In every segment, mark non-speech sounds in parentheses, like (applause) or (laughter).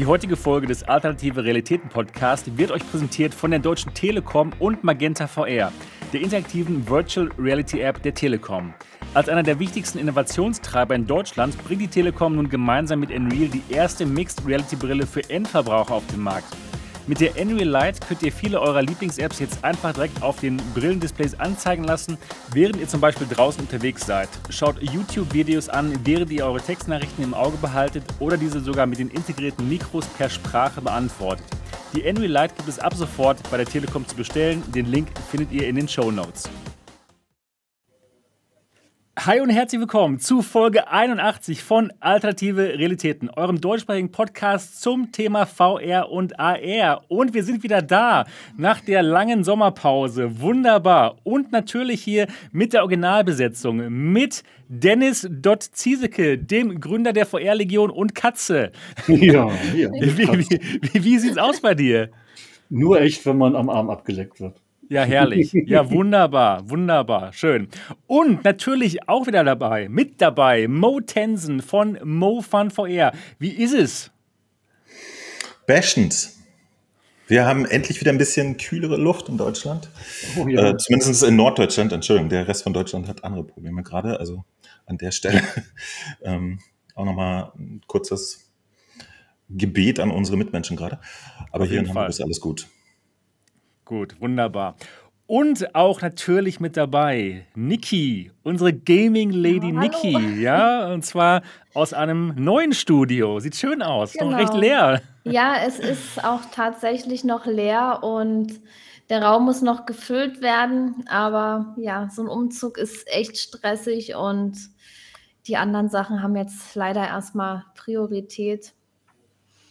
Die heutige Folge des Alternative Realitäten Podcast wird euch präsentiert von der Deutschen Telekom und Magenta VR, der interaktiven Virtual Reality App der Telekom. Als einer der wichtigsten Innovationstreiber in Deutschland bringt die Telekom nun gemeinsam mit Unreal die erste Mixed Reality Brille für Endverbraucher auf den Markt. Mit der Unreal Light könnt ihr viele eurer Lieblings-Apps jetzt einfach direkt auf den Brillendisplays anzeigen lassen, während ihr zum Beispiel draußen unterwegs seid. Schaut YouTube-Videos an, während ihr eure Textnachrichten im Auge behaltet oder diese sogar mit den integrierten Mikros per Sprache beantwortet. Die Unreal Light gibt es ab sofort bei der Telekom zu bestellen. Den Link findet ihr in den Show Notes. Hi und herzlich willkommen zu Folge 81 von Alternative Realitäten, eurem deutschsprachigen Podcast zum Thema VR und AR. Und wir sind wieder da nach der langen Sommerpause. Wunderbar. Und natürlich hier mit der Originalbesetzung, mit Dennis Dott Ziesecke, dem Gründer der VR-Legion und Katze. Ja, (laughs) ja. Wie, wie, wie, wie sieht's aus bei dir? Nur echt, wenn man am Arm abgeleckt wird. Ja, herrlich. Ja, (laughs) wunderbar, wunderbar, schön. Und natürlich auch wieder dabei, mit dabei, Mo Tensen von Mo Fun VR. Wie ist es? Bashend. Wir haben endlich wieder ein bisschen kühlere Luft in Deutschland. Oh, ja. äh, zumindest in Norddeutschland, Entschuldigung. Der Rest von Deutschland hat andere Probleme gerade. Also an der Stelle (laughs) ähm, auch nochmal ein kurzes Gebet an unsere Mitmenschen gerade. Aber hier in Hamburg ist alles gut. Gut, wunderbar. Und auch natürlich mit dabei Niki, unsere Gaming Lady ja, Niki, ja, (laughs) und zwar aus einem neuen Studio. Sieht schön aus, genau. noch recht leer. Ja, es ist auch tatsächlich noch leer und der Raum muss noch gefüllt werden, aber ja, so ein Umzug ist echt stressig und die anderen Sachen haben jetzt leider erstmal Priorität.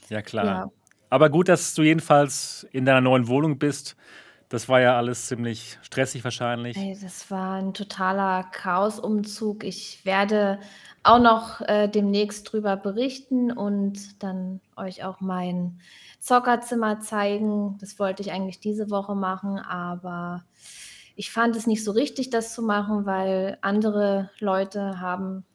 Ja, klar. Ja. Aber gut, dass du jedenfalls in deiner neuen Wohnung bist. Das war ja alles ziemlich stressig wahrscheinlich. Ey, das war ein totaler Chaosumzug. Ich werde auch noch äh, demnächst drüber berichten und dann euch auch mein Zockerzimmer zeigen. Das wollte ich eigentlich diese Woche machen, aber ich fand es nicht so richtig, das zu machen, weil andere Leute haben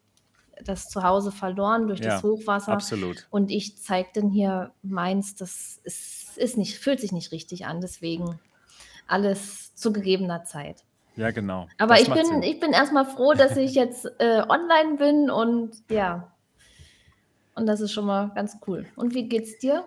das Zuhause verloren durch ja, das Hochwasser. Absolut. Und ich zeige dann hier meins, das ist, ist nicht, fühlt sich nicht richtig an. Deswegen alles zu gegebener Zeit. Ja, genau. Aber ich bin, ich bin erstmal froh, dass ich jetzt äh, online bin und ja. Und das ist schon mal ganz cool. Und wie geht's dir?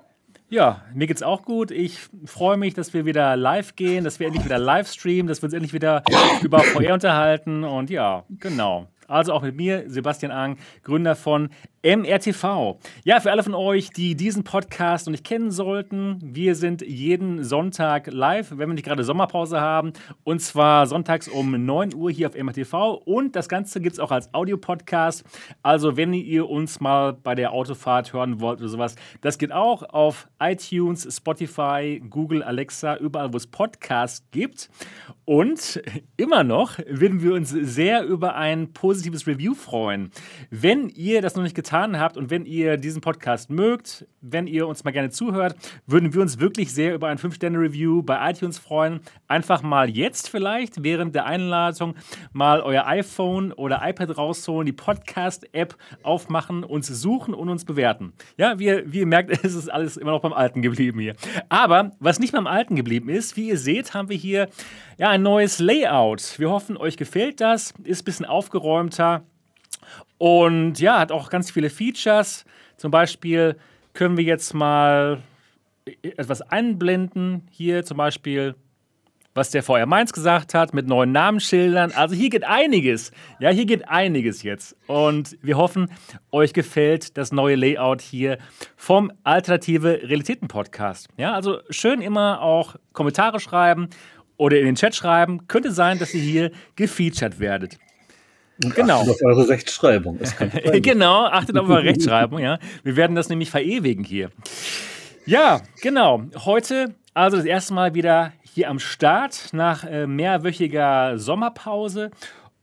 Ja, mir geht's auch gut. Ich freue mich, dass wir wieder live gehen, dass wir endlich wieder live streamen, dass wir uns endlich wieder über VR unterhalten. Und ja, genau. Also auch mit mir, Sebastian Ang, Gründer von MRTV. Ja, für alle von euch, die diesen Podcast noch nicht kennen sollten, wir sind jeden Sonntag live, wenn wir nicht gerade Sommerpause haben. Und zwar sonntags um 9 Uhr hier auf MRTV. Und das Ganze gibt es auch als Audiopodcast. Also, wenn ihr uns mal bei der Autofahrt hören wollt oder sowas, das geht auch auf iTunes, Spotify, Google, Alexa, überall, wo es Podcasts gibt. Und immer noch würden wir uns sehr über ein positives Review freuen. Wenn ihr das noch nicht getan getan habt und wenn ihr diesen Podcast mögt, wenn ihr uns mal gerne zuhört, würden wir uns wirklich sehr über ein 5-Sterne-Review bei iTunes freuen. Einfach mal jetzt vielleicht während der Einladung mal euer iPhone oder iPad rausholen, die Podcast-App aufmachen, uns suchen und uns bewerten. Ja, wie, wie ihr merkt, (laughs) ist es alles immer noch beim Alten geblieben hier. Aber was nicht beim Alten geblieben ist, wie ihr seht, haben wir hier ja ein neues Layout. Wir hoffen, euch gefällt das, ist ein bisschen aufgeräumter. Und ja, hat auch ganz viele Features. Zum Beispiel können wir jetzt mal etwas einblenden. Hier zum Beispiel, was der VR Mainz gesagt hat mit neuen Namensschildern. Also hier geht einiges. Ja, hier geht einiges jetzt. Und wir hoffen, euch gefällt das neue Layout hier vom Alternative Realitäten Podcast. Ja, also schön immer auch Kommentare schreiben oder in den Chat schreiben. Könnte sein, dass ihr hier gefeatured werdet. Und genau. Achtet auf eure Rechtschreibung. (laughs) genau, achtet auf eure Rechtschreibung, ja. Wir werden das nämlich verewigen hier. Ja, genau. Heute also das erste Mal wieder hier am Start nach äh, mehrwöchiger Sommerpause.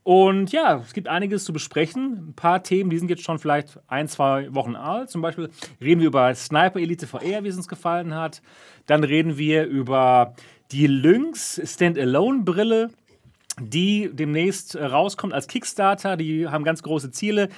Und ja, es gibt einiges zu besprechen. Ein paar Themen, die sind jetzt schon vielleicht ein, zwei Wochen alt. Zum Beispiel reden wir über Sniper Elite VR, wie es uns gefallen hat. Dann reden wir über die Lynx Standalone-Brille die demnächst äh, rauskommt als Kickstarter. Die haben ganz große Ziele.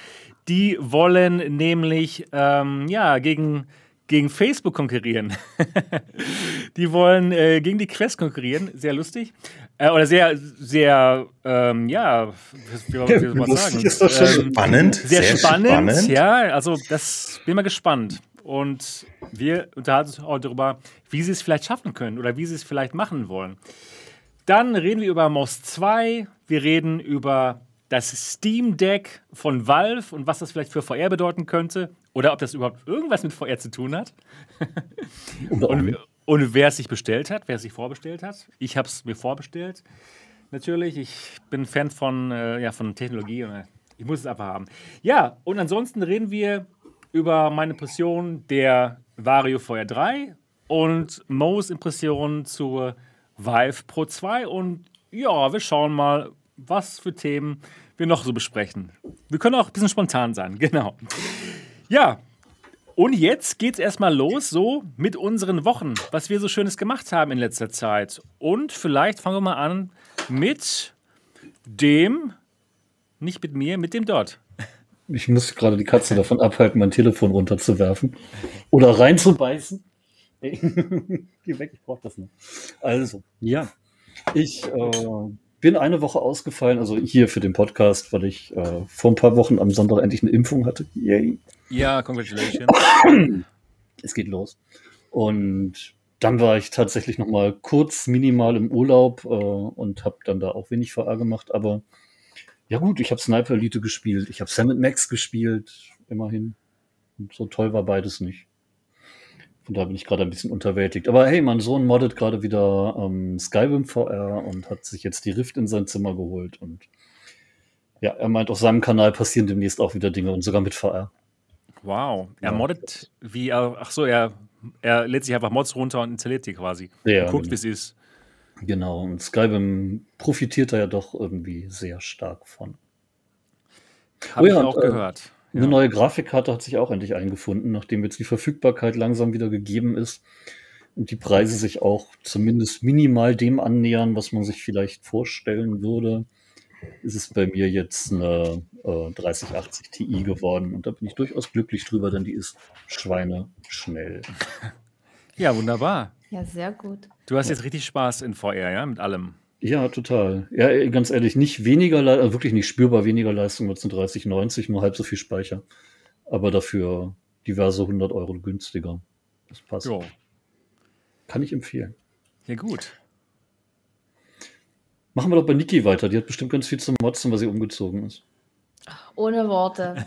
Die wollen nämlich ähm, ja, gegen gegen Facebook konkurrieren. (laughs) die wollen äh, gegen die Quest konkurrieren. Sehr lustig. Äh, oder sehr, sehr, ähm, ja, wie, wie, wie soll man (laughs) sagen? Ist das schon ähm, spannend. Sehr, sehr spannend, spannend, ja. Also, das bin mal gespannt. Und wir unterhalten uns heute darüber, wie sie es vielleicht schaffen können oder wie sie es vielleicht machen wollen. Dann reden wir über MOS 2. Wir reden über das Steam Deck von Valve und was das vielleicht für VR bedeuten könnte oder ob das überhaupt irgendwas mit VR zu tun hat. (laughs) und, und, wer es sich bestellt hat, wer es sich vorbestellt hat. Ich habe es mir vorbestellt. Natürlich, ich bin Fan von, äh, ja, von Technologie und äh, ich muss es einfach haben. Ja, und ansonsten reden wir über meine Impression der Vario VR 3 und Mo's Impression zur Vive Pro 2 und ja, wir schauen mal, was für Themen wir noch so besprechen. Wir können auch ein bisschen spontan sein, (laughs) genau. Ja, und jetzt geht's erstmal los, so mit unseren Wochen, was wir so Schönes gemacht haben in letzter Zeit. Und vielleicht fangen wir mal an mit dem, nicht mit mir, mit dem dort. Ich muss gerade die Katze davon abhalten, mein Telefon runterzuwerfen oder reinzubeißen. Geh weg, ich brauche das nicht. Also, ja. Ich äh, bin eine Woche ausgefallen, also hier für den Podcast, weil ich äh, vor ein paar Wochen am Sonntag endlich eine Impfung hatte. Yay. Ja, congratulations. (clears throat) Es geht los. Und dann war ich tatsächlich noch mal kurz minimal im Urlaub äh, und habe dann da auch wenig VR gemacht. Aber ja gut, ich habe Sniper Elite gespielt, ich habe Sam Max gespielt, immerhin. Und so toll war beides nicht. Von da bin ich gerade ein bisschen unterwältigt. Aber hey, mein Sohn moddet gerade wieder ähm, Skyrim VR und hat sich jetzt die Rift in sein Zimmer geholt. Und ja, er meint, auf seinem Kanal passieren demnächst auch wieder Dinge und sogar mit VR. Wow. Er ja. moddet wie, ach so, er, er lädt sich einfach Mods runter und installiert die quasi. Ja, und guckt, genau. wie es ist. Genau, und Skyrim profitiert da ja doch irgendwie sehr stark von. Habe oh ja, ich auch und, äh, gehört. Eine ja. neue Grafikkarte hat sich auch endlich eingefunden, nachdem jetzt die Verfügbarkeit langsam wieder gegeben ist und die Preise sich auch zumindest minimal dem annähern, was man sich vielleicht vorstellen würde, ist es bei mir jetzt eine äh, 3080 Ti geworden und da bin ich durchaus glücklich drüber, denn die ist schweineschnell. (laughs) Ja, wunderbar. Ja, sehr gut. Du hast jetzt richtig Spaß in VR, ja, mit allem. Ja, total. Ja, ganz ehrlich, nicht weniger, also wirklich nicht spürbar weniger Leistung als eine 3090, nur halb so viel Speicher. Aber dafür diverse 100 Euro günstiger. Das passt. Jo. Kann ich empfehlen. Ja, gut. Machen wir doch bei Niki weiter. Die hat bestimmt ganz viel zum Motzen, weil sie umgezogen ist. Ohne Worte.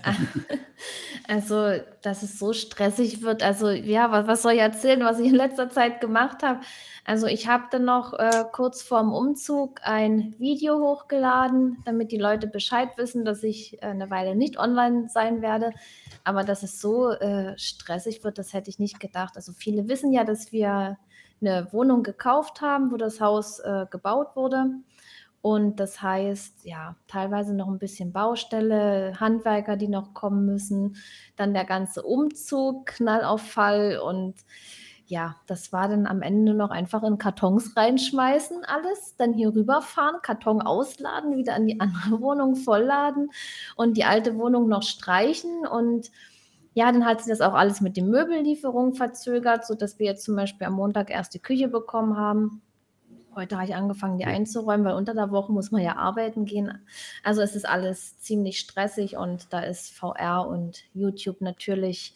(laughs) also, dass es so stressig wird. Also, ja, was, was soll ich erzählen, was ich in letzter Zeit gemacht habe? Also, ich habe dann noch äh, kurz vorm Umzug ein Video hochgeladen, damit die Leute Bescheid wissen, dass ich äh, eine Weile nicht online sein werde. Aber dass es so äh, stressig wird, das hätte ich nicht gedacht. Also, viele wissen ja, dass wir eine Wohnung gekauft haben, wo das Haus äh, gebaut wurde. Und das heißt, ja, teilweise noch ein bisschen Baustelle, Handwerker, die noch kommen müssen, dann der ganze Umzug, Knallauffall und ja, das war dann am Ende noch einfach in Kartons reinschmeißen, alles, dann hier rüberfahren, Karton ausladen, wieder an die andere (laughs) Wohnung vollladen und die alte Wohnung noch streichen und ja, dann hat sich das auch alles mit den Möbellieferungen verzögert, sodass wir jetzt zum Beispiel am Montag erst die Küche bekommen haben. Heute habe ich angefangen, die einzuräumen, weil unter der Woche muss man ja arbeiten gehen. Also es ist alles ziemlich stressig und da ist VR und YouTube natürlich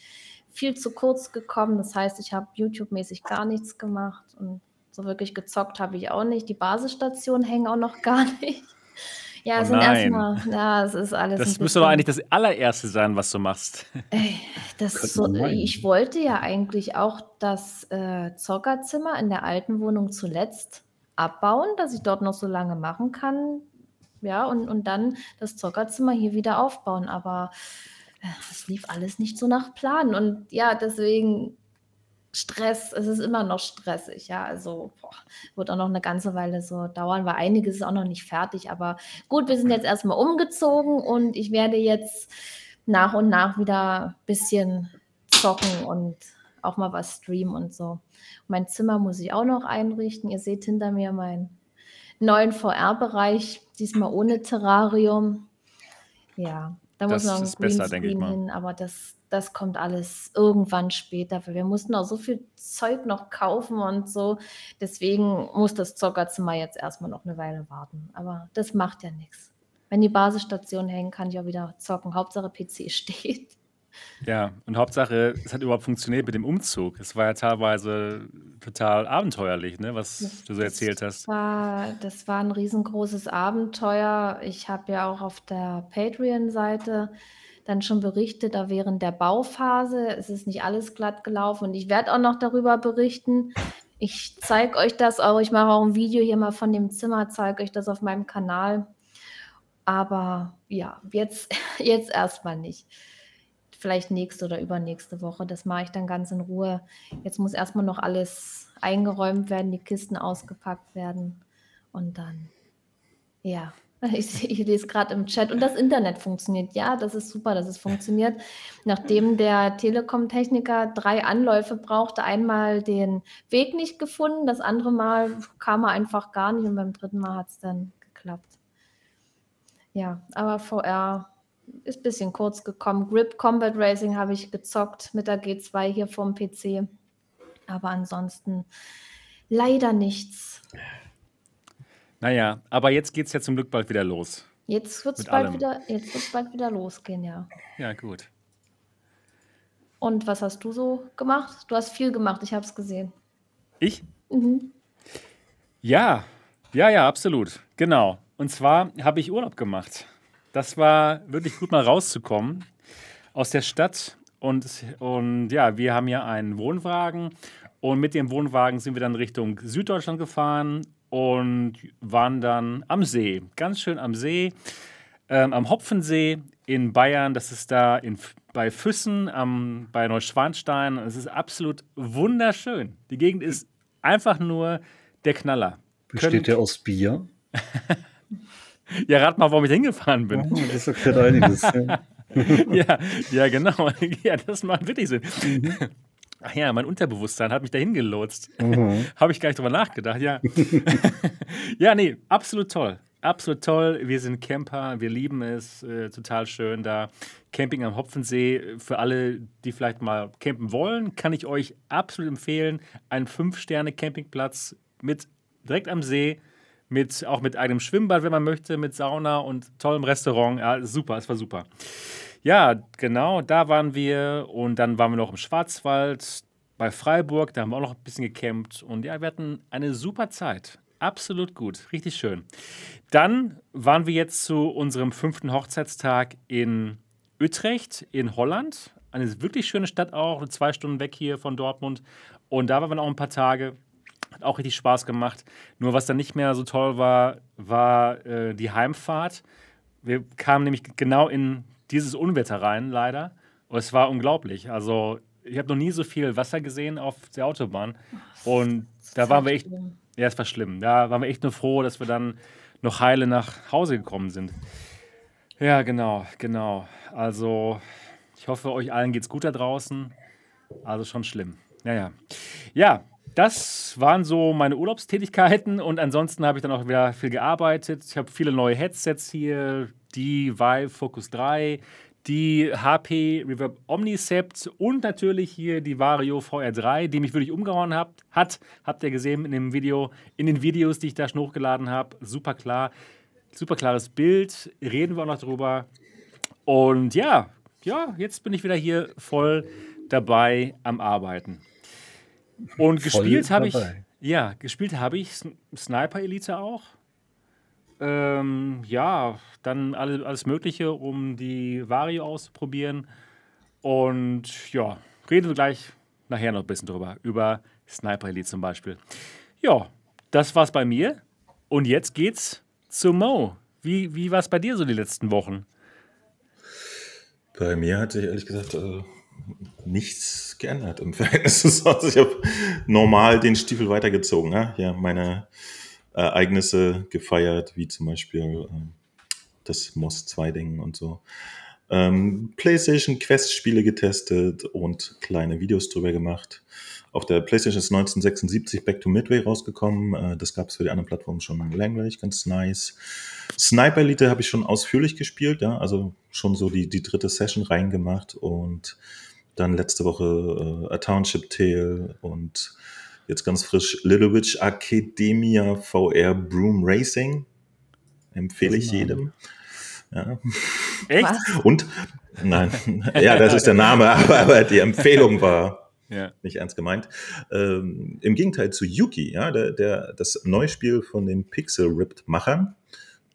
viel zu kurz gekommen. Das heißt, ich habe YouTube-mäßig gar nichts gemacht und so wirklich gezockt habe ich auch nicht. Die Basisstationen hängen auch noch gar (laughs) nicht. Ja, es oh sind erstmal, ja, es ist alles. Das müsste doch eigentlich das allererste sein, was du machst. (laughs) Ey, das so, ich wollte ja eigentlich auch das äh, Zockerzimmer in der alten Wohnung zuletzt abbauen, dass ich dort noch so lange machen kann. Ja, und, und dann das Zockerzimmer hier wieder aufbauen. Aber es äh, lief alles nicht so nach Plan. Und ja, deswegen Stress, es ist immer noch stressig, ja. Also boah, wird auch noch eine ganze Weile so dauern, weil einiges ist auch noch nicht fertig. Aber gut, wir sind jetzt erstmal umgezogen und ich werde jetzt nach und nach wieder ein bisschen zocken und auch mal was streamen und so. Mein Zimmer muss ich auch noch einrichten. Ihr seht hinter mir meinen neuen VR-Bereich, diesmal ohne Terrarium. Ja, Da das muss noch ein ist besser, denke ich mal. hin, aber das, das kommt alles irgendwann später. Weil wir mussten auch so viel Zeug noch kaufen und so. Deswegen muss das Zockerzimmer jetzt erstmal noch eine Weile warten. Aber das macht ja nichts. Wenn die Basisstation hängen, kann ich auch wieder zocken. Hauptsache PC steht. Ja, und Hauptsache, es hat überhaupt funktioniert mit dem Umzug. Es war ja teilweise total abenteuerlich, ne, was das, du so erzählt hast. War, das war ein riesengroßes Abenteuer. Ich habe ja auch auf der Patreon-Seite dann schon berichtet, da während der Bauphase. Es ist nicht alles glatt gelaufen und ich werde auch noch darüber berichten. Ich zeige euch das auch. Ich mache auch ein Video hier mal von dem Zimmer, zeige euch das auf meinem Kanal. Aber ja, jetzt, (laughs) jetzt erstmal nicht vielleicht nächste oder übernächste Woche. Das mache ich dann ganz in Ruhe. Jetzt muss erstmal noch alles eingeräumt werden, die Kisten ausgepackt werden. Und dann, ja, (laughs) ich, ich lese gerade im Chat und das Internet funktioniert. Ja, das ist super, dass es funktioniert. Nachdem der Telekom-Techniker drei Anläufe brauchte, einmal den Weg nicht gefunden, das andere Mal kam er einfach gar nicht und beim dritten Mal hat es dann geklappt. Ja, aber VR ist ein bisschen kurz gekommen. Grip Combat Racing habe ich gezockt mit der G2 hier vom PC. Aber ansonsten leider nichts. Naja, aber jetzt geht es ja zum Glück bald wieder los. Jetzt wird es bald, wieder, bald wieder losgehen, ja. Ja, gut. Und was hast du so gemacht? Du hast viel gemacht, ich habe es gesehen. Ich? Mhm. Ja, ja, ja, absolut. Genau. Und zwar habe ich Urlaub gemacht. Das war wirklich gut, mal rauszukommen aus der Stadt. Und, und ja, wir haben ja einen Wohnwagen. Und mit dem Wohnwagen sind wir dann Richtung Süddeutschland gefahren und waren dann am See. Ganz schön am See. Ähm, am Hopfensee in Bayern. Das ist da in, bei Füssen am, bei Neuschwanstein. Es ist absolut wunderschön. Die Gegend ist einfach nur der Knaller. Besteht der aus Bier? (laughs) (laughs) Ja, rat mal, warum ich hingefahren bin. Oh, das erklärt einiges. (laughs) ja, ja, genau. (laughs) Ja, das macht wirklich Sinn. Mhm. Ach ja, mein Unterbewusstsein hat mich dahin gelotst. Mhm. Habe ich gar nicht drüber nachgedacht, ja. ja, nee, absolut toll. Absolut toll. Wir sind Camper, wir lieben es. Äh, total schön da. Camping am Hopfensee. Für alle, die vielleicht mal campen wollen, kann ich euch absolut empfehlen. Ein Fünf-Sterne-Campingplatz mit direkt am See mit, auch mit einem Schwimmbad, wenn man möchte, mit Sauna und tollem Restaurant. Ja, super, es war super. Ja, genau, da waren wir und dann waren wir noch im Schwarzwald bei Freiburg, da haben wir auch noch ein bisschen gecampt und ja, wir hatten eine super Zeit. Absolut gut, richtig schön. Dann waren wir jetzt zu unserem fünften Hochzeitstag in Utrecht in Holland. Eine wirklich schöne Stadt auch, zwei Stunden weg hier von Dortmund. Und da waren wir auch ein paar Tage. Hat auch richtig Spaß gemacht. Nur was dann nicht mehr so toll war, war äh, die Heimfahrt. Wir kamen nämlich genau in dieses Unwetter rein, leider. Und es war unglaublich. Also, ich habe noch nie so viel Wasser gesehen auf der Autobahn. Und da waren wir echt. Ja, es war schlimm. Da waren wir echt nur froh, dass wir dann noch heile nach Hause gekommen sind. Ja, genau, genau. Also, ich hoffe, euch allen geht es gut da draußen. Also schon schlimm. Naja. Ja, das waren so meine Urlaubstätigkeiten und ansonsten habe ich dann auch wieder viel gearbeitet. Ich habe viele neue Headsets hier, die Vive Focus 3, die HP Reverb Omnicept und natürlich hier die Vario VR3, die mich wirklich umgehauen hat. hat. Habt ihr gesehen in dem Video, in den Videos, die ich da schon hochgeladen habe. Super klar, super klares Bild. Reden wir auch noch drüber. Und ja, ja, jetzt bin ich wieder hier voll dabei am Arbeiten. Und gespielt habe ich, ja, gespielt habe ich Sniper Elite auch. Ähm, ja, dann alles, alles Mögliche, um die Vario auszuprobieren. Und ja, reden wir gleich nachher noch ein bisschen drüber. Über Sniper Elite zum Beispiel. Ja, das war's bei mir. Und jetzt geht's zu Mo. Wie, wie war es bei dir so die letzten Wochen? Bei mir hat sich ehrlich gesagt äh, nichts geändert im Verhältnis zu sonst. Ich habe normal den Stiefel weitergezogen. Ja, ja meine Ereignisse gefeiert, wie zum Beispiel äh, das MOS 2-Ding und so. Ähm, PlayStation Quest-Spiele getestet und kleine Videos drüber gemacht. Auf der PlayStation ist 1976 Back to Midway rausgekommen. Äh, das gab es für die anderen Plattformen schon länglich, ganz nice. Sniper Elite habe ich schon ausführlich gespielt, ja, also schon so die, die dritte Session reingemacht und dann letzte Woche äh, A Township Tale und jetzt ganz frisch Little Witch Academia VR Broom Racing. Empfehle ich jedem. Ja. Echt? Und, nein, ja, das ist der Name, (laughs) aber, aber die Empfehlung war ja. nicht ernst gemeint. Ähm, Im Gegenteil zu Yuki, ja, der, der, das neue Spiel von den Pixel Ripped Machern.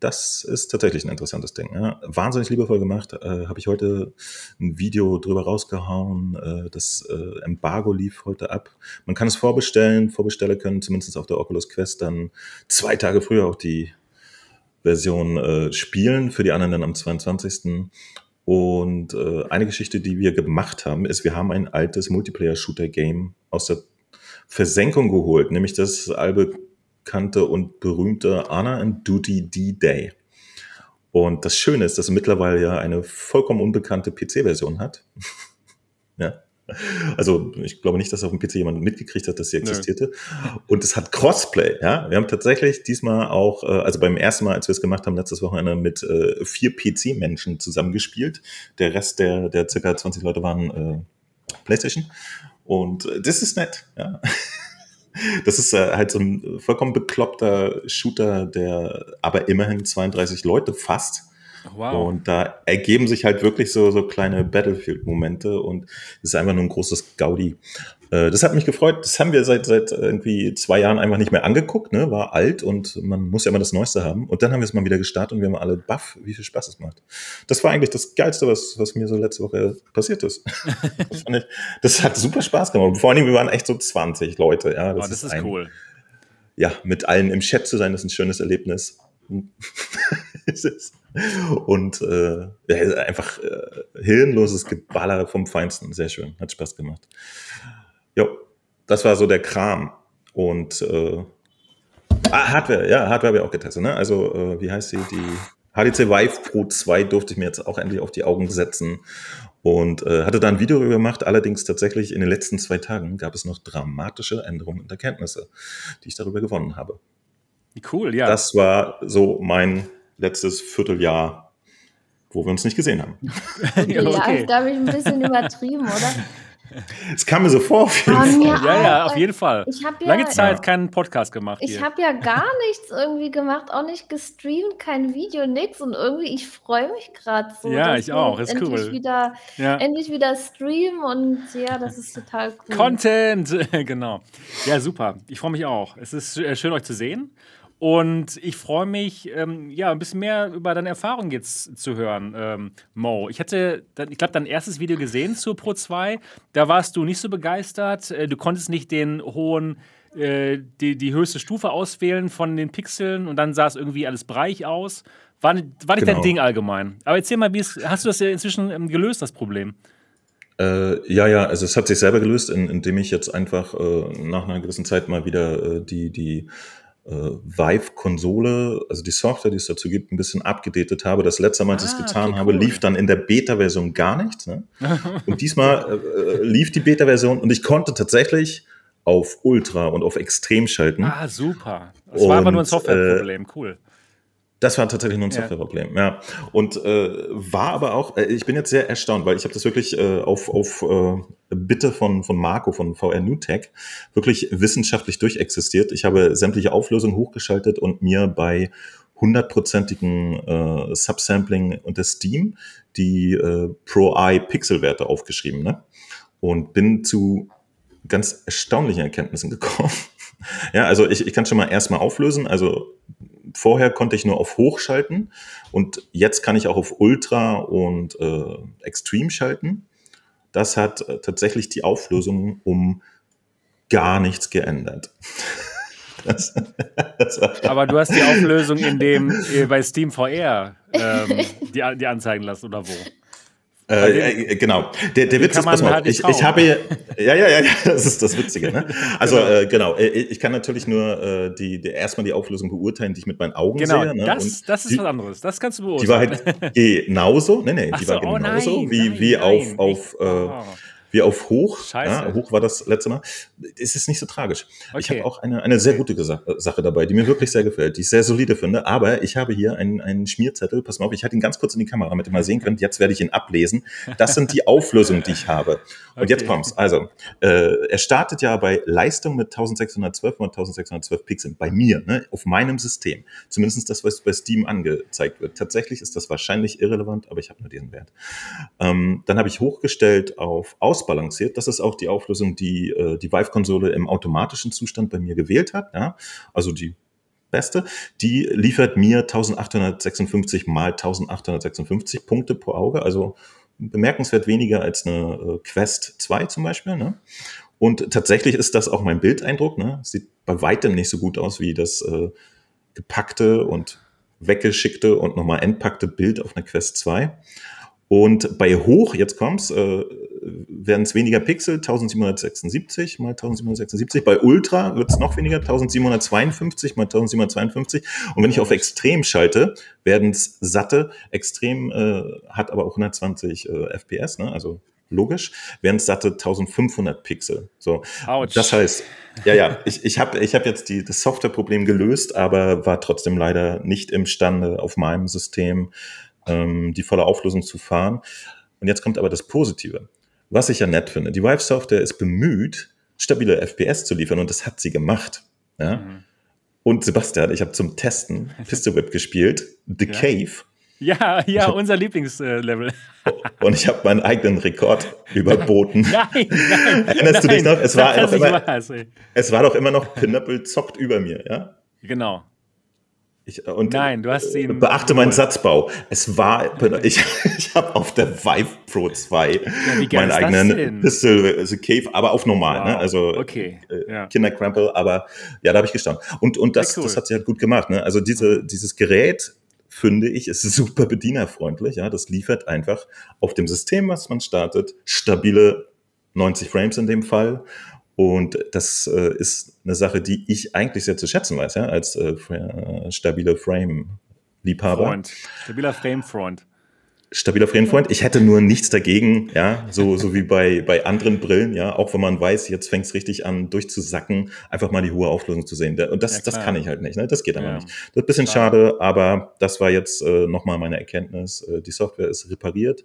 Das ist tatsächlich ein interessantes Ding. Ja. Wahnsinnig liebevoll gemacht. Äh, Habe ich heute ein Video drüber rausgehauen. Äh, das äh, Embargo lief heute ab. Man kann es vorbestellen. Vorbesteller können zumindest auf der Oculus Quest dann zwei Tage früher auch die Version äh, spielen, für die anderen dann am 22. Und äh, eine Geschichte, die wir gemacht haben, ist, wir haben ein altes Multiplayer-Shooter-Game aus der Versenkung geholt, nämlich das allbekannte und berühmte Honor and Duty D-Day. Und das Schöne ist, dass es mittlerweile ja eine vollkommen unbekannte PC-Version hat. (laughs) ja. (laughs) Also ich glaube nicht, dass auf dem PC jemand mitgekriegt hat, dass sie existierte. Nö. Und es hat Crossplay. Ja, wir haben tatsächlich diesmal auch, äh, also beim ersten Mal, als wir es gemacht haben, letztes Wochenende mit äh, vier PC-Menschen zusammengespielt. Der Rest der, der circa 20 Leute waren äh, PlayStation. Und äh, das ist nett. Ja. (laughs) Das ist halt so ein vollkommen bekloppter Shooter, der aber immerhin 32 Leute fasst Wow. Und da ergeben sich halt wirklich so, so kleine Battlefield-Momente und es ist einfach nur ein großes Gaudi. Äh, das hat mich gefreut. Das haben wir seit, seit irgendwie zwei Jahren einfach nicht mehr angeguckt, ne? War alt und man muss ja immer das Neueste haben. Und dann haben wir es mal wieder gestartet und wir haben alle baff, wie viel Spaß es macht. Das war eigentlich das Geilste, was, was mir so letzte Woche passiert ist. (laughs) das, ich, das, hat super Spaß gemacht. Vor allem, wir waren echt so 20 Leute, ja. Das, oh, das ist, ist ein, cool. Ja, mit allen im Chat zu sein, ist ein schönes Erlebnis. (laughs) Und äh, einfach äh, hirnloses Geballer vom Feinsten. Sehr schön. Hat Spaß gemacht. Jo, das war so der Kram. Und äh, ah, Hardware, ja, Hardware habe ich auch getestet. Ne? Also, äh, wie heißt sie? Die HTC Vive Pro 2 durfte ich mir jetzt auch endlich auf die Augen setzen und äh, hatte da ein Video darüber gemacht. Allerdings tatsächlich in den letzten zwei Tagen gab es noch dramatische Änderungen und Erkenntnisse, die ich darüber gewonnen habe. Cool, ja. Das war so mein letztes Vierteljahr, wo wir uns nicht gesehen haben. (laughs) ja, okay. ist, glaube ich, ein bisschen übertrieben, oder? Es kam mir so vor, auf jeden Fall. Ja, ja, auf jeden Fall. Ich ja, Lange Zeit ja. keinen Podcast gemacht. Ich habe ja gar nichts irgendwie gemacht, auch nicht gestreamt, kein Video, nichts. Und irgendwie, ich freue mich gerade so. Ja, ich auch, ist endlich cool. Wieder, ja. Endlich wieder streamen und ja, das ist total cool. Content, (laughs) genau. Ja, super. Ich freue mich auch. Es ist äh, schön, euch zu sehen. Und ich freue mich, ähm, ja, ein bisschen mehr über deine Erfahrung jetzt zu hören, ähm, Mo. Ich hatte, ich glaube, dein erstes Video gesehen zur Pro 2. Da warst du nicht so begeistert. Äh, du konntest nicht den hohen, äh, die, die höchste Stufe auswählen von den Pixeln und dann sah es irgendwie alles breich aus. War, war nicht genau. dein Ding allgemein. Aber erzähl mal, wie hast du das inzwischen ähm, gelöst, das Problem? Äh, ja, ja, also es hat sich selber gelöst, in, indem ich jetzt einfach äh, nach einer gewissen Zeit mal wieder äh, die, die Vive-Konsole, also die Software, die es dazu gibt, ein bisschen abgedatet habe. Das letzte Mal, als ich es ah, getan okay, habe, lief dann in der Beta-Version gar nichts. Ne? (laughs) und diesmal äh, lief die Beta-Version und ich konnte tatsächlich auf Ultra und auf Extrem schalten. Ah, super. Das war aber nur ein Softwareproblem, cool. Das war tatsächlich nur ein Softwareproblem, ja. ja. Und äh, war aber auch, äh, ich bin jetzt sehr erstaunt, weil ich habe das wirklich äh, auf, auf äh, Bitte von, von Marco von VR New Tech wirklich wissenschaftlich durchexistiert. Ich habe sämtliche Auflösungen hochgeschaltet und mir bei hundertprozentigen äh, Subsampling unter Steam die äh, Pro-Eye-Pixel-Werte aufgeschrieben, ne? Und bin zu ganz erstaunlichen Erkenntnissen gekommen. (laughs) ja, also ich, ich kann schon mal erstmal auflösen. Also vorher konnte ich nur auf Hoch schalten und jetzt kann ich auch auf Ultra und äh, Extreme schalten. Das hat äh, tatsächlich die Auflösung um gar nichts geändert. (laughs) Das, das (laughs) Aber du hast die Auflösung in dem äh, bei Steam VR ähm, (laughs) die, die anzeigen lassen oder wo? Äh, äh, genau. Der, der Witz ist, pass mal, halt ich, ich habe hier, ja, ja, ja, (laughs) das ist das Witzige. Ne? (laughs) Also genau, äh, genau äh, ich kann natürlich nur äh, die, die, erstmal die Auflösung beurteilen, die ich mit meinen Augen genau, sehe. Ne? Das, das ist die, was anderes. Das kannst du beurteilen. Die war halt genauso, (laughs) nee, nee, die so, war genauso oh nein, wie, wie nein, auf, auf äh, oh wie auf Hoch. Scheiße. Ja, Hoch war das letzte Mal. Es ist nicht so tragisch. Okay. Ich habe auch eine, eine sehr gute Sache dabei, die mir wirklich sehr gefällt, die ich sehr solide finde. Aber ich habe hier einen, einen Schmierzettel. Pass mal auf, ich halte ihn ganz kurz in die Kamera, damit ihr mal sehen könnt. Jetzt werde ich ihn ablesen. Das sind die Auflösungen, die ich habe. Und okay. jetzt kommt's. Also, äh, er startet ja bei Leistung mit 1612 mal 1612 Pixeln. Bei mir, ne, auf meinem System. Zumindest das, was bei Steam angezeigt wird. Tatsächlich ist das wahrscheinlich irrelevant, aber ich habe nur diesen Wert. Ähm, dann habe ich hochgestellt auf ausbalanciert. Das ist auch die Auflösung, die äh, die Vive-Konsole im automatischen Zustand bei mir gewählt hat. Ja? Also die beste, die liefert mir 1856 mal 1856 Punkte pro Auge, also bemerkenswert weniger als eine äh, Quest 2 zum Beispiel. Ne? Und tatsächlich ist das auch mein Bildeindruck. Ne? Sieht bei weitem nicht so gut aus wie das äh, gepackte und weggeschickte und nochmal entpackte Bild auf einer Quest 2. Und bei hoch, jetzt kommt's, äh, werden es weniger Pixel, 1776 mal 1776. Bei Ultra wird es noch weniger, 1752 mal 1752. Und wenn ich auf Extrem schalte, werden es satte, Extrem äh, hat aber auch 120 äh, FPS, ne? also logisch, werden es satte 1500 Pixel. So, Ouch. das heißt, ja, ja, ich, ich habe ich hab jetzt die, das Softwareproblem gelöst, aber war trotzdem leider nicht imstande, auf meinem System ähm, die volle Auflösung zu fahren. Und jetzt kommt aber das Positive. Was ich ja nett finde. Die Vive Software ist bemüht, stabile FPS zu liefern und das hat sie gemacht. Ja? Mhm. Und Sebastian, ich habe zum Testen (laughs) Pistol Whip gespielt, The ja. Cave. Ja, ja, hab, unser Lieblingslevel. (laughs) und ich habe meinen eigenen Rekord überboten. (laughs) nein, nein, Erinnerst nein, du dich noch? Es war, doch immer, es war doch immer noch Pinnacle zockt über mir, ja? Genau. Ich, äh, und Nein, du hast ihn. Beachte meinen Satzbau. Es war, (laughs) ich, ich habe auf der Vive Pro 2 ja, meinen eigenen Pistol also Cave, aber auf normal, ne? wow. ne? Also okay. äh, ja. Kindercrample, aber ja, da habe ich gestanden. Und, und das, cool. das hat sie halt gut gemacht. Ne? Also diese, dieses Gerät, finde ich, ist (laughs) super bedienerfreundlich. Ja, das liefert einfach auf dem System, was man startet, stabile 90 Frames in dem Fall und das äh, ist eine Sache, die ich eigentlich sehr zu schätzen weiß, ja, als äh, äh stabiler Frame-Liebhaber. Freund. Stabiler Frame-Freund. Stabiler Frame-Freund. Ich hätte nur nichts dagegen, ja, so, so wie bei, bei anderen Brillen, ja, auch wenn man weiß, jetzt fängt es richtig an, durchzusacken, einfach mal die hohe Auflösung zu sehen. Und das, ja, das kann ich halt nicht, ne? Das geht einfach ja. nicht. Das ist ein bisschen schade, aber das war jetzt äh, nochmal meine Erkenntnis. Äh, die Software ist repariert,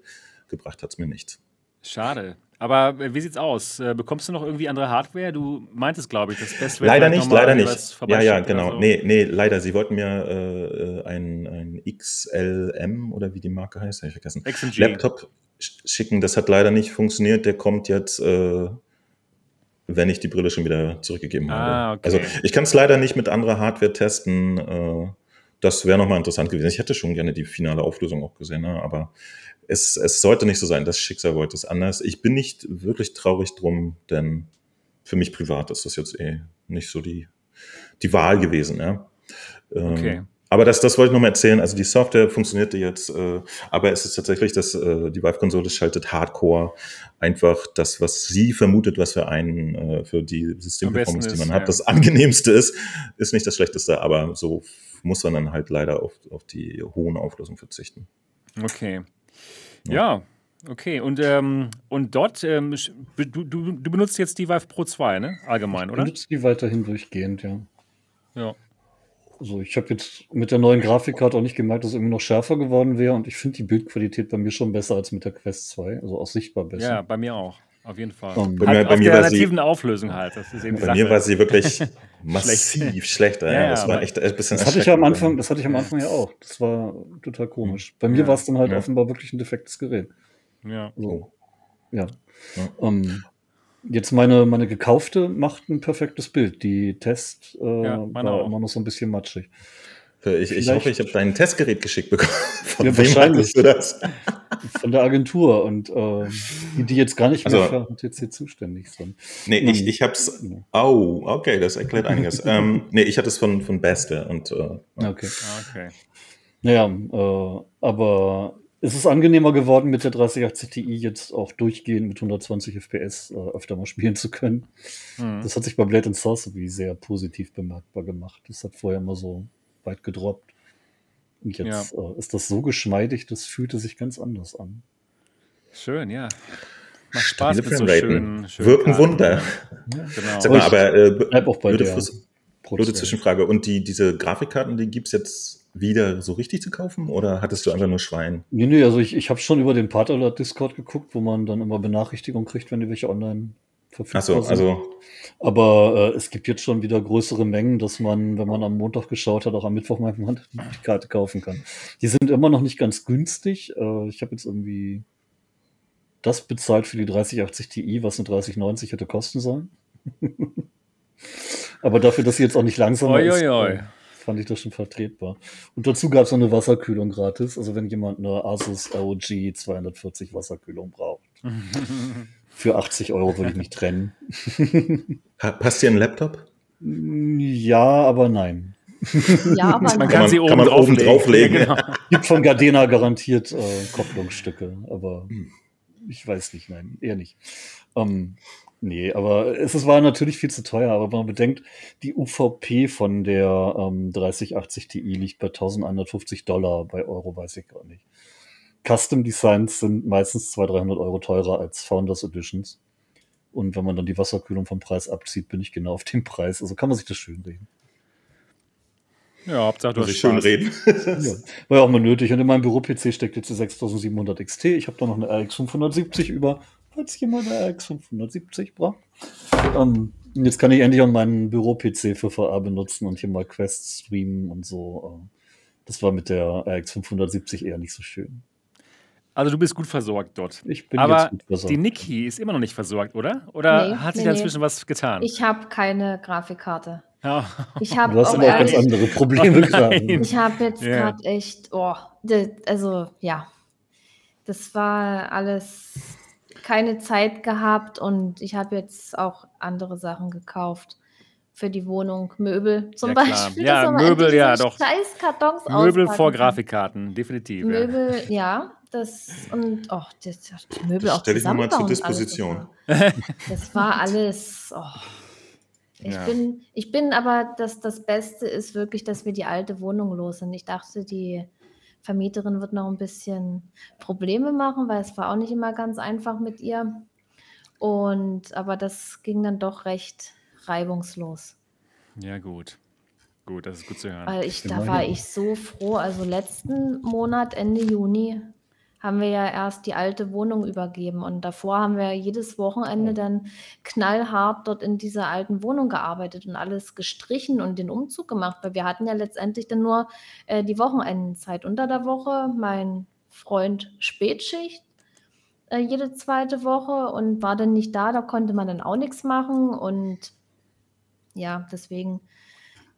gebracht hat es mir nichts. Schade. Aber äh, wie sieht's aus? Äh, bekommst du noch irgendwie andere Hardware? Du meintest, glaube ich, das Best wäre Leider nicht, leider nicht. Ja, ja, genau. So. Nee, nee, leider. Sie wollten mir äh, ein, ein XLM oder wie die Marke heißt, habe ich vergessen. XMG. Laptop schicken. Das hat leider nicht funktioniert. Der kommt jetzt, äh, wenn ich die Brille schon wieder zurückgegeben ah, habe. Okay. Also ich kann es leider nicht mit anderer Hardware testen. Äh, das wäre nochmal interessant gewesen. Ich hätte schon gerne die finale Auflösung auch gesehen, ne? aber es, es sollte nicht so sein. Das Schicksal wollte es anders. Ich bin nicht wirklich traurig drum, denn für mich privat ist das jetzt eh nicht so die, die Wahl gewesen. Ja? Ähm, okay. Aber das, das wollte ich noch mal erzählen. Also die Software funktionierte jetzt, äh, aber es ist tatsächlich, dass äh, die Vive-Konsole schaltet Hardcore einfach das, was sie vermutet, was für einen, äh, für die Systemperformance, die man hat, ja. das angenehmste ist, ist nicht das Schlechteste, aber so muss man dann halt leider auf, auf die hohen Auflösungen verzichten. Okay. Ja, okay. Und, ähm, und dort, ähm, du, du, du benutzt jetzt die Vive Pro 2, ne? Allgemein, oder? Ich benutze die weiterhin durchgehend, ja. Ja. Also ich habe jetzt mit der neuen Grafikkarte auch nicht gemerkt, dass es irgendwie noch schärfer geworden wäre und ich finde die Bildqualität bei mir schon besser als mit der Quest 2, also auch sichtbar besser. Ja, bei mir auch. Auf jeden Fall. Um, bei, mir, bei mir war sie, Auflösung halt. Das ist eben bei mir war sie wirklich (laughs) massiv schlechter. Ja, ja, das war echt ein bisschen das hatte ich am Anfang, Das hatte ich am Anfang ja auch. Das war total komisch. Bei mir ja. war es dann halt ja. offenbar wirklich ein defektes Gerät. Ja. So. Ja. Um, ähm, jetzt meine, meine gekaufte macht ein perfektes Bild. Die Test äh, war auch. immer noch so ein bisschen matschig. Ich, ich hoffe, ich habe dein Testgerät geschickt bekommen. (laughs) Von ja, wahrscheinlich. Du das? Von der Agentur und äh, die jetzt gar nicht mehr also, für HTC zuständig sind. Nee, ich, hm. ich habe es. Oh, okay, das erklärt einiges. (laughs) ähm, nee, ich hatte es von, von Beste und. Äh, okay. Okay. Naja, äh, aber es ist angenehmer geworden, mit der 3080 Ti jetzt auch durchgehend mit 120 FPS äh, öfter mal spielen zu können. Mhm. Das hat sich bei Blade and Sorcery sehr positiv bemerkbar gemacht. Das hat vorher immer so weit gedroppt. Und jetzt ja. äh, ist das so geschmeidig, das fühlte sich ganz anders an. Schön, ja. Macht Spaß mit so schönen, schönen Wirken Karten. Wunder. Ja, genau. Sag mal, aber äh, bleib auch bei der blöde Zwischenfrage. Und die, diese Grafikkarten, die gibt es jetzt wieder so richtig zu kaufen oder hattest du einfach nur Schwein? Nee, nee, also ich, ich habe schon über den Paterler Discord geguckt, wo man dann immer Benachrichtigungen kriegt, wenn die welche online verfügbar Ach so, sind. Also Aber äh, es gibt jetzt schon wieder größere Mengen, dass man, wenn man am Montag geschaut hat, auch am Mittwoch mal (laughs) die Karte kaufen kann. Die sind immer noch nicht ganz günstig. Äh, ich habe jetzt irgendwie das bezahlt für die 3080 Ti, was eine 3090 hätte kosten sollen. (laughs) Aber dafür, dass sie jetzt auch nicht langsamer oi, ist, oi, oi. Äh, fand ich das schon vertretbar. Und dazu gab es noch eine Wasserkühlung gratis. Also wenn jemand eine Asus ROG 240 Wasserkühlung braucht. (laughs) Für 80 Euro würde ich mich trennen. (laughs) Passt hier ein Laptop? Ja, aber nein. Ja, aber man kann, sie oben, kann man oben drauflegen. Genau. (laughs) Gibt von Gardena garantiert äh, Kopplungsstücke, aber hm. ich weiß nicht, nein, eher nicht. Ähm, Nee, aber es war natürlich viel zu teuer. Aber wenn man bedenkt, die UVP von der ähm, 3080 Ti liegt bei 1150 Dollar. Bei Euro weiß ich gar nicht. Custom Designs sind meistens 200, 300 Euro teurer als Founders Editions. Und wenn man dann die Wasserkühlung vom Preis abzieht, bin ich genau auf dem Preis. Also kann man sich das schön reden. Ja, Hauptsache du hast schön reden. (laughs) ja, war ja auch mal nötig. Und in meinem Büro-PC steckt jetzt die 6700 XT. Ich habe da noch eine RX 570 über falls jemand eine RX 570 braucht. Ähm, jetzt kann ich endlich auch meinen Büro-PC für VR benutzen und hier mal Quests streamen und so. Ähm, das war mit der RX 570 eher nicht so schön. Also du bist gut versorgt dort. Ich bin Aber gut versorgt. die Niki ist immer noch nicht versorgt, oder? Oder nee, hat sich nee, da inzwischen nee. was getan? Ich habe keine Grafikkarte. Ja. Ich habe du hast aber auch ganz andere Probleme oh gerade. Ich habe jetzt yeah. gerade echt, oh, also ja, das war alles keine Zeit gehabt und ich habe jetzt auch andere Sachen gekauft für die Wohnung, Möbel zum ja, Beispiel. Ja, Möbel, ja, doch. Scheiß Kartons Möbel vor Grafikkarten, definitiv. Möbel, ja, ja das und oh, das, die Möbel das auch stelle ich mal zur Disposition. Das, das war alles. Oh. Ich, ja. bin, ich bin aber, dass das Beste ist wirklich, dass wir die alte Wohnung los sind. Ich dachte, die Vermieterin wird noch ein bisschen Probleme machen, weil es war auch nicht immer ganz einfach mit ihr. Und aber das ging dann doch recht reibungslos. Ja, gut. Gut, das ist gut zu hören. Weil ich, da war ich so froh. Also letzten Monat, Ende Juni, haben wir ja erst die alte Wohnung übergeben. Und davor haben wir jedes Wochenende dann knallhart dort in dieser alten Wohnung gearbeitet und alles gestrichen und den Umzug gemacht, weil wir hatten ja letztendlich dann nur äh, die Wochenendenzeit. Unter der Woche. Mein Freund Spätschicht äh, jede zweite Woche und war dann nicht da, da konnte man dann auch nichts machen. Und ja, deswegen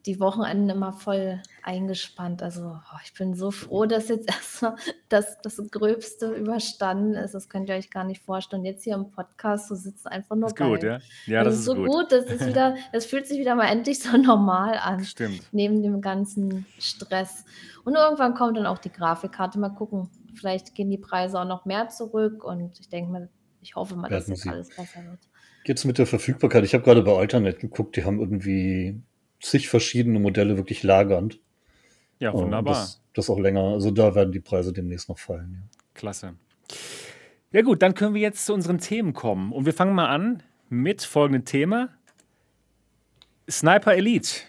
die Wochenenden immer voll eingespannt. Also oh, ich bin so froh, dass jetzt (laughs) erstmal das, das Gröbste überstanden ist. Das könnt ihr euch gar nicht vorstellen. Jetzt hier im Podcast, so sitzt einfach nur ist geil. gut, ja? Ja, das, das ist so gut. gut. Das ist wieder, (laughs) das fühlt sich wieder mal endlich so normal an. Stimmt. Neben dem ganzen Stress. Und irgendwann kommt dann auch die Grafikkarte. Mal gucken. Vielleicht gehen die Preise auch noch mehr zurück und ich denke mal, ich hoffe mal, dass das alles besser wird. Jetzt mit der Verfügbarkeit. Ich habe gerade bei Alternate geguckt, die haben irgendwie zig verschiedene Modelle wirklich lagernd. Ja, wunderbar. Das, das, auch länger. Also da werden die Preise demnächst noch fallen. Ja. Klasse. Ja gut, dann können wir jetzt zu unseren Themen kommen. Und wir fangen mal an mit folgendem Thema. Sniper Elite.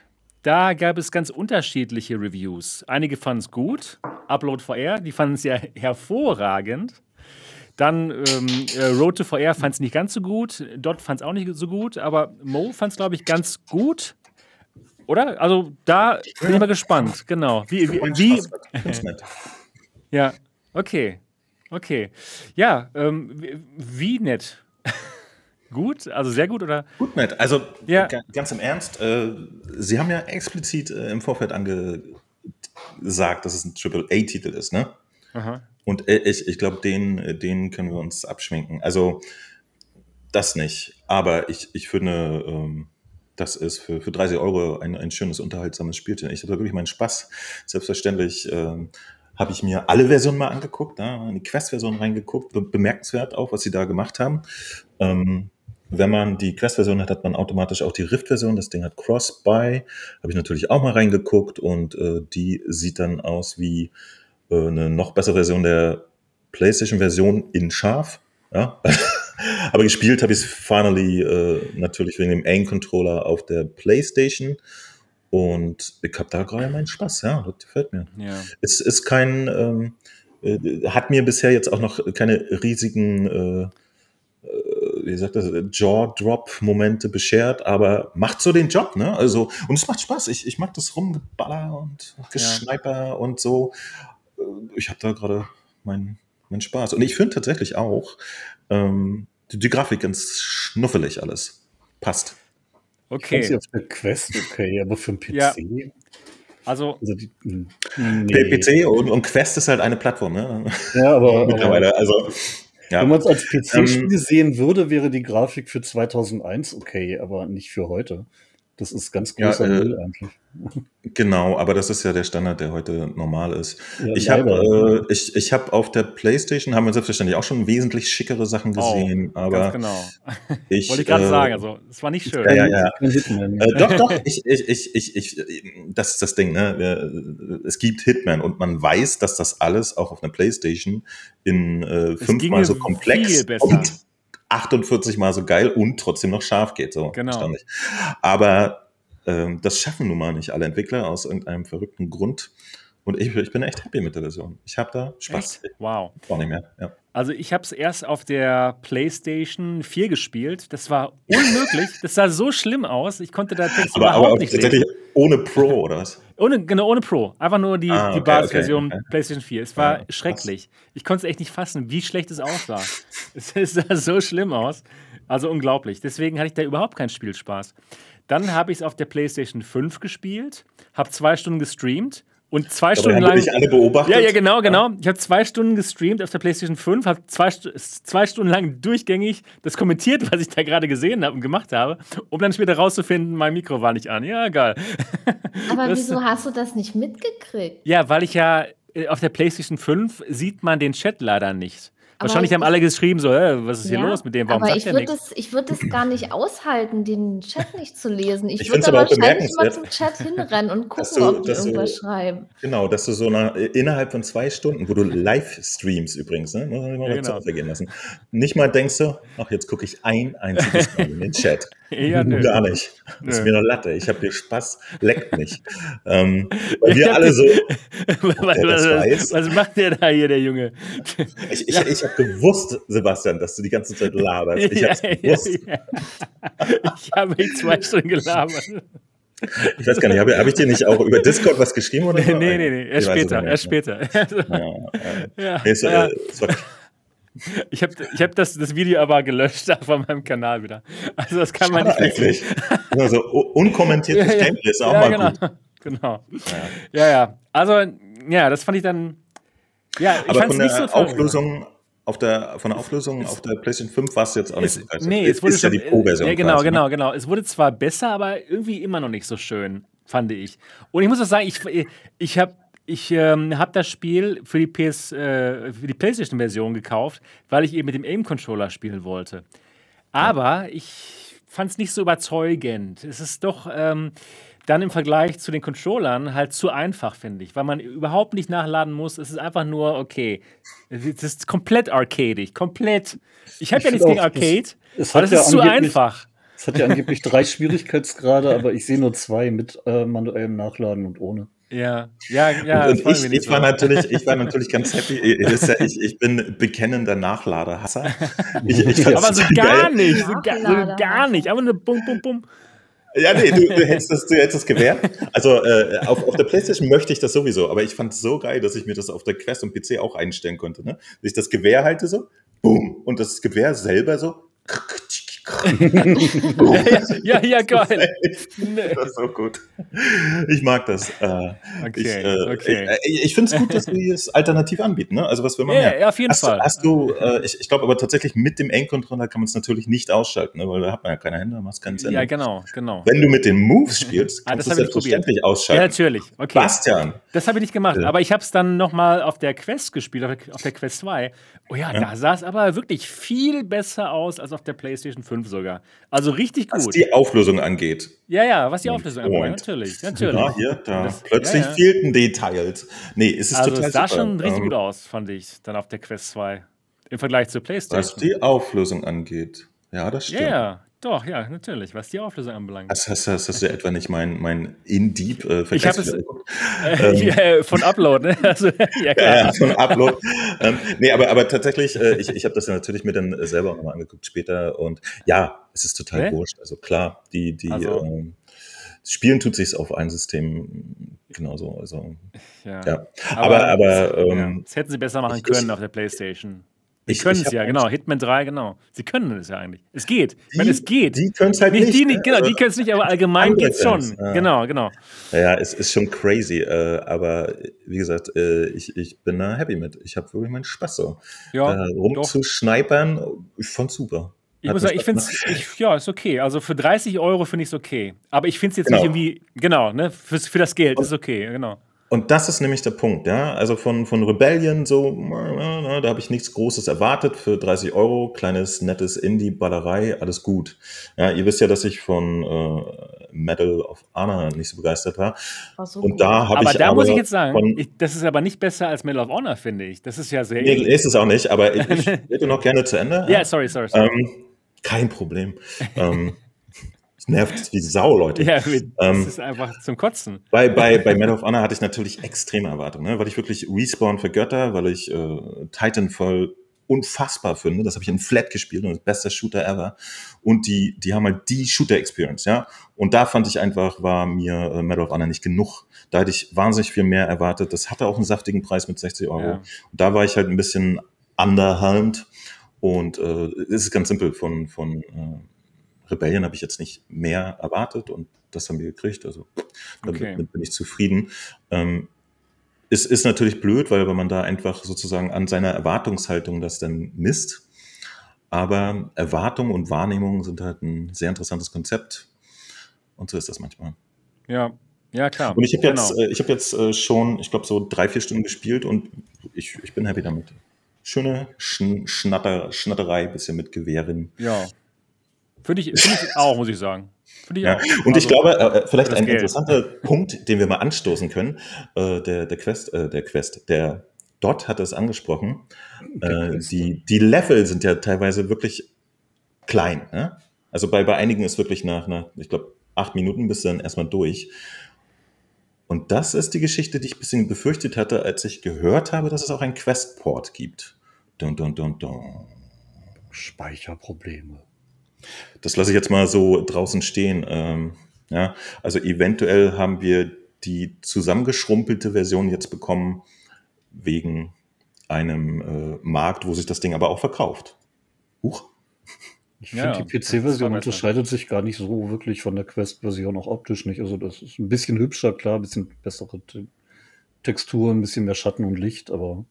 Da gab es ganz unterschiedliche Reviews. Einige fanden es gut. Upload VR, die fanden es ja (laughs) hervorragend. Dann ähm, äh, Road to VR fand es nicht ganz so gut. Dot fand es auch nicht so gut. Aber Mo fand es, glaube ich, ganz gut. Oder? Also da bin ich mal gespannt. Genau. Wie, wie, wie ja, okay. Okay. Ja, ähm, wie, nett. (laughs) gut? Also sehr gut oder? Gut nett. Also ja. ganz im Ernst, äh, Sie haben ja explizit äh, im Vorfeld angesagt, dass es ein Triple-A-Titel ist, ne? Aha. Und äh, ich, ich glaube, den, den können wir uns abschminken. Also das nicht. Aber ich, ich finde, ähm, das ist für, für 30 Euro ein, ein schönes, unterhaltsames Spielchen. Ich hatte wirklich meinen Spaß. Selbstverständlich ähm, habe ich mir alle Versionen mal angeguckt, in die Quest-Version reingeguckt. Be bemerkenswert auch, was sie da gemacht haben. Ähm, wenn man die Quest-Version hat, hat man automatisch auch die Rift-Version. Das Ding hat Cross-Buy. Habe ich natürlich auch mal reingeguckt und äh, die sieht dann aus wie äh, eine noch bessere Version der PlayStation-Version in scharf. Ja. (laughs) Aber gespielt habe ich es finally äh, natürlich wegen dem Aim-Controller auf der PlayStation. Und ich habe da gerade meinen Spaß, ja, das gefällt mir. Ja. Es ist kein, ähm, äh, hat mir bisher jetzt auch noch keine riesigen, äh, äh, wie sagt das, Jaw-Drop-Momente beschert, aber macht so den Job, ne? Also, und es macht Spaß. Ich, ich mag das Rumgeballer und Geschneiper ja. und so. Äh, ich habe da gerade meinen mein Spaß. Und ich finde tatsächlich auch, ähm, die, die Grafik ganz schnuffelig alles. Passt. Okay. Ich auf der Quest, okay, aber für den PC. Ja. Also, also die, nee. PC und, und, Quest ist halt eine Plattform, ne? Ja, aber (laughs) mittlerweile, also ja. Wenn man es als PC-Spiel ähm, sehen würde, wäre die Grafik für 2001 okay, aber nicht für heute. Das ist ganz großer ja, äh, Müll eigentlich. Genau, aber das ist ja der Standard, der heute normal ist. Ja, ich habe äh, ich, ich hab auf der Playstation, haben wir selbstverständlich auch schon wesentlich schickere Sachen oh, gesehen, oh, aber genau. ich, Wollte ich gerade äh, sagen, also es war nicht schön. Ja, ja, ja. äh, doch, doch, ich, ich, ich, ich, ich, das ist das Ding, ne? Es gibt Hitman und man weiß, dass das alles auch auf einer Playstation in äh, fünfmal so komplex und 48 mal so geil und trotzdem noch scharf geht. So, genau. Aber ähm, das schaffen nun mal nicht alle Entwickler aus irgendeinem verrückten Grund. Und ich, ich bin echt happy mit der Version. Ich habe da Spaß. Echt? Wow. Auch nicht mehr. Ja. Also ich habe es erst auf der PlayStation 4 gespielt. Das war unmöglich. das sah so schlimm aus. Ich konnte da Text aber, überhaupt aber nicht tatsächlich lesen. ohne Pro oder was? Ohne, genau, ohne Pro. Einfach nur die, ah, okay, die Basisversion okay, okay. PlayStation 4. Es war ja, schrecklich. Ich konnte es echt nicht fassen, wie schlecht es aussah. es (laughs) sah so schlimm aus. Also unglaublich. Deswegen hatte ich da überhaupt keinen Spielspaß. Dann habe ich es auf der PlayStation 5 gespielt, habe zwei Stunden gestreamt und zwei Aber Stunden lang. Dich alle beobachtet? Ja, ja, genau, genau. Ich habe zwei Stunden gestreamt auf der PlayStation 5, habe zwei, zwei Stunden lang durchgängig das kommentiert, was ich da gerade gesehen habe und gemacht habe, um dann später rauszufinden, mein Mikro war nicht an. Ja, geil. (laughs) Aber das, wieso hast du das nicht mitgekriegt? Ja, weil ich ja äh, auf der PlayStation 5 sieht man den Chat leider nicht. Wahrscheinlich haben alle geschrieben, so, äh, was ist hier ja, los mit dem? Warum aber ich würde das, ich würd das gar nicht (laughs) aushalten, den Chat nicht zu lesen. Ich, ich würde da wahrscheinlich mal zum Chat (laughs) hinrennen und gucken, du, ob die irgendwas du, schreiben. Genau, dass du so nach, innerhalb von zwei Stunden, wo du live streams übrigens, ne, muss ich mal ja, genau. vergehen lassen, nicht mal denkst du, ach, jetzt gucke ich ein einziges (laughs) Mal in den Chat. Ja, nö. Gar nicht. Das ist mir eine Latte. Ich habe hier Spaß, leckt mich. Ähm, weil wir alle so. was, was, was, macht der da hier, der Junge? ich ich, ich habe gewusst, Sebastian, dass du die ganze Zeit laberst. Ich habe (laughs) gewusst. ich habe mich zwei Stunden gelabert. Ich weiß gar nicht, habe hab ich dir nicht auch über Discord was geschrieben? Oder nee, nee, nee, nee, erst später, erst später. Ja, ja. ja. Es, (laughs) ja. Äh, es war ich habe ich hab das, das Video aber gelöscht (laughs) von meinem Kanal wieder. Also das kann Schade man nicht eigentlich. Also unkommentiertes ja, Gameplay ist auch ja, mal genau. gut. Genau. Ja. ja, ja. Also, ja, das fand ich dann. Ja, ich aber von der so Auflösung auf der, von der Auflösung auf der PlayStation 5 war es jetzt auch nicht so geil. Nee, es wurde ist schon, ja die Pro-Version. Ja, genau, quasi, ne? genau, genau. Es wurde zwar besser, aber irgendwie immer noch nicht so schön, fand ich. Und ich muss auch sagen, ich, ich habe ich ähm, habe das Spiel für die, PS, äh, für die PlayStation-Version gekauft, weil ich eben mit dem Aim-Controller spielen wollte. Aber ja. ich fand es nicht so überzeugend. Es ist doch ähm, dann im Vergleich zu den Controllern halt zu einfach, finde ich, weil man überhaupt nicht nachladen muss. Es ist einfach nur, okay, es ist komplett arcadig, komplett. Ich habe ja nichts gegen Arcade, das, aber das ja ist zu einfach. Es hat ja angeblich drei Schwierigkeitsgrade, aber ich sehe nur zwei mit äh, manuellem Nachladen und ohne. Ja, ja, ja. Und, und ich, ich, war natürlich, ich war natürlich ganz happy. Ich, ich bin bekennender Nachladerhasser. Ich, ich (laughs) aber so gar geil. nicht, so, gar, so gar nicht. Aber nur bum, bum, bum. Ja, nee, du, du, hättest das, du hättest das Gewehr. Also äh, auf, auf der Playstation möchte ich das sowieso, aber ich fand es so geil, dass ich mir das auf der Quest und PC auch einstellen konnte. Ne? Dass ich das Gewehr halte so, boom, und das Gewehr selber so ja, (laughs) ja, ja, geil. Das ist so gut. Ich mag das. Äh, okay, ich, äh, okay. ich, ich finde es gut, dass wir es alternativ anbieten. Ne? Also was wir machen. Ja, ja, auf jeden hast Fall. Du, hast du, äh, ich, ich glaube aber tatsächlich mit dem Endcontroller kann man es natürlich nicht ausschalten, ne? weil da hat man ja keine Hände, machst keinen Sinn. Ja, genau, genau. Wenn du mit den Moves spielst, ah, kannst du es selbstverständlich ausschalten. Ja, natürlich. Okay. Bastian. Das habe ich nicht gemacht, aber ich habe es dann nochmal auf der Quest gespielt, auf der, auf der Quest 2. Oh ja, ja. da sah es aber wirklich viel besser aus als auf der PlayStation 5 sogar. Also richtig gut. Was die Auflösung angeht. Ja, ja, was die Auflösung angeht, natürlich. natürlich. Ja, hier, da das, plötzlich ja, ja. fehlten Details. Nee, es ist also total es sah super. schon richtig gut aus, fand ich, dann auf der Quest 2. Im Vergleich zur PlayStation. Was die Auflösung angeht. Ja, das stimmt. Ja, ja. Doch, ja, natürlich, was die Auflösung anbelangt. Das hast, hast, hast du etwa nicht mein, mein In-Deep äh, Ich habe es äh, (laughs) ähm, von Upload, ne? Also, ja. (laughs) Ja, von Upload. ähm, nee, aber, aber tatsächlich, äh, ich, ich habe das ja natürlich mir dann selber auch nochmal angeguckt später und ja, es ist total Hä? wurscht. Also klar, die, die Also- ähm, Spielen tut sich auf ein System genauso. Also, Ja. ja. Aber, aber, ja, ähm, das hätten sie besser machen können ich- auf der PlayStation. Sie ich- können es ja, genau. Hitman 3, genau. Sie können es ja eigentlich. Es geht. Ich Die- meine, es geht. Die können es halt nicht, nicht. die ne? nicht, genau, die Also- können es nicht, aber allgemein andere geht's schon. Ja. Genau, genau. Ja, es ist schon crazy, äh, aber wie gesagt, äh, ich, ich bin da happy mit. Ich habe wirklich meinen Spaß so. Ja, da doch. rumzuschneipern, ich fand's super. Ich Hat muss sagen, ich finde es, ja, ist okay. Also für 30 Euro finde ich es okay. Aber ich finde es jetzt Genau. nicht irgendwie, genau, ne, für, für das Geld ist okay, genau. Und das ist nämlich der Punkt, ja. Also von, von Rebellion, so, da habe ich nichts Großes erwartet für 30 Euro, kleines, nettes Indie-Ballerei, alles gut. Ja, ihr wisst ja, dass ich von äh, Medal of Honor nicht so begeistert war. War so Und gut. da habe Aber ich da aber muss ich jetzt sagen, von, ich, das ist aber nicht besser als Medal of Honor, finde ich. Das ist ja sehr nee, ähnlich. ist es auch nicht, aber ich, ich (laughs) rede noch gerne zu Ende. Ja, sorry, sorry. sorry. Ähm, kein Problem. ähm, (laughs) nervt wie Sau, Leute. ja, das ähm, ist einfach zum Kotzen. Bei, bei, bei Medal of Honor hatte ich natürlich extreme Erwartungen, ne? weil ich wirklich Respawn für Götter, weil ich äh, Titanfall unfassbar finde. Das habe ich in Flat gespielt und das beste Shooter ever. Und die, die haben halt die Shooter-Experience, ja. Und da fand ich einfach, war mir äh, Medal of Honor nicht genug. Da hätte ich wahnsinnig viel mehr erwartet. Das hatte auch einen saftigen Preis mit 60 Euro. Ja. Und da war ich halt ein bisschen underwhelmed. Und äh, es ist ganz simpel, von, von äh, Rebellion habe ich jetzt nicht mehr erwartet und das haben wir gekriegt. Also damit Okay. bin ich zufrieden. Ähm, es ist natürlich blöd, weil, weil man da einfach sozusagen an seiner Erwartungshaltung das dann misst. Aber Erwartung und Wahrnehmung sind halt ein sehr interessantes Konzept. Und so ist das manchmal. Ja, ja klar. Und ich habe jetzt, Genau. äh, ich hab jetzt äh, schon, ich glaube, so drei, vier Stunden gespielt und ich, ich bin happy damit. Schöne Schn Schnatter, Schnatterei, bisschen mit Gewehren. Ja. Finde ich, find ich auch, muss ich sagen. Ich Ja. auch. Und ich Also, glaube, äh, vielleicht das ein Geld. interessanter Punkt, den wir mal anstoßen können, äh, der, der Quest, äh, der Quest, der Dot hat es angesprochen. Äh, die, die Level sind ja teilweise wirklich klein. Ne? Also bei, bei einigen ist wirklich nach, nach ich glaube, acht Minuten bist du dann erstmal durch. Und das ist die Geschichte, die ich ein bisschen befürchtet hatte, als ich gehört habe, dass es auch ein Questport gibt. Dun, dun, dun, dun. Speicherprobleme. Das lasse ich jetzt mal so draußen stehen. Ähm, ja, also eventuell haben wir die zusammengeschrumpelte Version jetzt bekommen wegen einem äh, Markt, wo sich das Ding aber auch verkauft. Huch. Ich Ja, finde, die PC-Version unterscheidet sich gar nicht so wirklich von der Quest-Version, auch optisch nicht. Also das ist ein bisschen hübscher, klar, ein bisschen bessere Te Textur, ein bisschen mehr Schatten und Licht, aber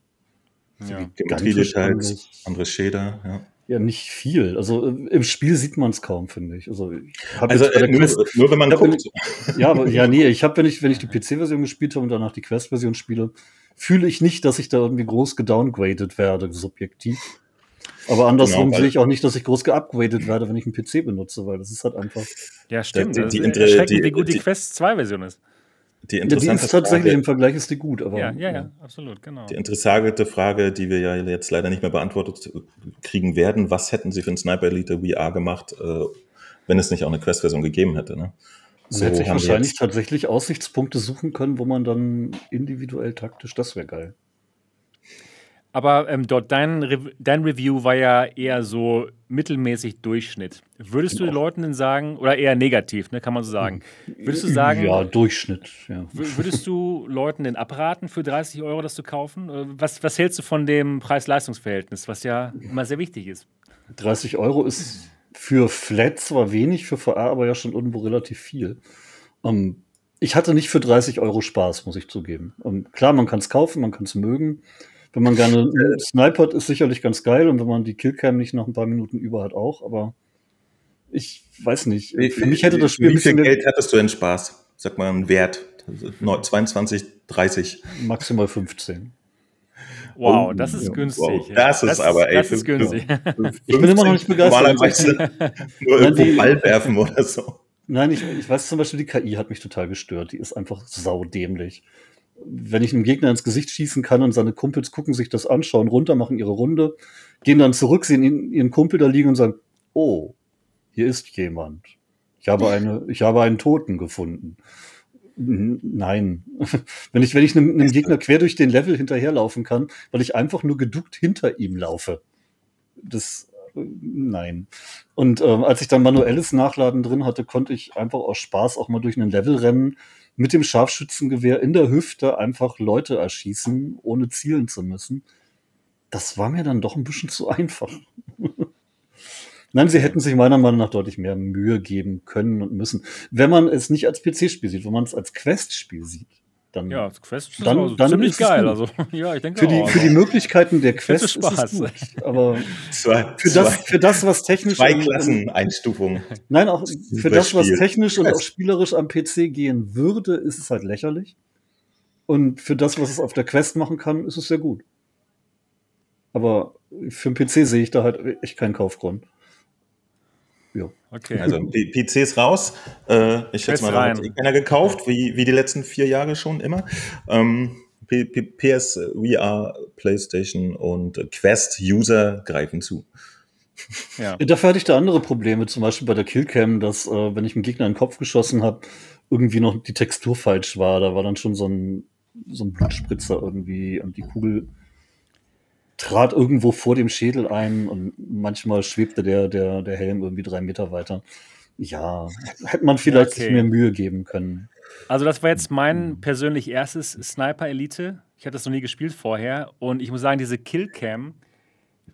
ja. Geometrie-Details, anderes. andere Shader. Ja. Ja, nicht viel. Also äh, im Spiel sieht man es kaum, finde ich. Also, ich Also äh, nur, Quest, nur wenn man Ja, wenn guckt. ja, aber, ja, (laughs) nee, ich habe, wenn ich, wenn ich die PC-Version gespielt habe und danach die Quest-Version spiele, fühle ich nicht, dass ich da irgendwie groß gedowngradet werde, subjektiv. Aber andersrum Genau, sehe ich auch nicht, dass ich groß geupgradet werde, wenn ich einen PC benutze, weil das ist halt einfach. ja, stimmt. Die- die erschreckend, die- wie gut die, die- Quest 2-Version ist. Die Ja, die interessante, ist tatsächlich Frage, im Vergleich ist die gut, aber. Ja, ja, ja, absolut, genau. die interessante Frage, die wir ja jetzt leider nicht mehr beantwortet kriegen werden, was hätten Sie für einen Sniper Elite VR gemacht, äh, wenn es nicht auch eine Quest-Version gegeben hätte? Ne? Man hätte sich haben wir wahrscheinlich tatsächlich Aussichtspunkte suchen können, wo man dann individuell taktisch, das wäre geil. Aber ähm, dort dein, Re dein Review war ja eher so mittelmäßig Durchschnitt. Würdest du den Leuten denn sagen, oder eher negativ, ne, kann man so sagen. Würdest du sagen, Ja, Durchschnitt, ja. wür- würdest du Leuten denn abraten, für 30 Euro das zu kaufen? Äh, Was, was hältst du von dem Preis-Leistungs-Verhältnis, was ja immer sehr wichtig ist? 30 Euro ist für Flat zwar wenig, für VR aber ja schon irgendwo relativ viel. Ähm, ich hatte nicht für 30 Euro Spaß, muss ich zugeben. Ähm, klar, man kann es kaufen, man kann es mögen. Wenn man gerne äh, snipert, ist sicherlich ganz geil. Und wenn man die Killcam nicht noch ein paar Minuten über hat, auch. Aber ich weiß nicht. Für mich hätte das Spiel. Wie viel Geld hattest du denn Spaß? Sag mal einen Wert. 22, 30. Maximal 15. Wow, das ist günstig. Wow, das, ist aber, ey, das ist günstig. (laughs) Ich bin immer noch nicht begeistert. (laughs) nur irgendwo Ball werfen oder so. Nein, ich, ich weiß zum Beispiel, die KI hat mich total gestört. Die ist einfach saudämlich. Wenn ich einem Gegner ins Gesicht schießen kann und seine Kumpels gucken sich das an, schauen runter, machen ihre Runde, gehen dann zurück, sehen ihren Kumpel da liegen und sagen, oh, hier ist jemand. Ich habe eine, ich habe einen Toten gefunden. Nein. (laughs) wenn ich, wenn ich einem, einem Gegner quer durch den Level hinterherlaufen kann, weil ich einfach nur geduckt hinter ihm laufe. Das, nein. Und ähm, als ich dann manuelles Nachladen drin hatte, konnte ich einfach aus Spaß auch mal durch einen Level rennen, mit dem Scharfschützengewehr in der Hüfte einfach Leute erschießen, ohne zielen zu müssen. Das war mir dann doch ein bisschen zu einfach. (laughs) Nein, sie hätten sich meiner Meinung nach deutlich mehr Mühe geben können und müssen. Wenn man es nicht als PC-Spiel sieht, wenn man es als Quest-Spiel sieht, dann, ja, das Quest ist dann, also dann ziemlich ist es geil. Also, (laughs) ja, ich denke für, die, auch, für die. Möglichkeiten der (laughs) Quest Hätte ist Spaß. es gut. Aber Zwei, (laughs) für zwei, das, für das, was technisch zwei und- Klasseneinstufungen. Nein, auch für das, was technisch und auch spielerisch am PC gehen würde, ist es halt lächerlich. Und für das, was es auf der Quest machen kann, ist es sehr gut. Aber für den PC sehe ich da halt echt keinen Kaufgrund. Ja. Okay. Also PCs raus. Äh, ich schätze mal, da hat eh keiner gekauft, wie, wie die letzten vier Jahre schon immer. Ähm, P P PS, VR, PlayStation und Quest-User greifen zu. ja. Dafür hatte ich da andere Probleme, zum Beispiel bei der Killcam, dass, äh, wenn ich einen Gegner in den Kopf geschossen habe, irgendwie noch die Textur falsch war. Da war dann schon so ein, so ein Blutspritzer irgendwie und die Kugel trat irgendwo vor dem Schädel ein und manchmal schwebte der, der, der Helm irgendwie drei Meter weiter. Ja, hätte man vielleicht Okay. sich mehr Mühe geben können. Also das war jetzt mein persönlich erstes Sniper Elite. Ich hatte das noch nie gespielt vorher und ich muss sagen, diese Killcam,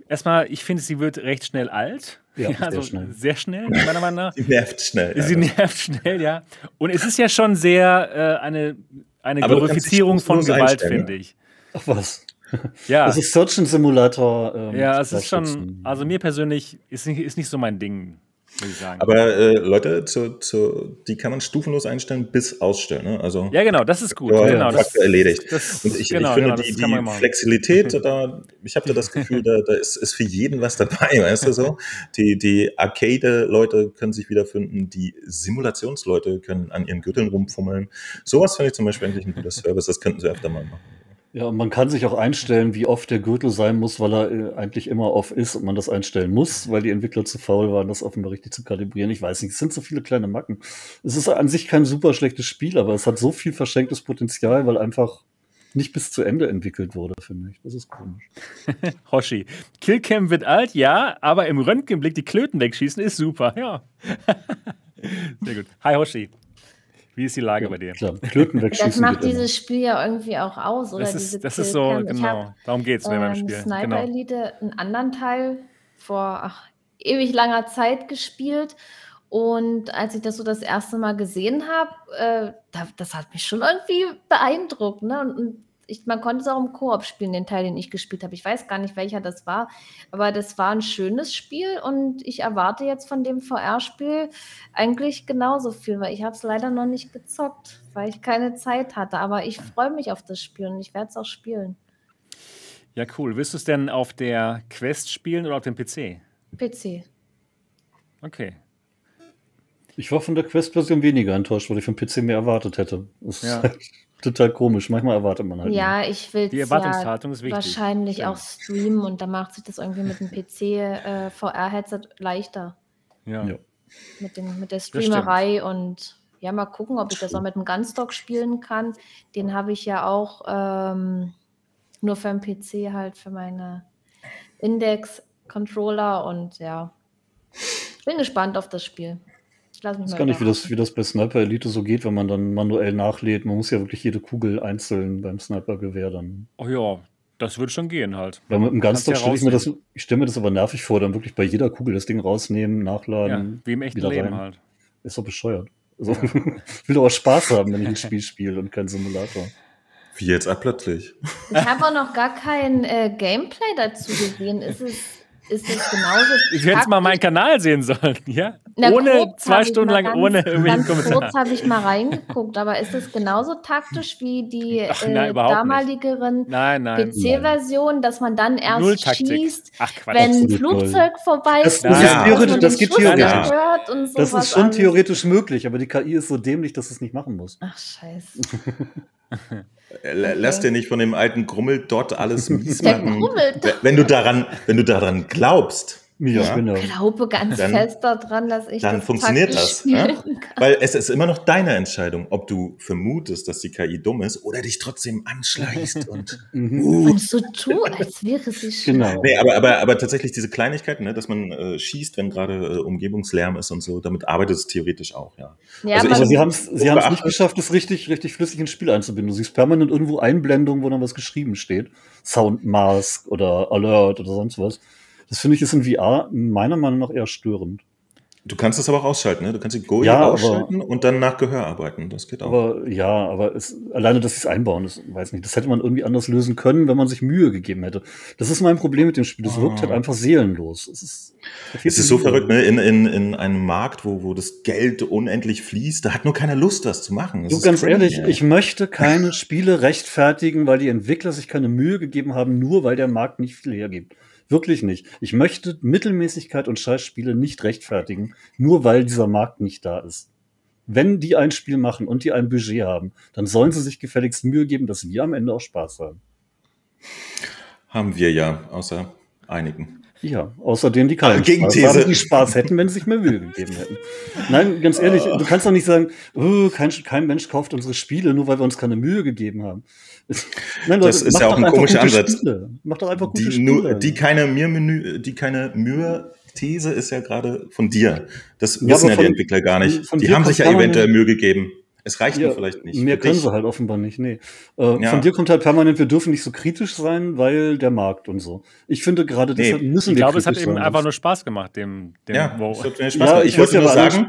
erstmal, ich finde, sie wird recht schnell alt. Ja, (laughs) sehr also schnell. Sehr schnell, meiner Meinung nach. (laughs) Die nervt schnell. Sie also. nervt schnell, ja. Und es ist ja schon sehr äh, eine, eine Aber Glorifizierung von Gewalt, finde ich. Ach was. Ja, Das ist Search and Simulator. ähm, ja, es ist schon, also mir persönlich ist nicht, ist nicht so mein Ding, würde ich sagen. Aber äh, Leute, zu, zu, die kann man stufenlos einstellen bis ausstellen. Ne? Also ja, genau, das ist gut. Ja, genau, das, erledigt. Das, Und ich, genau, ich finde, genau, die, die. Flexibilität, (laughs) da, ich habe da das Gefühl, da, da ist, ist für jeden was dabei, (laughs) weißt du so? Die, die Arcade-Leute können sich wiederfinden, die Simulationsleute können an ihren Gürteln rumfummeln. Sowas finde ich zum Beispiel eigentlich ein guter (laughs) Service, das könnten sie öfter mal machen. Ja, und man kann sich auch einstellen, wie oft der Gürtel sein muss, weil er äh, eigentlich immer off ist und man das einstellen muss, weil die Entwickler zu faul waren, das offenbar richtig zu kalibrieren. Ich weiß nicht, es sind so viele kleine Macken. Es ist an sich kein super schlechtes Spiel, aber es hat so viel verschenktes Potenzial, weil einfach nicht bis zu Ende entwickelt wurde, finde ich. Das ist komisch. (laughs) Hoshi. Killcam wird alt, ja, aber im Röntgenblick die Klöten wegschießen ist super, ja. (laughs) Sehr gut. Hi Hoshi. Wie ist die Lage bei dir? Klar, Das macht immer. dieses Spiel ja irgendwie auch aus, oder? Das ist, das ist so. Ich hab, genau. Darum geht es mir beim ähm, Spiel. Sniper Genau. Elite einen anderen Teil vor ach, ewig langer Zeit gespielt. Und als ich das so das erste Mal gesehen habe, äh, da, das hat mich schon irgendwie beeindruckt. Ne? Und, und ich, man konnte es auch im Koop spielen, den Teil, den ich gespielt habe. Ich weiß gar nicht, welcher das war, aber das war ein schönes Spiel und ich erwarte jetzt von dem VR-Spiel eigentlich genauso viel, weil ich habe es leider noch nicht gezockt, weil ich keine Zeit hatte. Aber ich freue mich auf das Spiel und ich werde es auch spielen. Ja, cool. Willst du es denn auf der Quest spielen oder auf dem PC? PC. Okay. Ich war von der Quest-Version weniger enttäuscht, weil ich vom PC mehr erwartet hätte. Das Ja. Total komisch. Manchmal erwartet man halt. mehr. Ja, ich will Die Erwartungshaltung ja ist wichtig. wahrscheinlich Stimmt. auch streamen und da macht sich das irgendwie mit dem (laughs) PC äh, VR-Headset leichter. Ja. Ja. Mit, dem, mit der. Streamerei und ja, mal gucken, ob ich das auch mit dem Gunstock spielen kann. Den habe ich ja auch ähm, nur für den PC halt für meine Index-Controller und ja, bin gespannt auf das Spiel. Ich lass mich Ich weiß mal gar nicht, wie das, wie das bei Sniper Elite so geht, wenn man dann manuell nachlädt. Man muss ja wirklich jede Kugel einzeln beim Sniper-Gewehr dann. Oh ja, Das würde schon gehen halt. Weil mit dem Ganztag stelle ich mir das, ich stelle mir das aber nervig vor, dann wirklich bei jeder Kugel das Ding rausnehmen, nachladen. Ja, wie im echten Leben rein. halt. Ist doch bescheuert. Also, ich (laughs) will doch auch Spaß haben, wenn ich ein Spiel spiele und kein Simulator. Wie jetzt plötzlich? Ich habe auch noch gar kein äh, Gameplay dazu gesehen. Ist es ist es genauso. (laughs) Ich hätte mal meinen Kanal sehen sollen, ja? Na, ohne zwei Stunden lang, ganz, ohne irgendwelchen Kommentar. Kurz habe ich mal reingeguckt, aber ist es genauso taktisch wie die (laughs) Ach, nein, äh, damaligeren PC-Version, dass man dann erst schießt, Ach, wenn ein Flugzeug vorbei ist? Das, ja. theoretisch, das geht theoretisch. Das ist schon theoretisch möglich, aber die KI ist so dämlich, dass es nicht machen muss. Ach, scheiße. (laughs) Okay. Lass dir nicht von dem alten Grummel dort alles (laughs) mies machen. Wenn du daran, wenn du daran glaubst. Ja, ich genau. glaube ganz dann, fest daran, dass ich dann das funktioniert das. Ja? Weil es ist immer noch deine Entscheidung, ob du vermutest, dass die KI dumm ist oder dich trotzdem anschleichst (laughs) und, uh. und so tu, als wäre sie (laughs) schlau. Genau. Nee, aber, aber, aber tatsächlich diese Kleinigkeiten, ne, dass man äh, schießt, wenn gerade äh, Umgebungslärm ist und so, damit arbeitet es theoretisch auch, ja. ja also, aber sie haben es sie nicht geschafft, es richtig, richtig flüssig ins Spiel einzubinden. Du siehst permanent irgendwo Einblendungen, wo dann was geschrieben steht. Soundmask oder Alert oder sonst was. Das finde ich ist in VR meiner Meinung nach eher störend. Du kannst es aber auch ausschalten, ne? Du kannst die Go ja, ausschalten aber, und dann nach Gehör arbeiten. Das geht auch. Aber ja, aber es, alleine, dass sie es einbauen, das weiß nicht. Das hätte man irgendwie anders lösen können, wenn man sich Mühe gegeben hätte. Das ist mein Problem mit dem Spiel. Das oh. wirkt halt ah. einfach seelenlos. Es ist, es ist so verrückt, ne? In, in, in einem Markt, wo, wo das Geld unendlich fließt, da hat nur keiner Lust, das zu machen. Das du, ganz crazy, ehrlich, ja. ich möchte (laughs) keine Spiele rechtfertigen, weil die Entwickler sich keine Mühe gegeben haben, nur weil der Markt nicht viel hergibt. Wirklich nicht. Ich möchte Mittelmäßigkeit und Scheißspiele nicht rechtfertigen, nur weil dieser Markt nicht da ist. Wenn die ein Spiel machen und die ein Budget haben, dann sollen sie sich gefälligst Mühe geben, dass wir am Ende auch Spaß haben. Haben wir ja, außer einigen. Ja, außerdem die keinen Spaß haben, die Spaß hätten, wenn sie sich mehr Mühe gegeben hätten. Nein, ganz ehrlich, du kannst doch nicht sagen, oh, kein, kein Mensch kauft unsere Spiele, nur weil wir uns keine Mühe gegeben haben. (laughs) Nein, Leute, das ist ja auch ein komischer Ansatz. Spiele. Macht doch einfach gute die, Spiele. Nur, die keine Mühe, die keine Mühe These ist ja gerade von dir. Das ja, wissen ja von, die Entwickler gar nicht. Die haben sich ja eventuell Mühe gegeben. Es reicht ja, mir vielleicht nicht. Mehr können sie halt offenbar nicht, nee. Äh, ja. Von dir kommt halt permanent, wir dürfen nicht so kritisch sein, weil der Markt und so. Ich finde gerade deshalb nee. müssen ich wir Ich glaube, es hat eben einfach nur Spaß gemacht, dem, dem ja, wo. (laughs) Spaß ja, ich wollte nur sagen,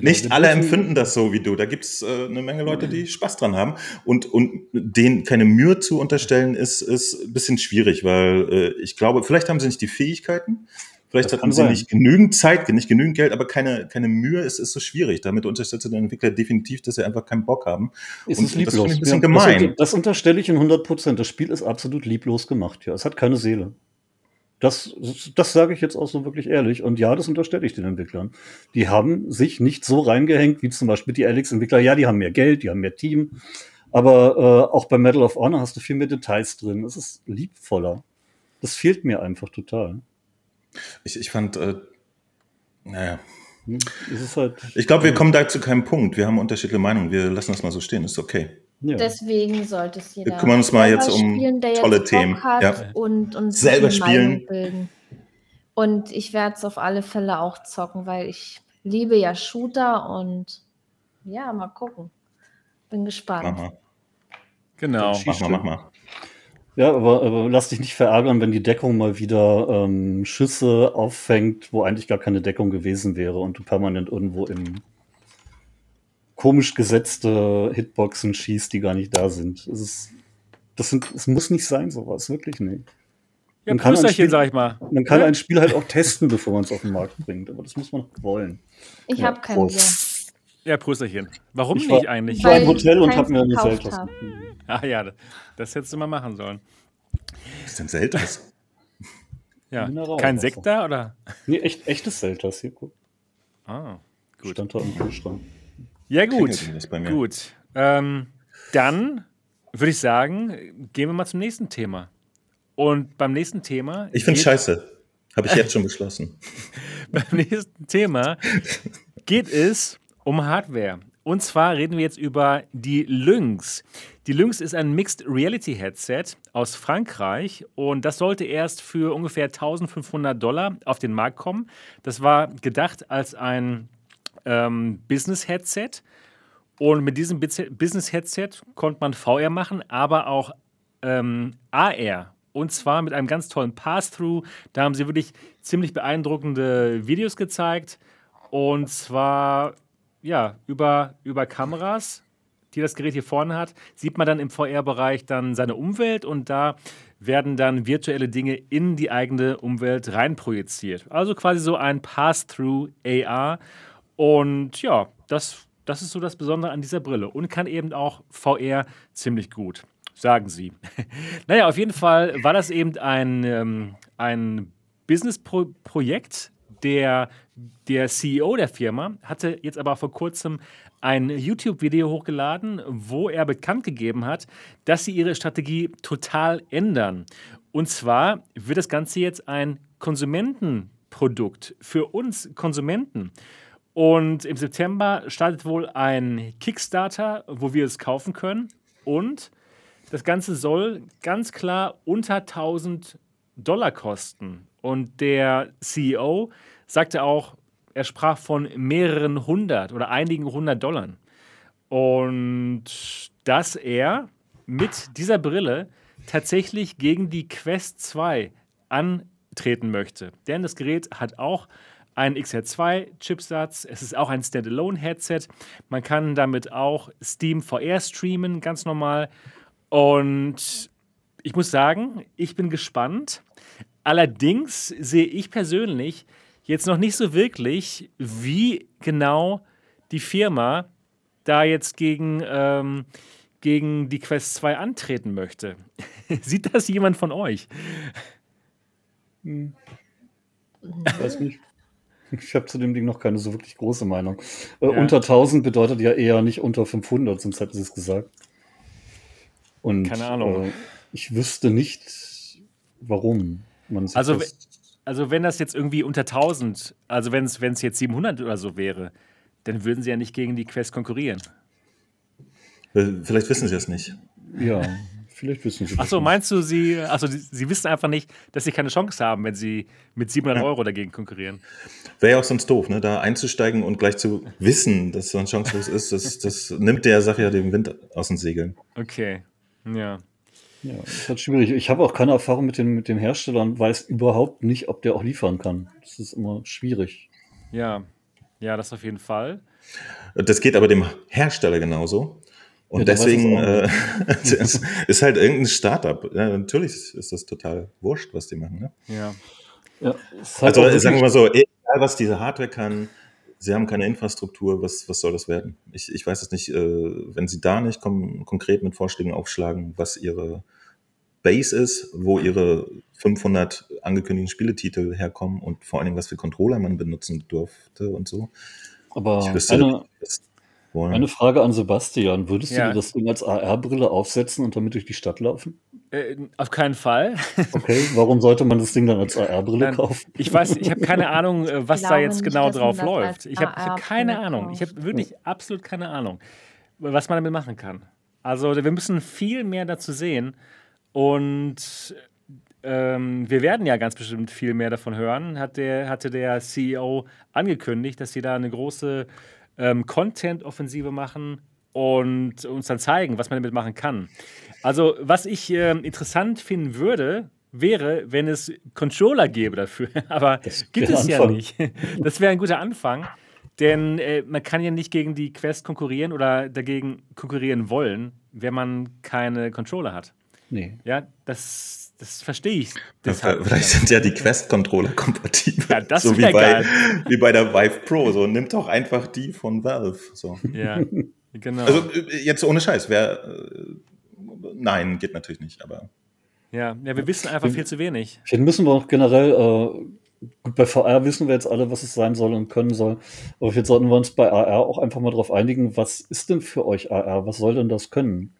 nicht alle empfinden das so wie du. Da gibt's äh, eine Menge Leute, die Spaß dran haben. Und, und denen keine Mühe zu unterstellen, ist, ist ein bisschen schwierig, weil äh, ich glaube, vielleicht haben sie nicht die Fähigkeiten, Vielleicht hatten sie nicht genügend Zeit, nicht genügend Geld, aber keine, keine Mühe. Es ist so schwierig. Damit unterstütze den Entwickler definitiv, dass sie einfach keinen Bock haben. Es ist lieblos. Das ist ein bisschen ja, gemein. Das, das, unterstelle ich in 100 Prozent. Das Spiel ist absolut lieblos gemacht. Ja, es hat keine Seele. Das, das sage ich jetzt auch so wirklich ehrlich. Und ja, das unterstelle ich den Entwicklern. Die haben sich nicht so reingehängt, wie zum Beispiel die Alex-Entwickler. Ja, die haben mehr Geld, die haben mehr Team. Aber äh, auch bei Medal of Honor hast du viel mehr Details drin. Es ist liebvoller. Das fehlt mir einfach total. Ich, ich fand, äh, naja. Hm, halt, ich glaube, wir kommen da zu keinem Punkt. Wir haben unterschiedliche Meinungen. Wir lassen das mal so stehen. Ist okay. Ja. Deswegen sollte es jeder wir kümmern uns mal jetzt um spielen, tolle Themen. Ja. Und, und selber spielen. Bilden. Und ich werde es auf alle Fälle auch zocken, weil ich liebe ja Shooter und ja, mal gucken. Bin gespannt. Mach mal. Genau. Mach mal, mach mal. Ja, aber, aber lass dich nicht verärgern, wenn die Deckung mal wieder ähm, Schüsse auffängt, wo eigentlich gar keine Deckung gewesen wäre und du permanent irgendwo in komisch gesetzte Hitboxen schießt, die gar nicht da sind. Es, ist, das, sind, es muss nicht sein, sowas, wirklich nicht. Ja, man kann, ein Spiel, sag ich mal. man kann ja? ein Spiel halt auch testen, bevor man es auf den Markt bringt, aber das muss man wollen. Ich ja, habe kein Bier. Ja, Prösterchen. Warum ich war, nicht eigentlich? Ich war im Hotel und habe mir eine Selters Ah ja, das hättest du mal machen sollen. Was ist denn Selters? (laughs) ja, kein Sekt da, oder? Nee, echt, echtes Selters hier, guck. Ah, gut. Stand da im Kühlschrank. Ja, gut. Gut. Ähm, dann würde ich sagen, gehen wir mal zum nächsten Thema. Und beim nächsten Thema. Ich finde scheiße. Habe ich (laughs) jetzt schon beschlossen. beim nächsten Thema (laughs) geht es um Hardware. Und zwar reden wir jetzt über die Lynx. Die Lynx ist ein Mixed Reality Headset aus Frankreich und das sollte erst für ungefähr 1500 Dollar auf den Markt kommen. Das war gedacht als ein ähm, Business Headset und mit diesem Business Headset konnte man VR machen, aber auch ähm, AR. Und zwar mit einem ganz tollen Pass-Through. Da haben sie wirklich ziemlich beeindruckende Videos gezeigt. Und zwar ja, über, über Kameras, die das Gerät hier vorne hat, sieht man dann im VR-Bereich dann seine Umwelt und da werden dann virtuelle Dinge in die eigene Umwelt reinprojiziert. Also quasi so ein Pass-Through AR. Und ja, das, das ist so das Besondere an dieser Brille und kann eben auch VR ziemlich gut, sagen sie. (laughs) naja, auf jeden Fall war das eben ein, ähm, ein Business-Projekt. Der, der CEO der Firma hatte jetzt aber vor kurzem ein YouTube-Video hochgeladen, wo er bekannt gegeben hat, dass sie ihre Strategie total ändern. Und zwar wird das Ganze jetzt ein Konsumentenprodukt für uns Konsumenten. Und im September startet wohl ein Kickstarter, wo wir es kaufen können. Und das Ganze soll ganz klar unter 1000 Dollar kosten. Und der CEO sagte auch, er sprach von mehreren hundert oder einigen hundert Dollar. Und dass er mit dieser Brille tatsächlich gegen die Quest 2 antreten möchte. Denn das Gerät hat auch einen XR2-Chipsatz. Es ist auch ein Standalone-Headset. Man kann damit auch Steam VR streamen, ganz normal. Und ich muss sagen, ich bin gespannt. Allerdings sehe ich persönlich jetzt noch nicht so wirklich, wie genau die Firma da jetzt gegen, ähm, gegen die Quest 2 antreten möchte. (laughs) Sieht das jemand von euch? Hm. Ich weiß nicht. Ich habe zu dem Ding noch keine so wirklich große Meinung. Äh, ja. Unter 1000 bedeutet ja eher nicht unter 500, sonst hätten sie es gesagt. Und, keine Ahnung. Äh, ich wüsste nicht, warum also, also wenn das jetzt irgendwie unter 1000, also wenn es jetzt 700 oder so wäre, dann würden sie ja nicht gegen die Quest konkurrieren. Vielleicht wissen sie es nicht. Ja, vielleicht wissen sie es Achso, meinst du, sie, also sie wissen einfach nicht, dass sie keine Chance haben, wenn sie mit 700 ja. Euro dagegen konkurrieren? Wäre ja auch sonst doof, ne? da einzusteigen und gleich zu wissen, dass so ein chancelos ist, das, das nimmt der Sache ja den Wind aus den Segeln. Okay, ja. Ja, ist halt schwierig. Ich habe auch keine Erfahrung mit dem, mit dem Hersteller und weiß überhaupt nicht, ob der auch liefern kann. Das ist immer schwierig. Ja, ja, das auf jeden Fall. Das geht aber dem Hersteller genauso. Und ja, deswegen äh, (laughs) ist halt irgendein Startup. Ja, natürlich ist das total wurscht, was die machen. Ne? Ja. ja halt also sagen wir mal so, egal was diese Hardware kann, sie haben keine Infrastruktur, was, was soll das werden? Ich, ich weiß es nicht, äh, wenn sie da nicht kom konkret mit Vorschlägen aufschlagen, was ihre Base ist, wo ihre 500 angekündigten Spieletitel herkommen und vor allen Dingen, was für Controller man benutzen durfte und so. Aber ich wüsste, eine, eine Frage an Sebastian. Würdest ja. du dir das Ding als AR-Brille aufsetzen und damit durch die Stadt laufen? Äh, auf keinen Fall. Okay, warum sollte man das Ding dann als AR-Brille kaufen? Ich weiß, ich habe keine Ahnung, äh, was da jetzt genau nicht, drauf läuft. Ich habe hab keine Ahnung. Ich habe wirklich absolut keine Ahnung, was man damit machen kann. Also wir müssen viel mehr dazu sehen und ähm, wir werden ja ganz bestimmt viel mehr davon hören. Hat der, hatte der CEO angekündigt, dass sie da eine große ähm, Content-Offensive machen und uns dann zeigen, was man damit machen kann. Also, was ich äh, interessant finden würde, wäre, wenn es Controller gäbe dafür. (laughs) Aber das gibt es ja nicht. (laughs) Das wäre ein guter Anfang. Denn äh, man kann ja nicht gegen die Quest konkurrieren oder dagegen konkurrieren wollen, wenn man keine Controller hat. Nee. Ja, das, das verstehe ich. Deshalb. Vielleicht sind ja die Quest-Controller kompatibel. Ja, das so wie bei, geil. wie bei der Vive Pro. So, nimmt doch einfach die von Valve. So. Ja, genau. Also äh, jetzt ohne Scheiß, wer. Äh, nein, geht natürlich nicht, aber. Ja, ja, wir wissen einfach viel zu wenig. Vielleicht müssen wir auch generell, äh, gut, bei VR wissen wir jetzt alle, was es sein soll und können soll. Aber jetzt sollten wir uns bei AR auch einfach mal darauf einigen, was ist denn für euch AR? Was soll denn das können?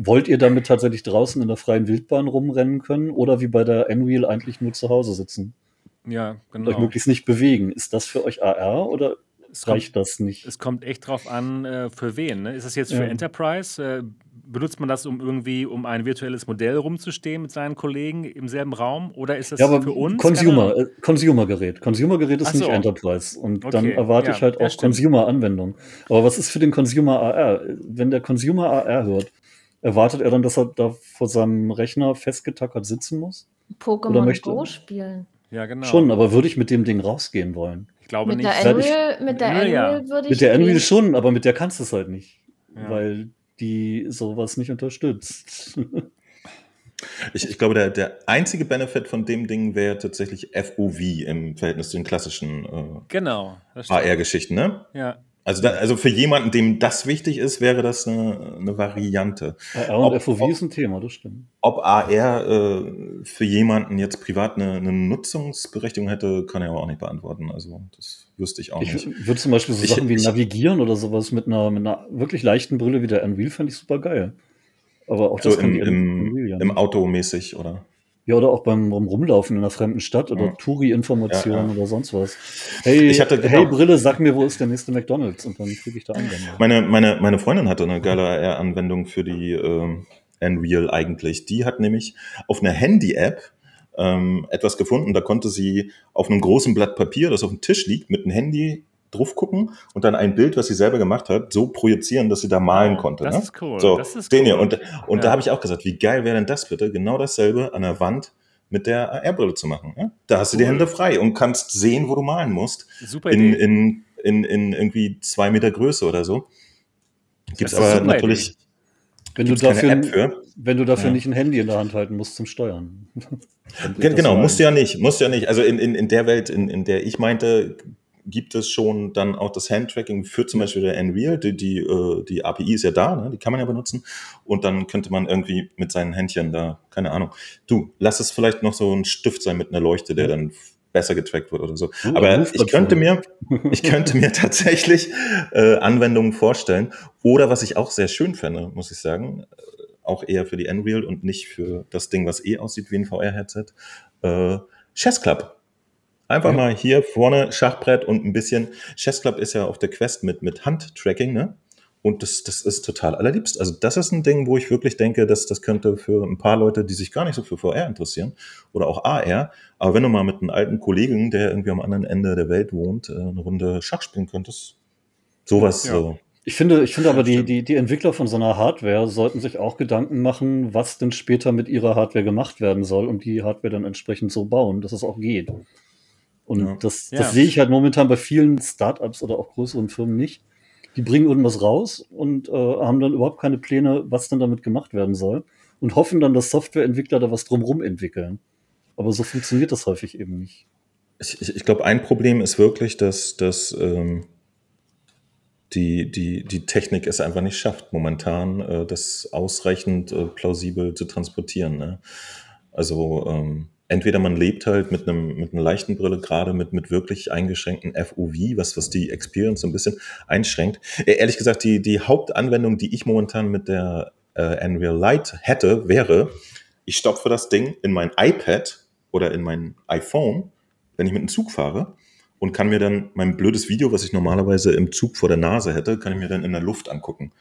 Wollt ihr damit tatsächlich draußen in der freien Wildbahn rumrennen können oder wie bei der N-Wheel eigentlich nur zu Hause sitzen? Ja, genau. Und euch möglichst nicht bewegen. Ist das für euch AR oder es reicht kommt, das nicht? Es kommt echt drauf an, äh, für wen. Ne? Ist das jetzt für ja. Enterprise? Äh, benutzt man das, um irgendwie um ein virtuelles Modell rumzustehen mit seinen Kollegen im selben Raum? Oder ist das ja, für uns? Consumer, äh, Consumer-Gerät. Consumer-Gerät ist so. nicht Enterprise. Und okay. dann erwarte ja, ich halt auch Consumer-Anwendung. Aber was ist für den Consumer AR? Wenn der Consumer AR hört, erwartet er dann, dass er da vor seinem Rechner festgetackert sitzen muss? Pokémon Go spielen. Ja, genau. Schon, aber würde ich mit dem Ding rausgehen wollen? Ich glaube mit nicht. Der Unreal, mit der Unreal ja. würde ich. Mit der Unreal schon, aber mit der kannst du es halt nicht. Ja. Weil die sowas nicht unterstützt. (laughs) Ich, ich glaube, der, der einzige Benefit von dem Ding wäre tatsächlich FOV im Verhältnis zu den klassischen äh, genau, AR-Geschichten, ne? Ja. Also, da, also für jemanden, dem das wichtig ist, wäre das eine, eine Variante. AR und ob, FOV ob, ist ein Thema, das stimmt. Ob AR äh, für jemanden jetzt privat eine, eine, Nutzungsberechtigung hätte, kann er aber auch nicht beantworten. Also das wüsste ich auch ich nicht. Ich würde zum Beispiel so ich, Sachen wie ich, Navigieren oder sowas mit einer, mit einer wirklich leichten Brille wie der Unreal fände ich super geil. Aber auch so das im, im, im Auto mäßig, oder? Ja, oder auch beim, beim Rumlaufen in einer fremden Stadt oder ja. Touri-Informationen ja, ja. oder sonst was. Hey, ich hatte, genau. hey Brille, sag mir, wo ist der nächste McDonalds? Und dann kriege ich da Anwendung. Meine, meine, meine Freundin hatte eine geile AR-Anwendung für die ähm, Unreal eigentlich. Die hat nämlich auf einer Handy-App ähm, etwas gefunden. Da konnte sie auf einem großen Blatt Papier, das auf dem Tisch liegt, mit einem Handy drauf gucken und dann ein Bild, was sie selber gemacht hat, so projizieren, dass sie da malen oh, konnte. Das ne? ist cool. So, das ist cool. Hier. Und, und ja. da habe ich auch gesagt, wie geil wäre denn das bitte, genau dasselbe an der Wand mit der AR-Brille zu machen. Ja? Da hast cool. du die Hände frei und kannst sehen, wo du malen musst. Super in, in, in, in irgendwie zwei Meter Größe oder so. Gibt es aber natürlich. Idee. Wenn du, dafür, wenn du dafür ja. nicht ein Handy in der Hand halten musst zum Steuern. genau, musst du ja nicht, musst du ja nicht. Also in, in, in der Welt, in, in der ich meinte, gibt es schon dann auch das Handtracking für zum Beispiel der Unreal. Die, die, äh, die API ist ja da, ne? die kann man ja benutzen. Und dann könnte man irgendwie mit seinen Händchen da, keine Ahnung. Du, lass es vielleicht noch so ein Stift sein mit einer Leuchte, der dann besser getrackt wird oder so. Uh, Aber ich könnte mir, (laughs) ich könnte mir tatsächlich äh, Anwendungen vorstellen. Oder was ich auch sehr schön fände, muss ich sagen, äh, auch eher für die Unreal und nicht für das Ding, was eh aussieht wie ein VR-Headset. Äh, Chess Club Einfach ja. mal hier vorne Schachbrett und ein bisschen. Chess Club ist ja auf der Quest mit, mit Handtracking, ne? Und das, das ist total allerliebst. Also das ist ein Ding, wo ich wirklich denke, dass das könnte für ein paar Leute, die sich gar nicht so für VR interessieren oder auch AR, aber wenn du mal mit einem alten Kollegen, der irgendwie am anderen Ende der Welt wohnt, äh, eine Runde Schach spielen könntest, sowas ja. so. Ich finde, ich finde aber, die, die, die Entwickler von so einer Hardware sollten sich auch Gedanken machen, was denn später mit ihrer Hardware gemacht werden soll und die Hardware dann entsprechend so bauen, dass es auch geht. Und ja. das, das ja. sehe ich halt momentan bei vielen Startups oder auch größeren Firmen nicht. Die bringen irgendwas raus und äh, haben dann überhaupt keine Pläne, was dann damit gemacht werden soll und hoffen dann, dass Softwareentwickler da was drumherum entwickeln. Aber so funktioniert das häufig eben nicht. Ich, ich, ich glaube, ein Problem ist wirklich, dass, dass ähm, die, die, die Technik es einfach nicht schafft, momentan äh, das ausreichend äh, plausibel zu transportieren. Ne? Also ähm, entweder man lebt halt mit einem mit einer leichten Brille, gerade mit mit wirklich eingeschränkten FOV, was was die Experience so ein bisschen einschränkt. Äh, ehrlich gesagt, die die Hauptanwendung, die ich momentan mit der äh, Unreal Light hätte, wäre, ich stopfe das Ding in mein iPad oder in mein iPhone, wenn ich mit einem Zug fahre und kann mir dann mein blödes Video, was ich normalerweise im Zug vor der Nase hätte, kann ich mir dann in der Luft angucken.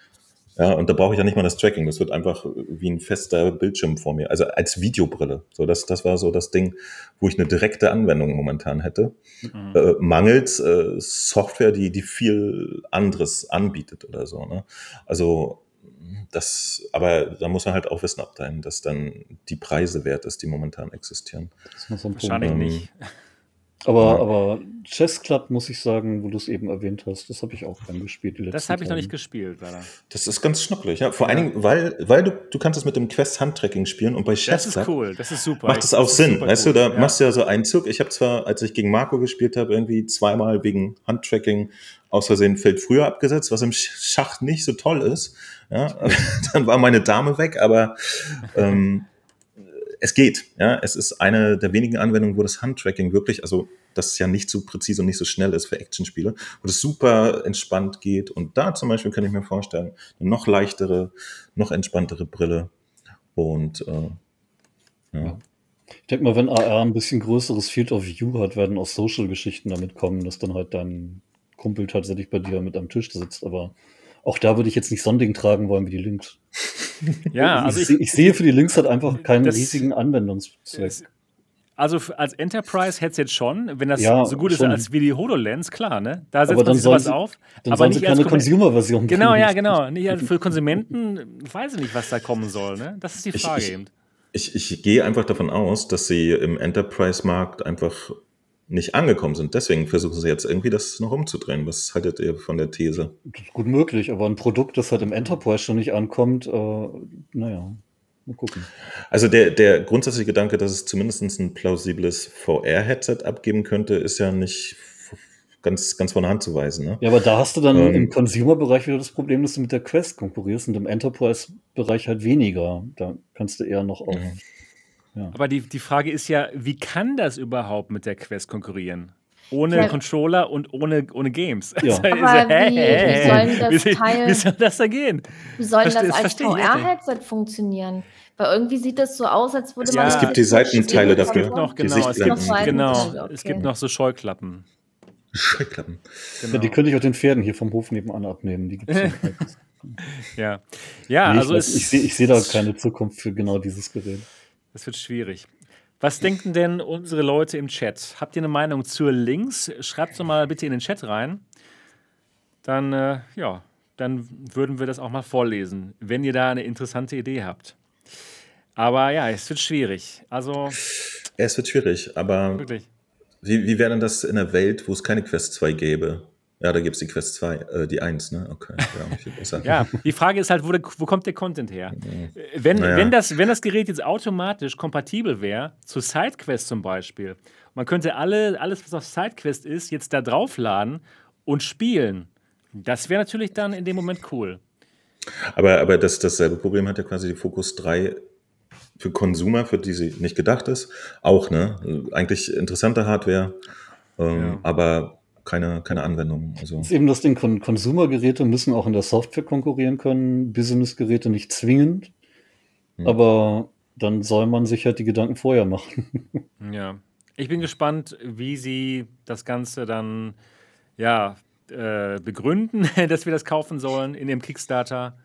Ja, und da brauche ich ja nicht mal das Tracking. Das wird einfach wie ein fester Bildschirm vor mir. Also als Videobrille. So, das, das war so das Ding, wo ich eine direkte Anwendung momentan hätte. Mhm. Äh, mangels äh, Software, die, die viel anderes anbietet oder so. Ne? Also das, aber da muss man halt auch wissen, ob dann, dass dann die Preise wert ist, die momentan existieren. Das muss Wahrscheinlich ähm, nicht. Aber, ja. aber Chess Club, muss ich sagen, wo du es eben erwähnt hast, das habe ich auch dann gespielt. das habe ich noch nicht gespielt, leider. Das ist ganz schnucklig, ja. Vor ja. allen Dingen, weil, weil du, du kannst es mit dem Quest Handtracking spielen und bei Chess Club. Das ist cool, das ist super. Macht es auch Sinn, weißt cool. du, da ja. machst du ja so einen Zug. Ich habe zwar, als ich gegen Marco gespielt habe, irgendwie zweimal wegen Handtracking aus Versehen Feld früher abgesetzt, was im Schach nicht so toll ist. Ja, (laughs) dann war meine Dame weg, aber ähm, es geht. Ja, es ist eine der wenigen Anwendungen, wo das Handtracking wirklich, also das ja nicht so präzise und nicht so schnell ist für Actionspiele, wo das super entspannt geht. Und da zum Beispiel kann ich mir vorstellen, eine noch leichtere, noch entspanntere Brille. Und äh, ja. Ich denke mal, wenn AR ein bisschen größeres Field of View hat, werden auch Social-Geschichten damit kommen, dass dann halt dein Kumpel tatsächlich bei dir mit am Tisch sitzt. Aber auch da würde ich jetzt nicht Sonding tragen wollen wie die Links. Ja, also ich, ich, ich sehe für die Links halt einfach keinen riesigen Anwendungszweck. Also als Enterprise-Headset schon, wenn das Ja, so gut ist schon. als wie die HoloLens, klar, ne? Da setzt Aber man sich sowas sie- auf. Dann aber sollen sie nicht keine Consumer-Version Genau, kriegen. ja, genau. Nicht (laughs) für Konsumenten weiß ich nicht, was da kommen soll, ne? Das ist die Ich- Frage ich- eben. Ich, ich gehe einfach davon aus, dass sie im Enterprise-Markt einfach nicht angekommen sind. Deswegen versuchen sie jetzt irgendwie das noch umzudrehen. Was haltet ihr von der These? Gut möglich, aber ein Produkt, das halt im Enterprise schon nicht ankommt, äh, naja, mal gucken. Also der, der grundsätzliche Gedanke, dass es zumindest ein plausibles VR-Headset abgeben könnte, ist ja nicht ganz, ganz von der Hand zu weisen. Ne? Ja, aber da hast du dann Ähm. im Consumer-Bereich wieder das Problem, dass du mit der Quest konkurrierst und im Enterprise-Bereich halt weniger. Da kannst du eher noch auf. Aber die, die Frage ist ja, wie kann das überhaupt mit der Quest konkurrieren? Ohne Ja. Controller und ohne, ohne Games. Ja. Also, Aber hä, wie- hä, wie hä? sollen das wie, Teil- wie soll das da gehen? Wie soll Versteh- das als. VR-Headset funktionieren? Weil irgendwie sieht das so aus, als würde Ja, man. Es das gibt die Seitenteile dafür. Es gibt noch, Die genau, es gibt, Noch genau, Seitenteile, es okay. gibt noch so Scheuklappen. Scheuklappen. Genau. Ja, die könnte ich auch den Pferden hier vom Hof nebenan abnehmen. Die gibt's nicht. (laughs) ja, ja Nee, also ich, ich sehe ich seh da keine Zukunft für genau dieses Gerät. Es wird schwierig. Was denken denn unsere Leute im Chat? Habt ihr eine Meinung zur Links? Schreibt doch mal bitte in den Chat rein. Dann, äh, ja, dann würden wir das auch mal vorlesen, wenn ihr da eine interessante Idee habt. Aber ja, es wird schwierig. Also es wird schwierig, aber wirklich. wie, wie wäre denn das in einer Welt, wo es keine Quest 2 gäbe? Ja, da gibt es die Quest 2, äh, die 1, ne? Okay, ja. Ja, die Frage ist halt, wo, der, wo kommt der Content her? Äh, Wenn, Naja. wenn, das, wenn das Gerät jetzt automatisch kompatibel wäre, zu SideQuest zum Beispiel, man könnte alle, alles, was auf SideQuest ist, jetzt da draufladen und spielen. Das wäre natürlich dann in dem Moment cool. Aber, aber das, dasselbe Problem hat ja quasi die Focus 3 für Consumer, für die sie nicht gedacht ist. Auch, ne? Eigentlich interessante Hardware, ähm, Ja. aber keine, keine Anwendung. Also, Das ist eben das Ding, Con Consumer-Geräte müssen auch in der Software konkurrieren können, Business-Geräte nicht zwingend. Hm. Aber dann soll man sich halt die Gedanken vorher machen. (laughs) Ja. Ich bin gespannt, wie sie das Ganze dann ja, äh, begründen, (laughs) dass wir das kaufen sollen in dem Kickstarter.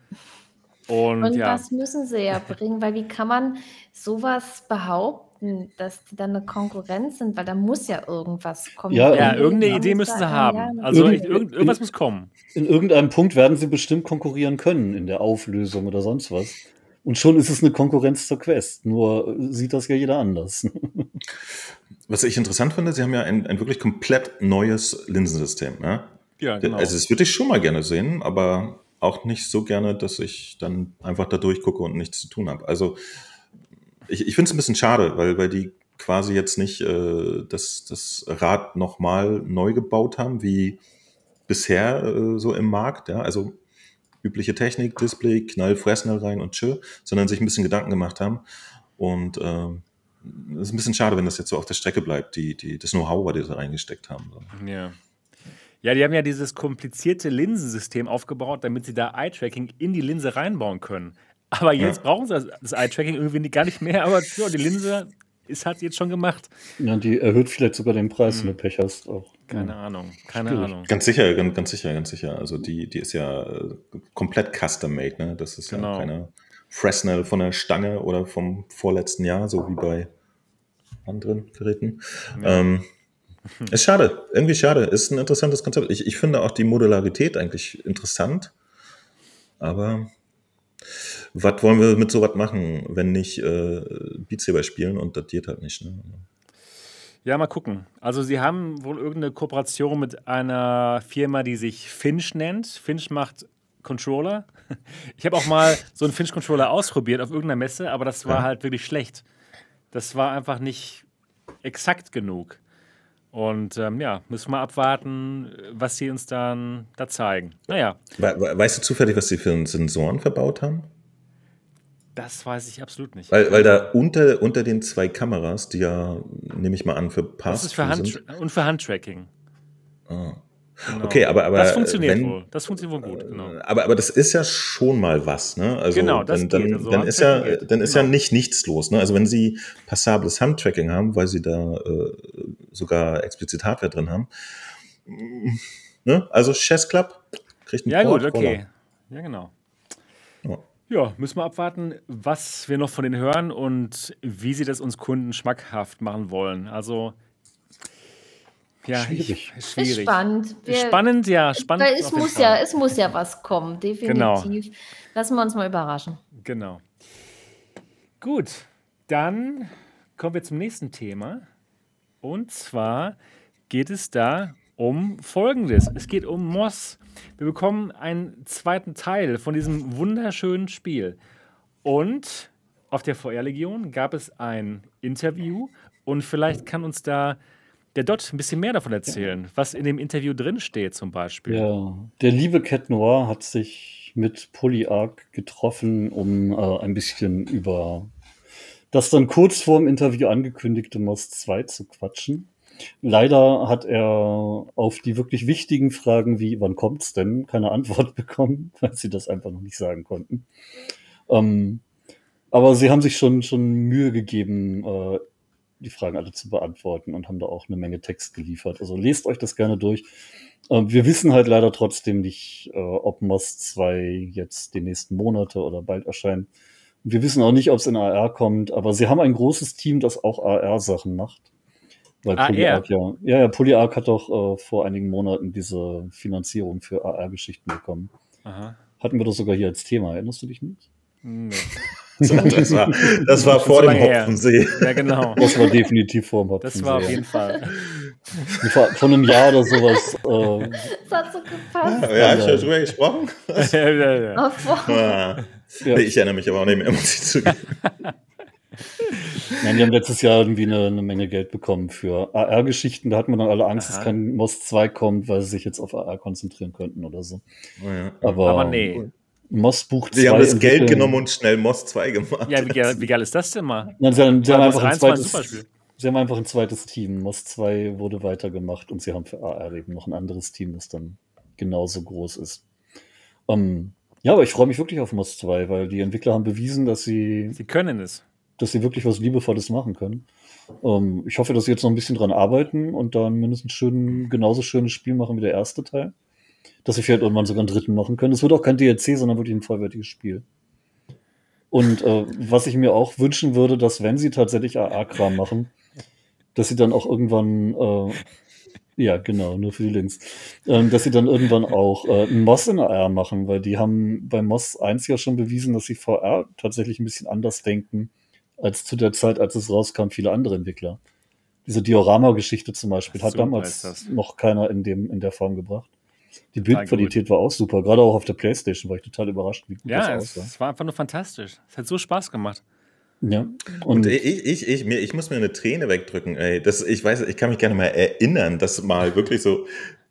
Und, Und ja, das müssen sie ja bringen, weil wie kann man sowas behaupten, dass die dann eine Konkurrenz sind, weil da muss ja irgendwas kommen. Ja, ja, irgendeine Idee müssen sie haben. ja, Also Irgend- irgend, irgendwas muss kommen. In irgendeinem Punkt werden sie bestimmt konkurrieren können in der Auflösung oder sonst was. Und schon ist es eine Konkurrenz zur Quest. Nur sieht das ja jeder anders. (laughs) was ich interessant finde, sie haben ja ein, ein wirklich komplett neues Linsensystem. Ne? Ja, genau. Also, das würde ich schon mal gerne sehen, aber auch nicht so gerne, dass ich dann einfach da durchgucke und nichts zu tun habe. Also, ich, ich finde es ein bisschen schade, weil, weil die quasi jetzt nicht äh, das, das Rad nochmal neu gebaut haben, wie bisher äh, so im Markt. Ja? Also, übliche Technik, Display, Knall, Fresnel rein und chill, sondern sich ein bisschen Gedanken gemacht haben. Und ähm, es ist ein bisschen schade, wenn das jetzt so auf der Strecke bleibt, die, die, das Know-how, was die da reingesteckt haben. So. Ja. Ja, die haben ja dieses komplizierte Linsensystem aufgebaut, damit sie da Eye-Tracking in die Linse reinbauen können. Aber jetzt Ja. brauchen sie das, das Eye-Tracking irgendwie gar nicht mehr, aber ja, die Linse ist halt jetzt schon gemacht. ja, die erhöht vielleicht sogar den Preis, wenn du Pech hast. Auch. Keine Ja. Ahnung, keine Schwierig. Ahnung. Ganz sicher, ganz, ganz sicher, ganz sicher. Also die, die ist ja äh, komplett custom-made, ne? Das ist Genau. ja keine Fresnel von der Stange oder vom vorletzten Jahr, so wie bei anderen Geräten. Ja. Ähm, ist schade, irgendwie schade. Ist ein interessantes Konzept. Ich, ich finde auch die Modularität eigentlich interessant. Aber was wollen wir mit sowas machen, wenn nicht äh, Beat Saber spielen und das geht halt nicht. Ne? Ja, mal gucken. Also sie haben wohl irgendeine Kooperation mit einer Firma, die sich Finch nennt. Finch macht Controller. (laughs) Ich habe auch mal so einen Finch-Controller ausprobiert auf irgendeiner Messe, aber das war Ja. halt wirklich schlecht. Das war einfach nicht exakt genug. Und ähm, ja, müssen wir mal abwarten, was sie uns dann da zeigen. Naja, we weißt du zufällig, was sie für Sensoren verbaut haben? Das weiß ich absolut nicht. Weil, weil da unter, unter den zwei Kameras, die ja, nehme ich mal an, für Pass das ist für Hand und für Handtracking. Ah. Genau. Okay, aber, aber das funktioniert wenn, wohl. Das funktioniert wohl gut, genau. Aber, aber das ist ja schon mal was, ne? Also Genau, das dann, dann, geht. Also dann ist ja, geht. dann ist ja Genau. nicht nichts los, ne? Also wenn sie passables Handtracking haben, weil sie da äh, sogar explizit Hardware drin haben, mm, ne? Also Chess Club kriegt einen Ja, gut, Port, okay. Ja, genau. Ja. Ja, müssen wir abwarten, was wir noch von denen hören und wie sie das uns Kunden schmackhaft machen wollen. Also, ja, schwierig. Ich, schwierig. Ist spannend. Wir, spannend, ja, spannend. Es muss ja, es muss ja was kommen, definitiv. Genau. Lassen wir uns mal überraschen. Genau. Gut, dann kommen wir zum nächsten Thema. Und zwar geht es da um Folgendes. Es geht um Moss. Wir bekommen einen zweiten Teil von diesem wunderschönen Spiel. Und auf der VR-Legion gab es ein Interview und vielleicht kann uns da der Dot ein bisschen mehr davon erzählen, was in dem Interview drin steht zum Beispiel. Ja, der liebe Cat Noir hat sich mit Polyarc getroffen, um äh, ein bisschen über das dann kurz vor dem Interview angekündigte Moss 2 zu quatschen. Leider hat er auf die wirklich wichtigen Fragen wie, wann kommt's denn, keine Antwort (laughs) bekommen, weil sie das einfach noch nicht sagen konnten. Ähm, aber sie haben sich schon, schon Mühe gegeben, äh, die Fragen alle zu beantworten und haben da auch eine Menge Text geliefert. Also lest euch das gerne durch. Äh, wir wissen halt leider trotzdem nicht, äh, ob Moss 2 jetzt die nächsten Monate oder bald erscheint. Wir wissen auch nicht, ob es in AR kommt, aber sie haben ein großes Team, das auch AR-Sachen macht. Weil ah, Polyarc ja, ja, ja, Polyarc hat doch äh, vor einigen Monaten diese Finanzierung für AR-Geschichten bekommen. Aha. Hatten wir das sogar hier als Thema, erinnerst du dich nicht? Nee. (laughs) das war, das war vor dem Hopfensee. Ja, genau. Das war definitiv vor dem Hopfensee. Das war auf jeden Fall. Von einem Jahr oder sowas. Äh, das hat so gepasst. Ja, ja ich habe drüber gesprochen. (laughs) ja, ja, ja. Ah. ja. Ich erinnere mich aber auch nicht mehr, muss ich zugeben. (laughs) Nein, die haben letztes Jahr irgendwie eine, eine Menge Geld bekommen für AR-Geschichten. Da hat man dann alle Angst, Aha. dass kein MOS 2 kommt, weil sie sich jetzt auf AR konzentrieren könnten oder so. Oh ja. aber, aber nee. MOS Buch 2. Sie haben das Geld genommen und schnell MOS 2 gemacht. Ja, wie geil, wie geil ist das denn mal? Nein, sie, haben, sie haben einfach ein zweites, sie haben einfach ein zweites Team. MOS 2 wurde weitergemacht und sie haben für AR eben noch ein anderes Team, das dann genauso groß ist. Um, ähm, ja, aber ich freue mich wirklich auf MOS 2, weil die Entwickler haben bewiesen, dass sie. Sie können es dass sie wirklich was Liebevolles machen können. Ähm, ich hoffe, dass sie jetzt noch ein bisschen dran arbeiten und dann mindestens schön, genauso schönes Spiel machen wie der erste Teil. Dass sie vielleicht irgendwann sogar einen dritten machen können. Es wird auch kein DLC, sondern wirklich ein vollwertiges Spiel. Und äh, was ich mir auch wünschen würde, dass wenn sie tatsächlich AA-Kram machen, dass sie dann auch irgendwann, äh, ja genau, nur für die Links, äh, dass sie dann irgendwann auch äh, Moss in AR machen, weil die haben bei Moss 1 ja schon bewiesen, dass sie VR tatsächlich ein bisschen anders denken als zu der Zeit, als es rauskam, viele andere Entwickler. Diese Diorama-Geschichte zum Beispiel hat damals noch keiner in, dem, in der Form gebracht. Die Bildqualität war auch super, gerade auch auf der Playstation war ich total überrascht, wie gut ja, das aussah. Ja, es war einfach nur fantastisch. Es hat so Spaß gemacht. Ja. Und, und ich, ich, ich, mir, ich muss mir eine Träne wegdrücken. Ey. Das, ich weiß, ich kann mich gerne mal erinnern, dass mal wirklich so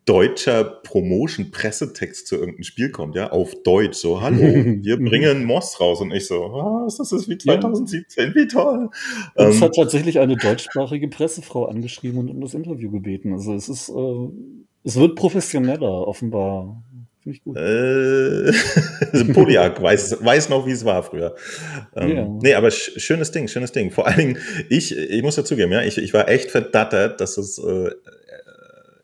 deutscher Promotion-Pressetext zu irgendeinem Spiel kommt, ja, auf Deutsch, so, hallo, (laughs) wir bringen Moss raus und ich so, was, das ist wie 2017, ja. wie toll. Und es ähm, hat tatsächlich eine deutschsprachige Pressefrau angeschrieben und um das Interview gebeten, also es ist, äh, es wird professioneller, offenbar. Finde ich gut. Äh, (laughs) Polyark weiß, weiß noch, wie es war früher. Ähm, yeah. Nee, aber sch schönes Ding, schönes Ding. Vor allen Dingen, ich, ich muss dazugeben, ja, ich, ich war echt verdattert, dass es äh,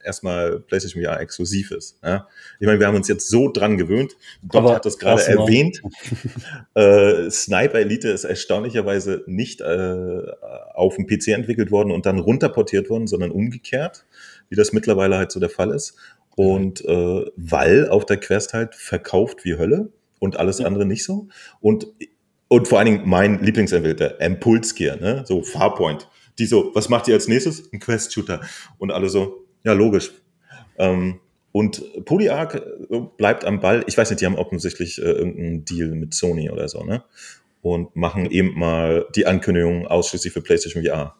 erstmal PlayStation VR exklusiv ist. Ja? Ich meine, wir haben uns jetzt so dran gewöhnt. Gott hat das gerade erwähnt. (laughs) äh, Sniper Elite ist erstaunlicherweise nicht äh, auf dem PC entwickelt worden und dann runterportiert worden, sondern umgekehrt, wie das mittlerweile halt so der Fall ist. Und äh, weil auf der Quest halt verkauft wie Hölle und alles andere nicht so. Und, und vor allen Dingen mein Lieblingsentwickler, Impulse Gear, ne? so Farpoint. Die so, was macht ihr als nächstes? Ein Quest-Shooter. Und alle so, ja, logisch. Ähm, und Polyarc äh, bleibt am Ball. Ich weiß nicht, die haben offensichtlich äh, irgendeinen Deal mit Sony oder so, ne? Und machen eben mal die Ankündigung ausschließlich für PlayStation VR.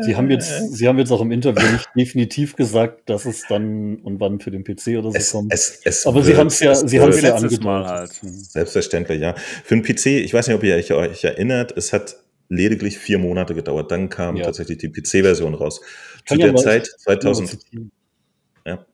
Sie haben jetzt, Sie haben jetzt auch im Interview nicht (laughs) definitiv gesagt, dass es dann und wann für den PC oder so es, kommt. Es, es Aber Sie haben es ja, Sie haben es ja angedeutet. Halt. Selbstverständlich, ja. Für den PC, ich weiß nicht, ob ihr euch erinnert, es hat lediglich vier Monate gedauert. Dann kam ja. tatsächlich die PC-Version raus. Zu der Zeit, 2000, ja,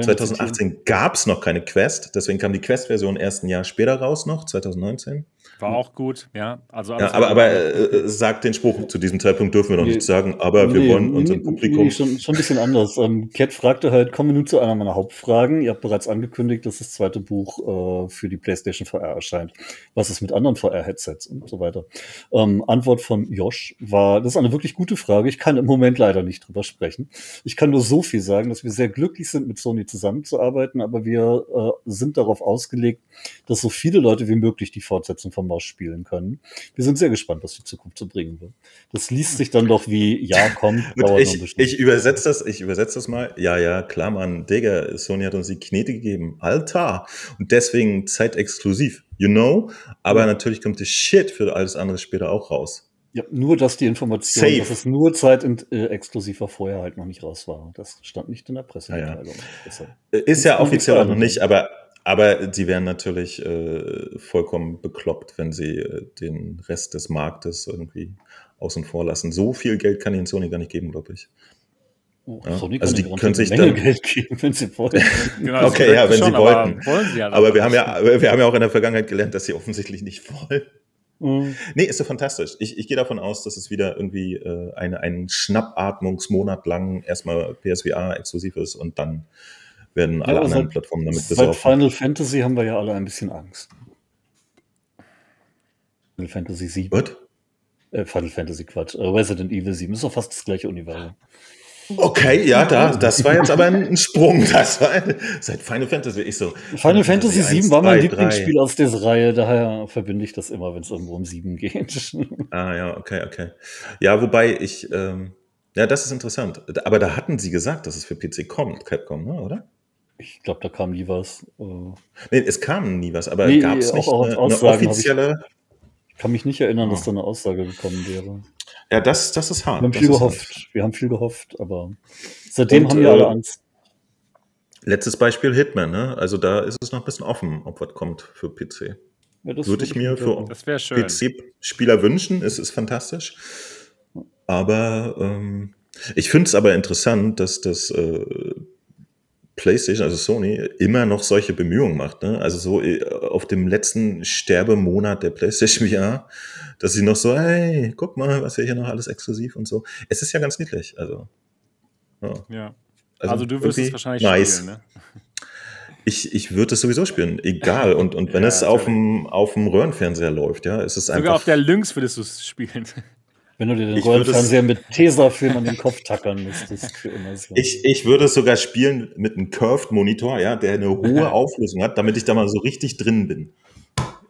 2018 gab es noch keine Quest, deswegen kam die Quest-Version erst ein Jahr später raus noch, 2019. War auch gut, ja. Also ja, aber aber äh, sagt den Spruch, zu diesem Zeitpunkt dürfen wir noch nee, nicht sagen, aber nee, wir wollen unser nee, Publikum. schon, schon ein bisschen anders. Ähm, Cat fragte halt, kommen wir nun zu einer meiner Hauptfragen. Ihr habt bereits angekündigt, dass das zweite Buch äh, für die PlayStation VR erscheint. Was ist mit anderen VR-Headsets und so weiter? Ähm, Antwort von Josh war, das ist eine wirklich gute Frage. Ich kann im Moment leider nicht drüber sprechen. Ich kann nur so viel sagen, dass wir sehr glücklich sind, mit Sony zusammenzuarbeiten, aber wir äh, sind darauf ausgelegt, dass so viele Leute wie möglich die Fortsetzung vom Maus spielen können. Wir sind sehr gespannt, was die Zukunft so bringen wird. Das liest sich dann doch wie, ja, komm, dauert ich, noch Ich übersetze das, ich übersetze das mal. Ja, ja, klar, Mann, Digga, Sony hat uns die Knete gegeben. Alter! Und deswegen zeitexklusiv, you know? Aber natürlich kommt das Shit für alles andere später auch raus. Ja, nur dass die Information, Safe. dass es nur Zeit äh, exklusiver vorher halt noch nicht raus war. Das stand nicht in der Pressemitteilung. Ja, ja. Ist ja offiziell auch noch nicht, aber aber sie wären natürlich äh, vollkommen bekloppt, wenn sie äh, den Rest des Marktes irgendwie außen vor lassen. So viel Geld kann ihnen Sony gar nicht geben, glaube ich. Oh, ja? Sony also die können sich dann Geld geben, wenn sie wollen. (laughs) genau, (laughs) okay, ja, wenn schon, sie wollten. Aber, wollen sie ja aber wir haben ja, wir haben ja auch in der Vergangenheit gelernt, dass sie offensichtlich nicht wollen. Mhm. Nee, ist ja fantastisch. Ich, ich gehe davon aus, dass es wieder irgendwie äh, eine, ein Schnappatmungsmonat lang erstmal PSVR exklusiv ist und dann werden alle ja, anderen seit, Plattformen damit besorgt. Seit Final Fantasy haben wir ja alle ein bisschen Angst. Final Fantasy 7. What? Äh, Final Fantasy Quatsch. Äh, Resident Evil 7 ist doch fast das gleiche Universum. Okay, ja, da, das war jetzt aber ein Sprung. (laughs) Das war ein, seit Final Fantasy ich so. Final Fantasy 7 war mein Lieblingsspiel aus dieser Reihe, daher verbinde ich das immer, wenn es irgendwo um 7 geht. (laughs) Ah ja, okay, okay. Ja, wobei ich, ähm, ja, das ist interessant. Aber da hatten sie gesagt, dass es für PC kommt, Capcom, ne, oder? Ich glaube, da kam nie was. Äh. Nee, es kam nie was, aber nee, gab es nicht eine, eine offizielle. Ich, ich, kann mich nicht erinnern, dass da eine Aussage gekommen wäre. Ja, das, das ist hart. Wir haben viel gehofft. Hart. Wir haben viel gehofft, aber seitdem Und, haben wir alle äh, Angst. Letztes Beispiel Hitman, ne? Also da ist es noch ein bisschen offen, ob was kommt für PC. Ja, Würde ich mir für PC-Spieler wünschen. Es ist fantastisch. Aber ähm, ich finde es aber interessant, dass das äh, PlayStation, also Sony, immer noch solche Bemühungen macht. Ne? Also so äh, auf dem letzten Sterbemonat der PlayStation (laughs) VR, dass sie noch so, hey, guck mal, was wir hier noch alles exklusiv und so. Es ist ja ganz niedlich. Also, ja. ja. Also, also, du wirst es wahrscheinlich nice. spielen, ne? Ich, ich würde es sowieso spielen, egal. (laughs) Und, und wenn ja, es auf dem, auf dem Röhrenfernseher läuft, ja, ist es Sogar einfach. Sogar auf der Lynx würdest du es spielen. Wenn du dir den Röhrenfernseher mit Tesafilm an den Kopf tackern müsstest. Für immer so. ich, ich würde es sogar spielen mit einem Curved-Monitor, ja, der eine hohe Auflösung hat, damit ich da mal so richtig drin bin.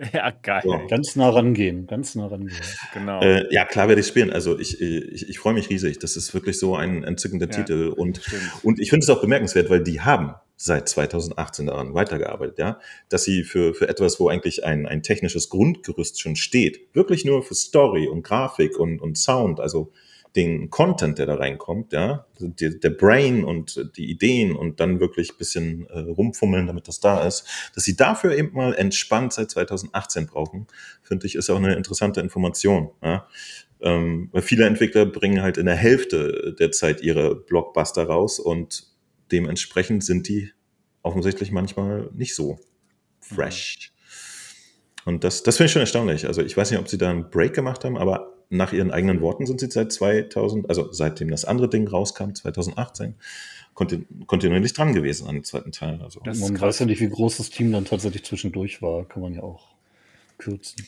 (laughs) Ja, geil. So. Ganz nah rangehen, ganz nah rangehen. Genau. Äh, ja, klar werde ich spielen. Also ich, ich, ich freue mich riesig. Das ist wirklich so ein entzückender ja, Titel. Und, und ich finde es auch bemerkenswert, weil die haben seit 2018 daran weitergearbeitet, ja, dass sie für, für etwas, wo eigentlich ein, ein technisches Grundgerüst schon steht, wirklich nur für Story und Grafik und, und Sound, also den Content, der da reinkommt, ja, die, der Brain und die Ideen und dann wirklich bisschen äh, rumfummeln, damit das da ist, dass sie dafür eben mal entspannt seit 2018 brauchen, finde ich, ist auch eine interessante Information. Ja. Ähm, weil viele Entwickler bringen halt in der Hälfte der Zeit ihre Blockbuster raus und dementsprechend sind die offensichtlich manchmal nicht so fresh. Und das, das finde ich schon erstaunlich. Also ich weiß nicht, ob sie da einen Break gemacht haben, aber nach ihren eigenen Worten sind sie seit 2000, also seitdem das andere Ding rauskam, 2018, kontinuierlich dran gewesen an dem zweiten Teil. Also man weiß ja nicht, wie groß das Team dann tatsächlich zwischendurch war, kann man ja auch kürzen.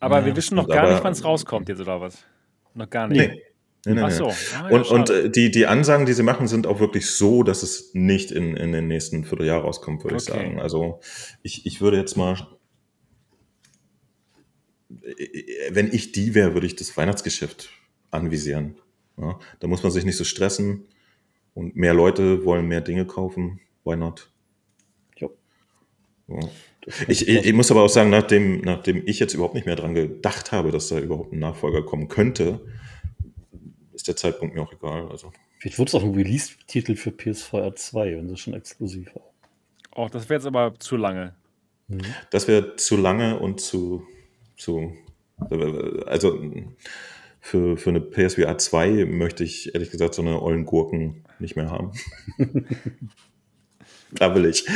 Aber ja, wir wissen noch gar nicht, wann es rauskommt jetzt oder was? Noch gar nicht. Nee. Nee, nee, Ach so. Ah, ja, und und äh, die, die Ansagen, die sie machen, sind auch wirklich so, dass es nicht in, in den nächsten Vierteljahr rauskommt, würde okay. ich sagen. Also ich, ich würde jetzt mal wenn ich die wäre, würde ich das Weihnachtsgeschäft anvisieren. Ja, da muss man sich nicht so stressen und mehr Leute wollen mehr Dinge kaufen. Why not? Jo. Ja. Ich, ich, ich, muss aber auch sagen, nachdem, nachdem ich jetzt überhaupt nicht mehr dran gedacht habe, dass da überhaupt ein Nachfolger kommen könnte, ist der Zeitpunkt mir auch egal. Also. Vielleicht wird es auch ein Release-Titel für PSVR 2, wenn es schon exklusiv war. Oh, das wäre jetzt aber zu lange. Mhm. Das wäre zu lange und zu zu, also für, für eine PSVR 2 möchte ich ehrlich gesagt so eine ollen Gurken nicht mehr haben. (laughs) da will ich.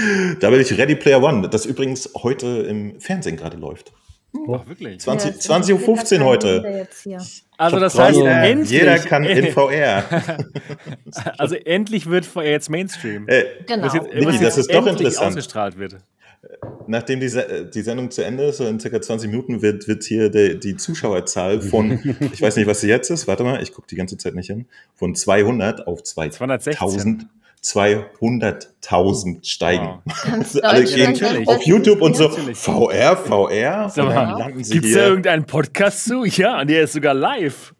Da will ich Ready Player One, das übrigens heute im Fernsehen gerade läuft. Oh, wirklich? 20, 20.15 Uhr heute. Also das heißt, jeder, endlich, jeder kann in (laughs) VR. (laughs) also endlich wird VR jetzt Mainstream. Äh, genau. Was jetzt, Niki, das ist doch interessant. ausgestrahlt wird. Nachdem die, die Sendung zu Ende ist, so in circa 20 Minuten, wird, wird hier die, die Zuschauerzahl von, (laughs) ich weiß nicht, was sie jetzt ist, warte mal, ich gucke die ganze Zeit nicht hin, von 200 auf 2000. 200.000 steigen. Wow. Alle gehen auf YouTube und so, VR, VR. Sag mal, Gibt es da irgendeinen Podcast zu? Ja, und der ist sogar live.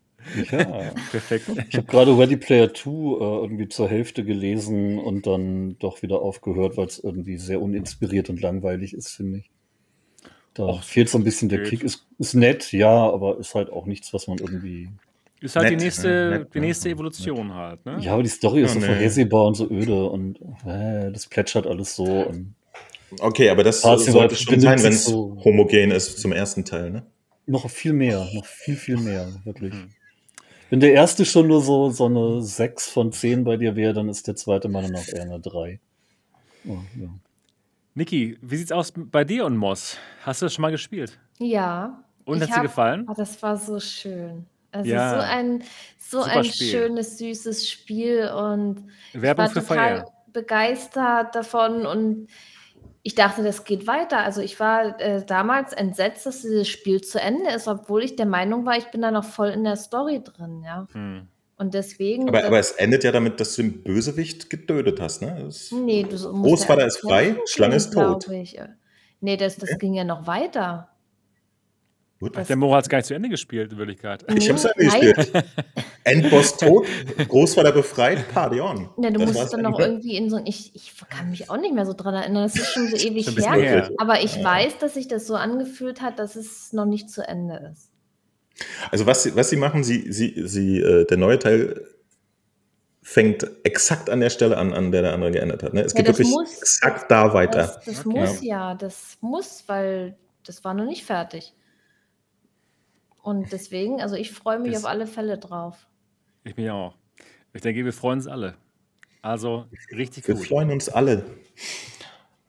Ja, perfekt. Ich habe gerade Ready Player 2 äh, irgendwie zur Hälfte gelesen und dann doch wieder aufgehört, weil es irgendwie sehr uninspiriert und langweilig ist, finde ich. Da Och, fehlt so ein bisschen der Kick. Ist, ist nett, ja, aber ist halt auch nichts, was man irgendwie ist halt nett, die nächste, nett, die nächste Evolution nett. halt. Ne? Ja, aber die Story ist so nee. vorhersehbar und so öde und äh, das plätschert alles so. Und okay, aber das sollte schon sein, wenn es so homogen ist zum ersten Teil, ne? Noch viel mehr, noch viel, viel mehr, wirklich. Hm. Wenn der erste schon nur so, so eine 6 von 10 bei dir wäre, dann ist der zweite meiner noch eher eine 3. Oh, ja. Niki, wie sieht's aus bei dir und Moss? Hast du das schon mal gespielt? Ja. Und hat dir gefallen? Oh, das war so schön. Also ja. so ein, so ein schönes, süßes Spiel und Werbung ich war total Feuer. begeistert davon und ich dachte, das geht weiter. Also ich war äh, damals entsetzt, dass dieses Spiel zu Ende ist, obwohl ich der Meinung war, ich bin da noch voll in der Story drin, ja. Hm. Und deswegen. Aber, aber, es endet ja damit, dass du den Bösewicht getötet hast, ne? Das nee, du Großvater ja ist frei, Schlange ist tot. Ich. Nee, das, das ging ja noch weiter. Gut. Der hat es gar nicht zu Ende gespielt, in Wirklichkeit. Ich habe es zu Ende gespielt. Endboss tot, Großvater befreit, Party on. Ja, du das musst dann noch irgendwie in so ein. Ich, ich kann mich auch nicht mehr so dran erinnern, das ist schon so (laughs) ewig her. her. Aber ich ja. weiß, dass sich das so angefühlt hat, dass es noch nicht zu Ende ist. Also, was sie, was sie machen, sie, sie, sie, äh, der neue Teil fängt exakt an der Stelle an, an der der andere geändert hat. Ne? Es ja, geht wirklich muss, exakt da weiter. Das, das okay. muss ja, das muss, weil das war noch nicht fertig. Und deswegen, also ich freue mich das, auf alle Fälle drauf. Ich mich auch. Ich denke, wir freuen uns alle. Also richtig wir gut. Wir freuen uns alle.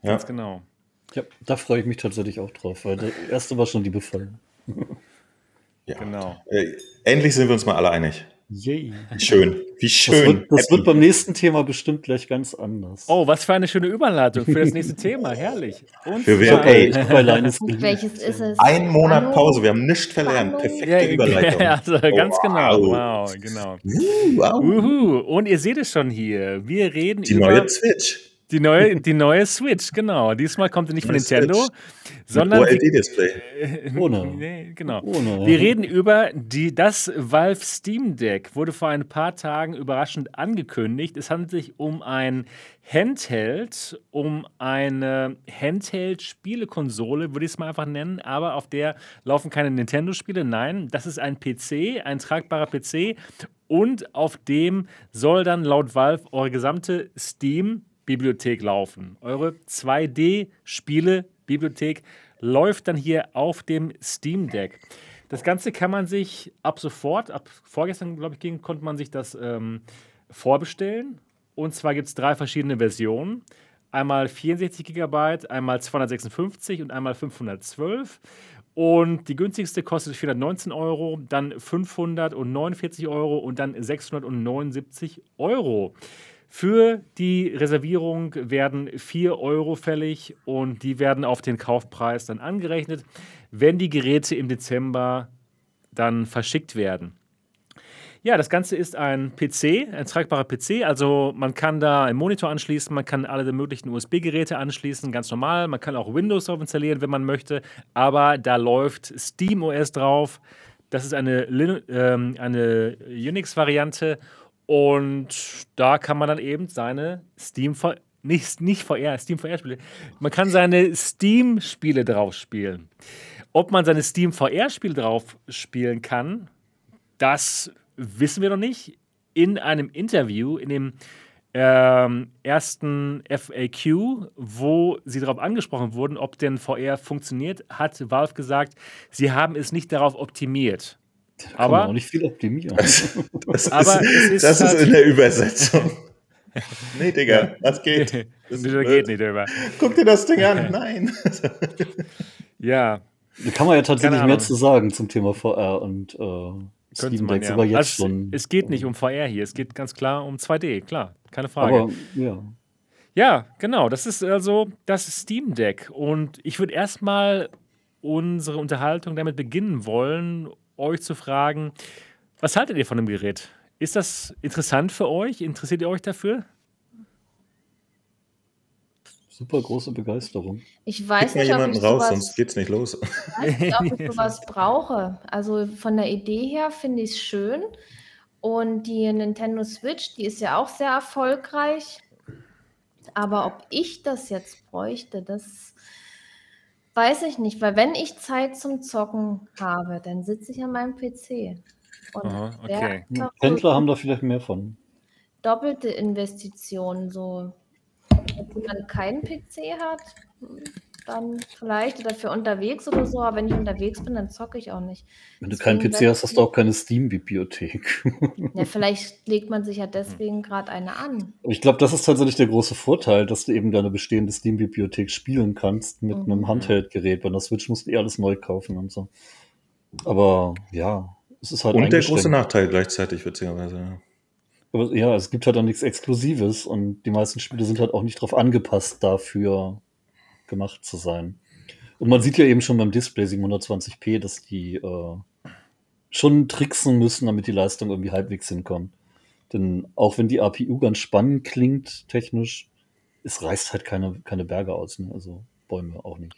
Ja. Ganz genau. Ja, da freue ich mich tatsächlich auch drauf, weil der erste war schon die Befallen. ja, genau. Äh, endlich sind wir uns mal alle einig. Yay. Schön. Wie schön. Das, wird, das wird, beim nächsten Thema bestimmt gleich ganz anders. Oh, was für eine schöne Überleitung für das nächste Thema. Herrlich. Und für wer, ey, welches ist es? Ein Monat Pause. Wir haben nichts verlernt. Perfekte ja, Überleitung. (laughs) Ja, also, ganz oh, genau. Wow, genau. Uh, wow. Uhu. Und ihr seht es schon hier. Wir reden Die über. Die neue Switch. Die neue, die neue Switch, genau. Diesmal kommt sie nicht von Nintendo, Switch. sondern. OLED-Display. (laughs) Ohne. Nee, genau. Ohne. Wir reden über die, das Valve Steam Deck. Wurde vor ein paar Tagen überraschend angekündigt. Es handelt sich um ein Handheld, um eine Handheld-Spielekonsole, würde ich es mal einfach nennen, aber auf der laufen keine Nintendo-Spiele. Nein, das ist ein PC, ein tragbarer PC und auf dem soll dann laut Valve eure gesamte Steam Bibliothek laufen. Eure 2D-Spiele-Bibliothek läuft dann hier auf dem Steam Deck. Das Ganze kann man sich ab sofort, ab vorgestern, glaube ich, ging, konnte man sich das ähm, vorbestellen. Und zwar gibt es drei verschiedene Versionen. Einmal 64 GB, einmal 256 und einmal 512. Und die günstigste kostet 419 Euro, dann 549 Euro und dann 679 Euro. Für die Reservierung werden 4 Euro fällig und die werden auf den Kaufpreis dann angerechnet, wenn die Geräte im Dezember dann verschickt werden. Ja, das Ganze ist ein PC, ein tragbarer PC. Also man kann da einen Monitor anschließen, man kann alle möglichen USB-Geräte anschließen, ganz normal. Man kann auch Windows drauf installieren, wenn man möchte. Aber da läuft SteamOS drauf. Das ist eine, ähm, eine Unix-Variante und da kann man dann eben seine Steam nicht, nicht VR, Steam VR-Spiele. Man kann seine Steam-Spiele drauf spielen. Ob man seine Steam VR-Spiele drauf spielen kann, das wissen wir noch nicht. In einem Interview, in dem ähm, ersten FAQ, wo sie darauf angesprochen wurden, ob denn VR funktioniert, hat Valve gesagt, sie haben es nicht darauf optimiert. Aber auch nicht viel optimieren. Das, das aber ist, ist, das halt ist in der Übersetzung. (laughs) nee, Digga, das geht. Das geht nicht, Digga. Guck dir das Ding an. Nein. (laughs) ja. Da kann man ja tatsächlich mehr zu sagen zum Thema VR und äh, Steam Deck ja. jetzt also schon. Es geht nicht um VR hier, es geht ganz klar um 2D, klar, keine Frage. Aber, ja. Ja, genau, das ist also das Steam Deck und ich würde erstmal unsere Unterhaltung damit beginnen wollen, euch zu fragen, was haltet ihr von dem Gerät? Ist das interessant für euch? Interessiert ihr euch dafür? Super große Begeisterung. Ich weiß Gib nicht, jemanden ob ich raus, sowas, sonst geht's nicht los. Ich weiß nicht, ob ich (laughs) sowas brauche. Also von der Idee her finde ich es schön. Und die Nintendo Switch, die ist ja auch sehr erfolgreich. Aber ob ich das jetzt bräuchte, das weiß ich nicht. Weil wenn ich Zeit zum Zocken habe, dann sitze ich an meinem PC. Und Aha, okay. Händler haben da vielleicht mehr von. Doppelte Investitionen, so wenn man keinen PC hat, dann vielleicht oder für unterwegs oder so, aber wenn ich unterwegs bin, dann zocke ich auch nicht. Wenn du keinen PC hast, hast du auch keine Steam-Bibliothek. (laughs) Ja, vielleicht legt man sich ja deswegen gerade eine an. Ich glaube, das ist tatsächlich der große Vorteil, dass du eben deine bestehende Steam-Bibliothek spielen kannst mit mhm. einem Handheld-Gerät. Bei der Switch musst du eh alles neu kaufen und so. Aber ja, es ist halt. Und der große Nachteil gleichzeitig, witzigerweise. Aber ja, es gibt halt auch nichts Exklusives und die meisten Spiele sind halt auch nicht darauf angepasst, dafür gemacht zu sein. Und man sieht ja eben schon beim Display 720p, dass die äh, schon tricksen müssen, damit die Leistung irgendwie halbwegs hinkommt. Denn auch wenn die APU ganz spannend klingt, technisch, es reißt halt keine, keine Berge aus, ne? also Bäume auch nicht.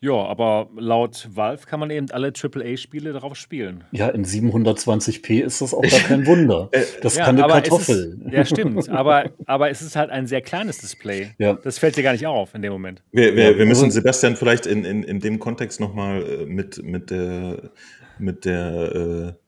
Ja, aber laut Valve kann man eben alle AAA-Spiele darauf spielen. Ja, in 720p ist das auch gar (laughs) kein Wunder. Äh, das ja, kann eine Kartoffel. Ist, ja, stimmt. Aber, aber es ist halt ein sehr kleines Display. Ja. Das fällt dir gar nicht auf in dem Moment. Wir, wir, wir müssen also Sebastian vielleicht in, in, in dem Kontext nochmal äh, mit, mit der, mit der äh,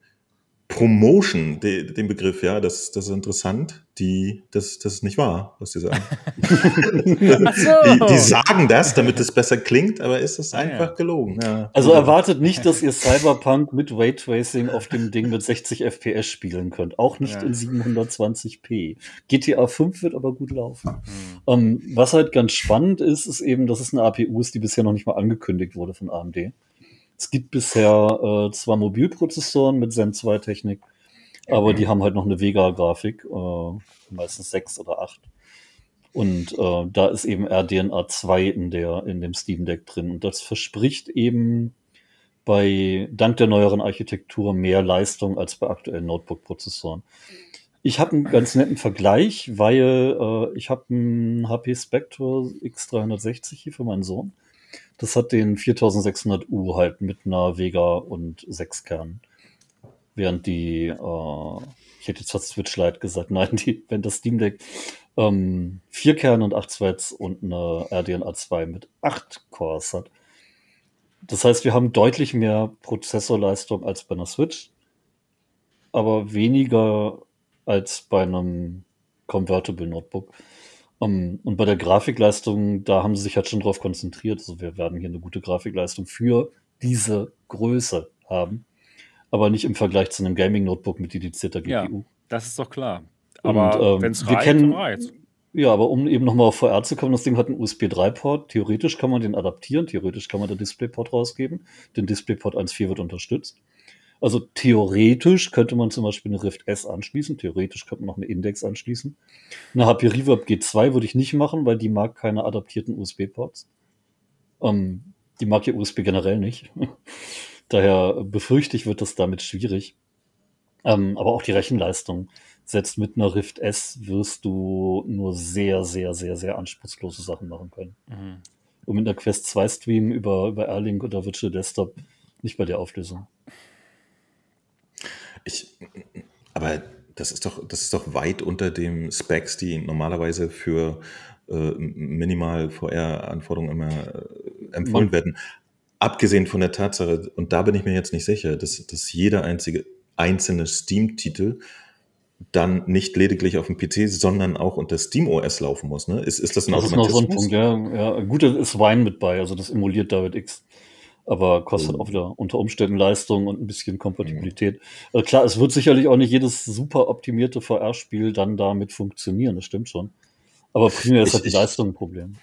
Promotion, de, den Begriff, ja, das, das ist interessant. Die, das, das ist nicht wahr, was die sagen. (laughs) so. die, die, sagen das, damit es besser klingt, aber ist es ah, einfach ja. gelogen. Ja. Also erwartet nicht, dass ihr Cyberpunk mit Raytracing auf dem Ding mit 60 FPS spielen könnt. Auch nicht ja. in 720p. GTA 5 wird aber gut laufen. Mhm. Um, ähm, was halt ganz spannend ist, ist eben, dass es eine APU ist, die bisher noch nicht mal angekündigt wurde von AMD. Es gibt bisher äh, zwar Mobilprozessoren mit Zen 2 Technik, aber die haben halt noch eine Vega-Grafik, äh, meistens 6 oder 8. Und äh, da ist eben RDNA 2 in, der, in dem Steam Deck drin. Und das verspricht eben bei, dank der neueren Architektur mehr Leistung als bei aktuellen Notebook-Prozessoren. Ich habe einen ganz netten Vergleich, weil äh, ich habe einen HP Spectre X360 hier für meinen Sohn. Das hat den 4600U halt mit einer Vega und sechs Kernen. Während die, äh, ich hätte jetzt fast Switch Lite gesagt, (laughs) nein, die, wenn das Steam Deck ähm, vier Kerne und acht Threads und eine RDNA 2 mit acht Cores hat. Das heißt, wir haben deutlich mehr Prozessorleistung als bei einer Switch, aber weniger als bei einem Convertible Notebook. Um, ähm, und bei der Grafikleistung, da haben sie sich halt schon drauf konzentriert. Also wir werden hier eine gute Grafikleistung für diese Größe haben. Aber nicht im Vergleich zu einem Gaming-Notebook mit dedizierter GPU. Ja, das ist doch klar. Aber ähm, wenn es reicht, kennen, reicht. Ja, aber um eben nochmal auf VR zu kommen, das Ding hat einen USB 3-Port. Theoretisch kann man den adaptieren, theoretisch kann man den DisplayPort rausgeben. Den DisplayPort 1.4 wird unterstützt. Also theoretisch könnte man zum Beispiel eine Rift S anschließen, theoretisch könnte man noch eine Index anschließen. Eine HP Reverb G2 würde ich nicht machen, weil die mag keine adaptierten USB-Ports. Ähm, die mag ja USB generell nicht. (laughs) Daher befürchte ich, wird das damit schwierig. Ähm, aber auch die Rechenleistung. Selbst mit einer Rift S wirst du nur sehr, sehr, sehr, sehr anspruchslose Sachen machen können. Mhm. Und mit einer Quest 2 Stream über, über Airlink oder Virtual Desktop nicht bei der Auflösung. Ich, aber das ist doch, das ist doch weit unter den Specs, die normalerweise für äh, minimal VR-Anforderungen immer äh, empfohlen Man. werden. Abgesehen von der Tatsache, und da bin ich mir jetzt nicht sicher, dass, dass jeder einzige einzelne Steam-Titel dann nicht lediglich auf dem PC, sondern auch unter SteamOS laufen muss. Ne? Ist, ist das ein das Automatismus? Das ist noch so ein Punkt, ja. ja. Gut, da ist Wine mit bei, also das emuliert DirectX aber kostet mhm. auch wieder unter Umständen Leistung und ein bisschen Kompatibilität. Mhm. Also klar, es wird sicherlich auch nicht jedes super optimierte VR-Spiel dann damit funktionieren, das stimmt schon. Aber primär ist halt die Leistung ein Problem.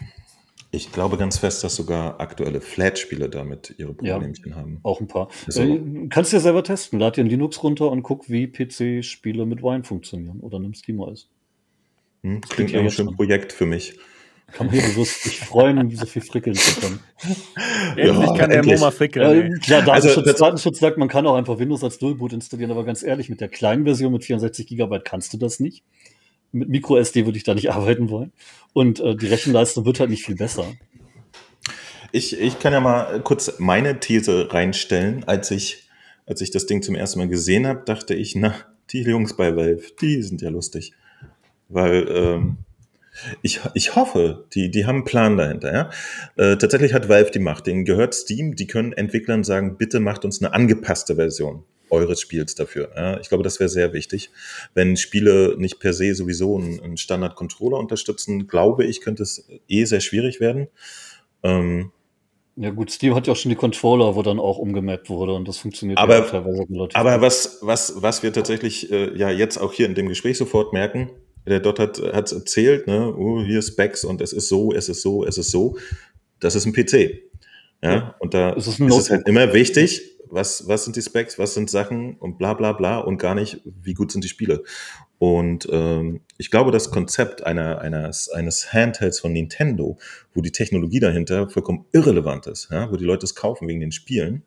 Ich glaube ganz fest, dass sogar aktuelle Flat-Spiele damit ihre Problemchen ja, haben. Auch ein paar. Äh, kannst du ja selber testen. Lad dir ein Linux runter und guck, wie PC-Spiele mit Wine funktionieren. Oder nimm SteamOS. Hm, klingt ja ein schönes Projekt für mich. Kann man hier bewusst sich freuen, so viel frickeln zu können. (laughs) endlich ja, kann der Mo mal frickeln. Ja, Datenschutz, also, Datenschutz sagt, man kann auch einfach Windows als Nullboot installieren, aber ganz ehrlich, mit der kleinen Version mit 64 GB kannst du das nicht. Mit MicroSD würde ich da nicht (laughs) arbeiten wollen. Und äh, die Rechenleistung wird halt nicht viel besser. Ich, ich kann ja mal kurz meine These reinstellen. Als ich, als ich das Ding zum ersten Mal gesehen habe, dachte ich, na, die Jungs bei Valve, die sind ja lustig. Weil ähm, ich, ich hoffe, die, die haben einen Plan dahinter. Ja? Äh, tatsächlich hat Valve die Macht. Denen gehört Steam. Die können Entwicklern sagen, bitte macht uns eine angepasste Version eures Spiels dafür. Ja? Ich glaube, das wäre sehr wichtig. Wenn Spiele nicht per se sowieso einen, einen Standard-Controller unterstützen, glaube ich, könnte es eh sehr schwierig werden. Ähm, ja gut, Steam hat ja auch schon die Controller, wo dann auch umgemappt wurde und das funktioniert aber, ja teilweise relativ Aber was, was, was wir tatsächlich äh, ja jetzt auch hier in dem Gespräch sofort merken, der dort hat es erzählt, ne, oh, hier Specs und es ist so, es ist so, es ist so. Das ist ein PC. Ja, ja. und da ist, ist es halt immer wichtig, was, was sind die Specs, was sind Sachen und bla bla bla und gar nicht, wie gut sind die Spiele. Und ähm, ich glaube, das Konzept einer, eines, eines Handhelds von Nintendo, wo die Technologie dahinter vollkommen irrelevant ist, ja, wo die Leute es kaufen wegen den Spielen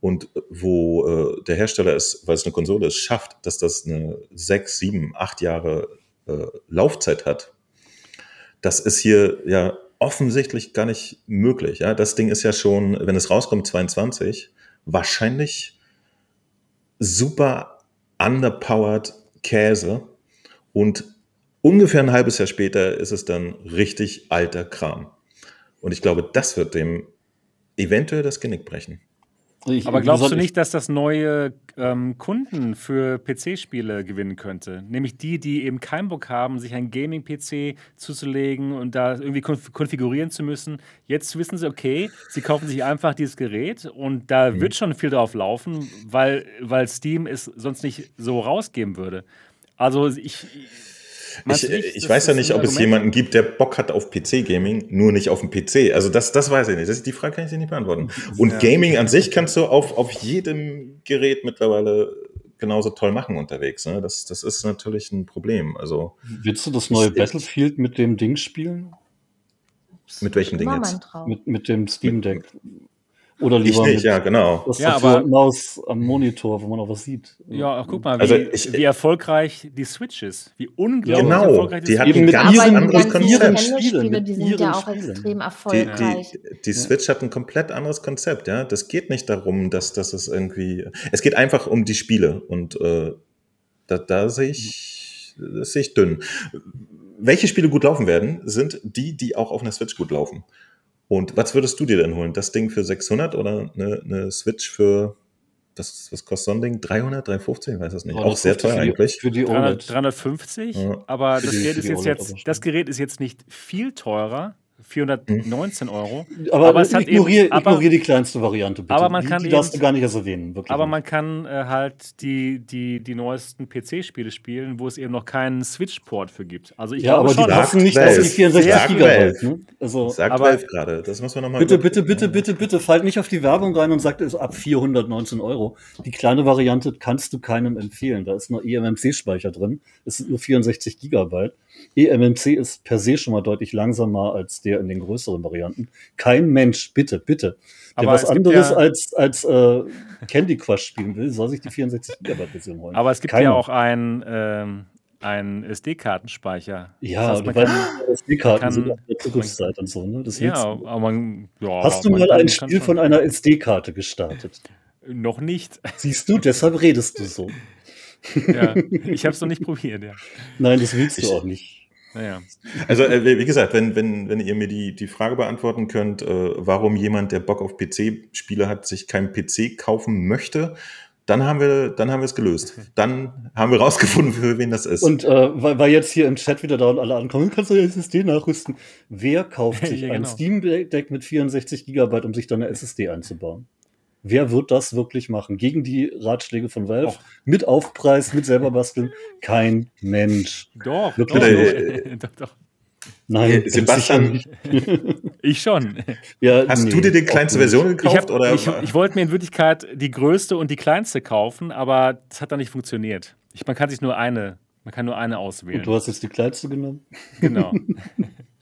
und wo äh, der Hersteller es, weil es eine Konsole ist, schafft, dass das eine sechs, sieben, acht Jahre äh, Laufzeit hat, das ist hier ja offensichtlich gar nicht möglich. Ja? Das Ding ist ja schon, wenn es rauskommt, 22, wahrscheinlich super underpowered Käse und ungefähr ein halbes Jahr später ist es dann richtig alter Kram. Und ich glaube, das wird dem eventuell das Genick brechen. Ich, Aber glaubst du nicht, dass das neue ähm, Kunden für PC-Spiele gewinnen könnte? Nämlich die, die eben keinen Bock haben, sich einen Gaming-PC zuzulegen und da irgendwie konf konfigurieren zu müssen. Jetzt wissen sie, okay, sie kaufen sich einfach dieses Gerät und da mhm. wird schon viel drauf laufen, weil, weil Steam es sonst nicht so rausgeben würde. Also ich, ich, ich weiß ja nicht, ob es jemanden gibt, der Bock hat auf PC-Gaming, nur nicht auf dem PC. Also das, das weiß ich nicht. Das, die Frage kann ich dir nicht beantworten. (laughs) Und ja. Gaming an sich kannst du auf, auf jedem Gerät mittlerweile genauso toll machen unterwegs. Ne? Das, das ist natürlich ein Problem. Also, Willst du das neue ich, Battlefield mit dem Ding spielen? Mit welchem Ding jetzt? Mit, mit dem Steam Deck. Oder lieber ich nicht, ja, genau. Das ja, aber Maus am Monitor, wo man auch was sieht. Ja, guck mal, wie, also ich, wie erfolgreich die Switch ist. Wie unglaublich genau, erfolgreich die, die hat ein ganz anderes Konzept. Spiele, die sind ja auch Spielen. extrem erfolgreich. Die, die, die Switch ja. hat ein komplett anderes Konzept, ja. Das geht nicht darum, dass, dass es irgendwie. Es geht einfach um die Spiele und äh, da, da sehe ich, das sehe ich dünn. Welche Spiele gut laufen werden, sind die, die auch auf einer Switch gut laufen. Und was würdest du dir denn holen? Das Ding für 600 oder eine, eine Switch für, das, was kostet so ein Ding? 300, 350? Ich weiß es nicht. Auch sehr teuer eigentlich. Für die 300, 350, ja. aber das, Gerät ist jetzt, jetzt, das Gerät ist jetzt nicht viel teurer. 419 hm. Euro. Aber, aber es hat ignorier, eben, aber, die kleinste Variante, bitte. Aber man kann die, die darfst du gar nicht erst erwähnen. Wirklich aber nicht. man kann äh, halt die, die, die neuesten PC-Spiele spielen, wo es eben noch keinen Switch-Port für gibt. Also ich ja, aber schon, die passen nicht auf die 64 Gigabyte. Ne? Also, sagt aber, gerade, das muss man nochmal Bitte, bitte, bitte, bitte, bitte, fallt nicht auf die Werbung rein und sagt es ab 419 Euro. Die kleine Variante kannst du keinem empfehlen. Da ist nur eMMC-Speicher drin. Es sind nur 64 Gigabyte. eMMC ist per se schon mal deutlich langsamer als der in den größeren Varianten. Kein Mensch, bitte, bitte, der aber was anderes ja, als, als äh, Candy Crush spielen will, soll sich die 64 Gigabyte Version holen. Aber es gibt Keiner. ja auch ein, ähm, ein SD-Kartenspeicher. Ja, das heißt, weil SD-Karten sind auf der Zukunftszeit und so. Ne? Das ja, aber man, ja, Hast du mal ein Spiel von einer SD-Karte gestartet? Noch nicht. Siehst du, deshalb redest du so. (laughs) ja, (laughs) ich habe es noch nicht probiert, ja. Nein, das willst du ich, auch nicht. Naja. Also äh, wie gesagt, wenn, wenn, wenn ihr mir die, die Frage beantworten könnt, äh, warum jemand, der Bock auf PC-Spiele hat, sich keinen PC kaufen möchte, dann haben wir, dann haben wir es gelöst. Dann haben wir rausgefunden, für wen das ist. Und äh, weil, weil jetzt hier im Chat wieder da und alle ankommen, kannst du ja SSD nachrüsten. Wer kauft (laughs) sich ja, genau. ein Steam Deck mit 64 Gigabyte, um sich dann eine SSD einzubauen? Wer wird das wirklich machen? Gegen die Ratschläge von Valve? Och. Mit Aufpreis, mit selber basteln? Kein Mensch. Doch, wirklich doch, (laughs) doch, doch. Nein, Sebastian, (laughs) Ich schon. Ja, Hast nee, du dir die kleinste Version gekauft? Ich, hab, oder? ich, ich wollte mir in Wirklichkeit die größte und die kleinste kaufen, aber das hat dann nicht funktioniert. Ich, man kann sich nur eine, man kann nur eine auswählen. Und du hast jetzt die kleinste genommen? Genau. (laughs)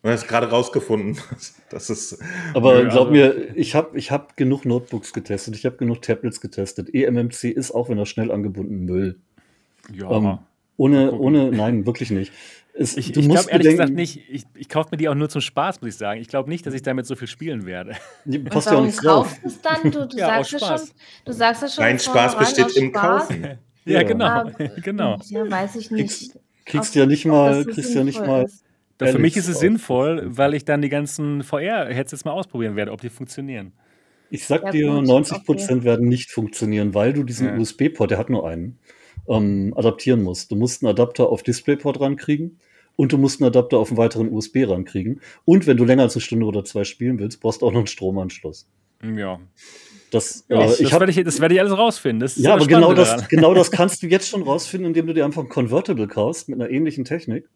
Man hat gerade rausgefunden, (laughs) dass es. Aber glaub also, mir, ich habe ich hab genug Notebooks getestet, ich habe genug Tablets getestet. eMMC ist auch, wenn er schnell angebunden, Müll. Ja. Ähm, ohne, ohne, nein, wirklich nicht. Es, ich ich glaube ehrlich gesagt nicht, ich, ich kaufe mir die auch nur zum Spaß, muss ich sagen. Ich glaube nicht, dass ich damit so viel spielen werde. Die passt ja auch nichts drauf. Es dann? Du, du ja, sagst ja schon, du sagst ja schon. Dein Spaß besteht im Spaß. Kaufen. Ja, (laughs) ja. genau. Aber, (laughs) genau. Ja, weiß ich nicht. Kriegst, kriegst ja nicht mal, kriegst ja nicht mal. Für mich ist es sinnvoll, weil ich dann die ganzen VR-Headsets mal ausprobieren werde, ob die funktionieren. Ich sag ja, dir, 90 Prozent werden nicht funktionieren, weil du diesen USB-Port, der hat nur einen, ähm, adaptieren musst. Du musst einen Adapter auf DisplayPort rankriegen und du musst einen Adapter auf einen weiteren USB rankriegen. Und wenn du länger als eine Stunde oder zwei spielen willst, brauchst du auch noch einen Stromanschluss. Ja. Das, ja, äh, das, ich hab, werde ich, das werde ich alles rausfinden. ja, aber genau das, genau das (laughs) kannst du jetzt schon rausfinden, indem du dir einfach ein Convertible kaufst mit einer ähnlichen Technik,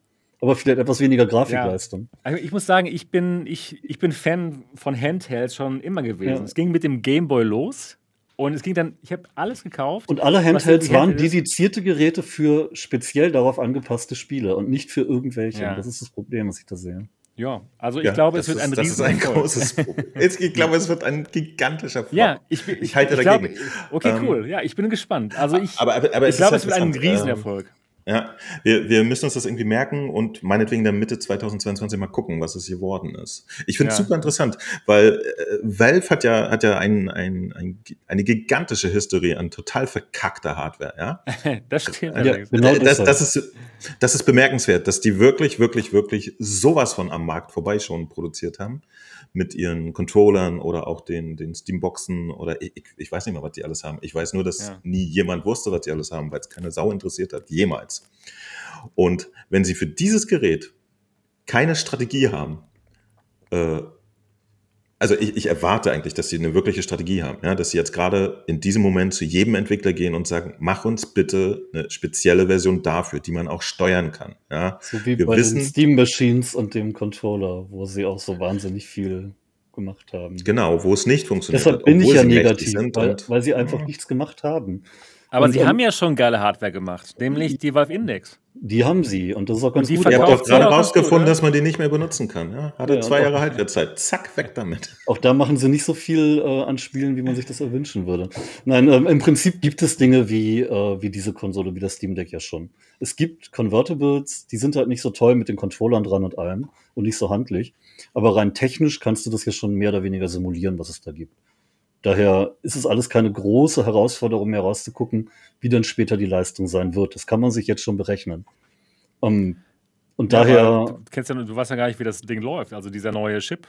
aber vielleicht etwas weniger Grafikleistung. Ja. Also ich muss sagen, ich bin, ich, ich bin Fan von Handhelds schon immer gewesen. Ja. Es ging mit dem Game Boy los. Und es ging dann, ich habe alles gekauft. Und alle Handhelds waren dedizierte Geräte für speziell darauf angepasste Spiele und nicht für irgendwelche. Ja. Das ist das Problem, was ich da sehe. Ja, also ich ja, glaube, es wird ein Das ist ein großes Problem. (laughs) Ich glaube, es wird ein gigantischer Flop. Ja, ich, ich, ich halte ich dagegen. Glaube, okay, cool. Ähm, ja, ich bin gespannt. Also ich, aber, aber, aber ich glaube, es wird ein Riesenerfolg. Ja, wir, wir müssen uns das irgendwie merken und meinetwegen dann Mitte 2022 mal gucken, was es geworden ist. Ich finde es ja. super interessant, weil äh, Valve hat ja, hat ja ein, ein, ein, eine gigantische Historie an total verkackter Hardware, ja. (laughs) das stimmt. Ja, genau das, das, ist, das ist bemerkenswert, dass die wirklich, wirklich, wirklich sowas von am Markt vorbei schon produziert haben mit ihren Controllern oder auch den, den Steamboxen oder ich, ich weiß nicht mehr, was die alles haben. Ich weiß nur, dass ja. nie jemand wusste, was die alles haben, weil es keine Sau interessiert hat, jemals. Und wenn sie für dieses Gerät keine Strategie haben, äh, also ich, ich, erwarte eigentlich, dass sie eine wirkliche Strategie haben, ja, dass sie jetzt gerade in diesem Moment zu jedem Entwickler gehen und sagen, mach uns bitte eine spezielle Version dafür, die man auch steuern kann. Ja. So wie Wir bei wissen, den Steam Machines und dem Controller, wo sie auch so wahnsinnig viel gemacht haben. Genau, wo es nicht funktioniert. Deshalb bin ich ja negativ, weil, weil, sie einfach ja. nichts gemacht haben. Aber und, sie haben ja schon geile Hardware gemacht, nämlich die Valve Index. Die haben sie und das ist auch ganz gut. Ihr habt doch gerade rausgefunden, dass man die nicht mehr benutzen kann. Ja? Hatte ja, zwei Jahre Halbwertszeit. Zack, weg damit. Auch da machen sie nicht so viel äh, an Spielen, wie man sich das erwünschen würde. Nein, ähm, im Prinzip gibt es Dinge wie, äh, wie diese Konsole, wie das Steam Deck ja schon. Es gibt Convertibles, die sind halt nicht so toll mit den Controllern dran und allem und nicht so handlich. Aber rein technisch kannst du das ja schon mehr oder weniger simulieren, was es da gibt. Daher ist es alles keine große Herausforderung mehr rauszugucken, wie dann später die Leistung sein wird. Das kann man sich jetzt schon berechnen. Um, ähm, und ja, daher. Du, kennst ja, du weißt ja gar nicht, wie das Ding läuft. Also dieser neue Chip.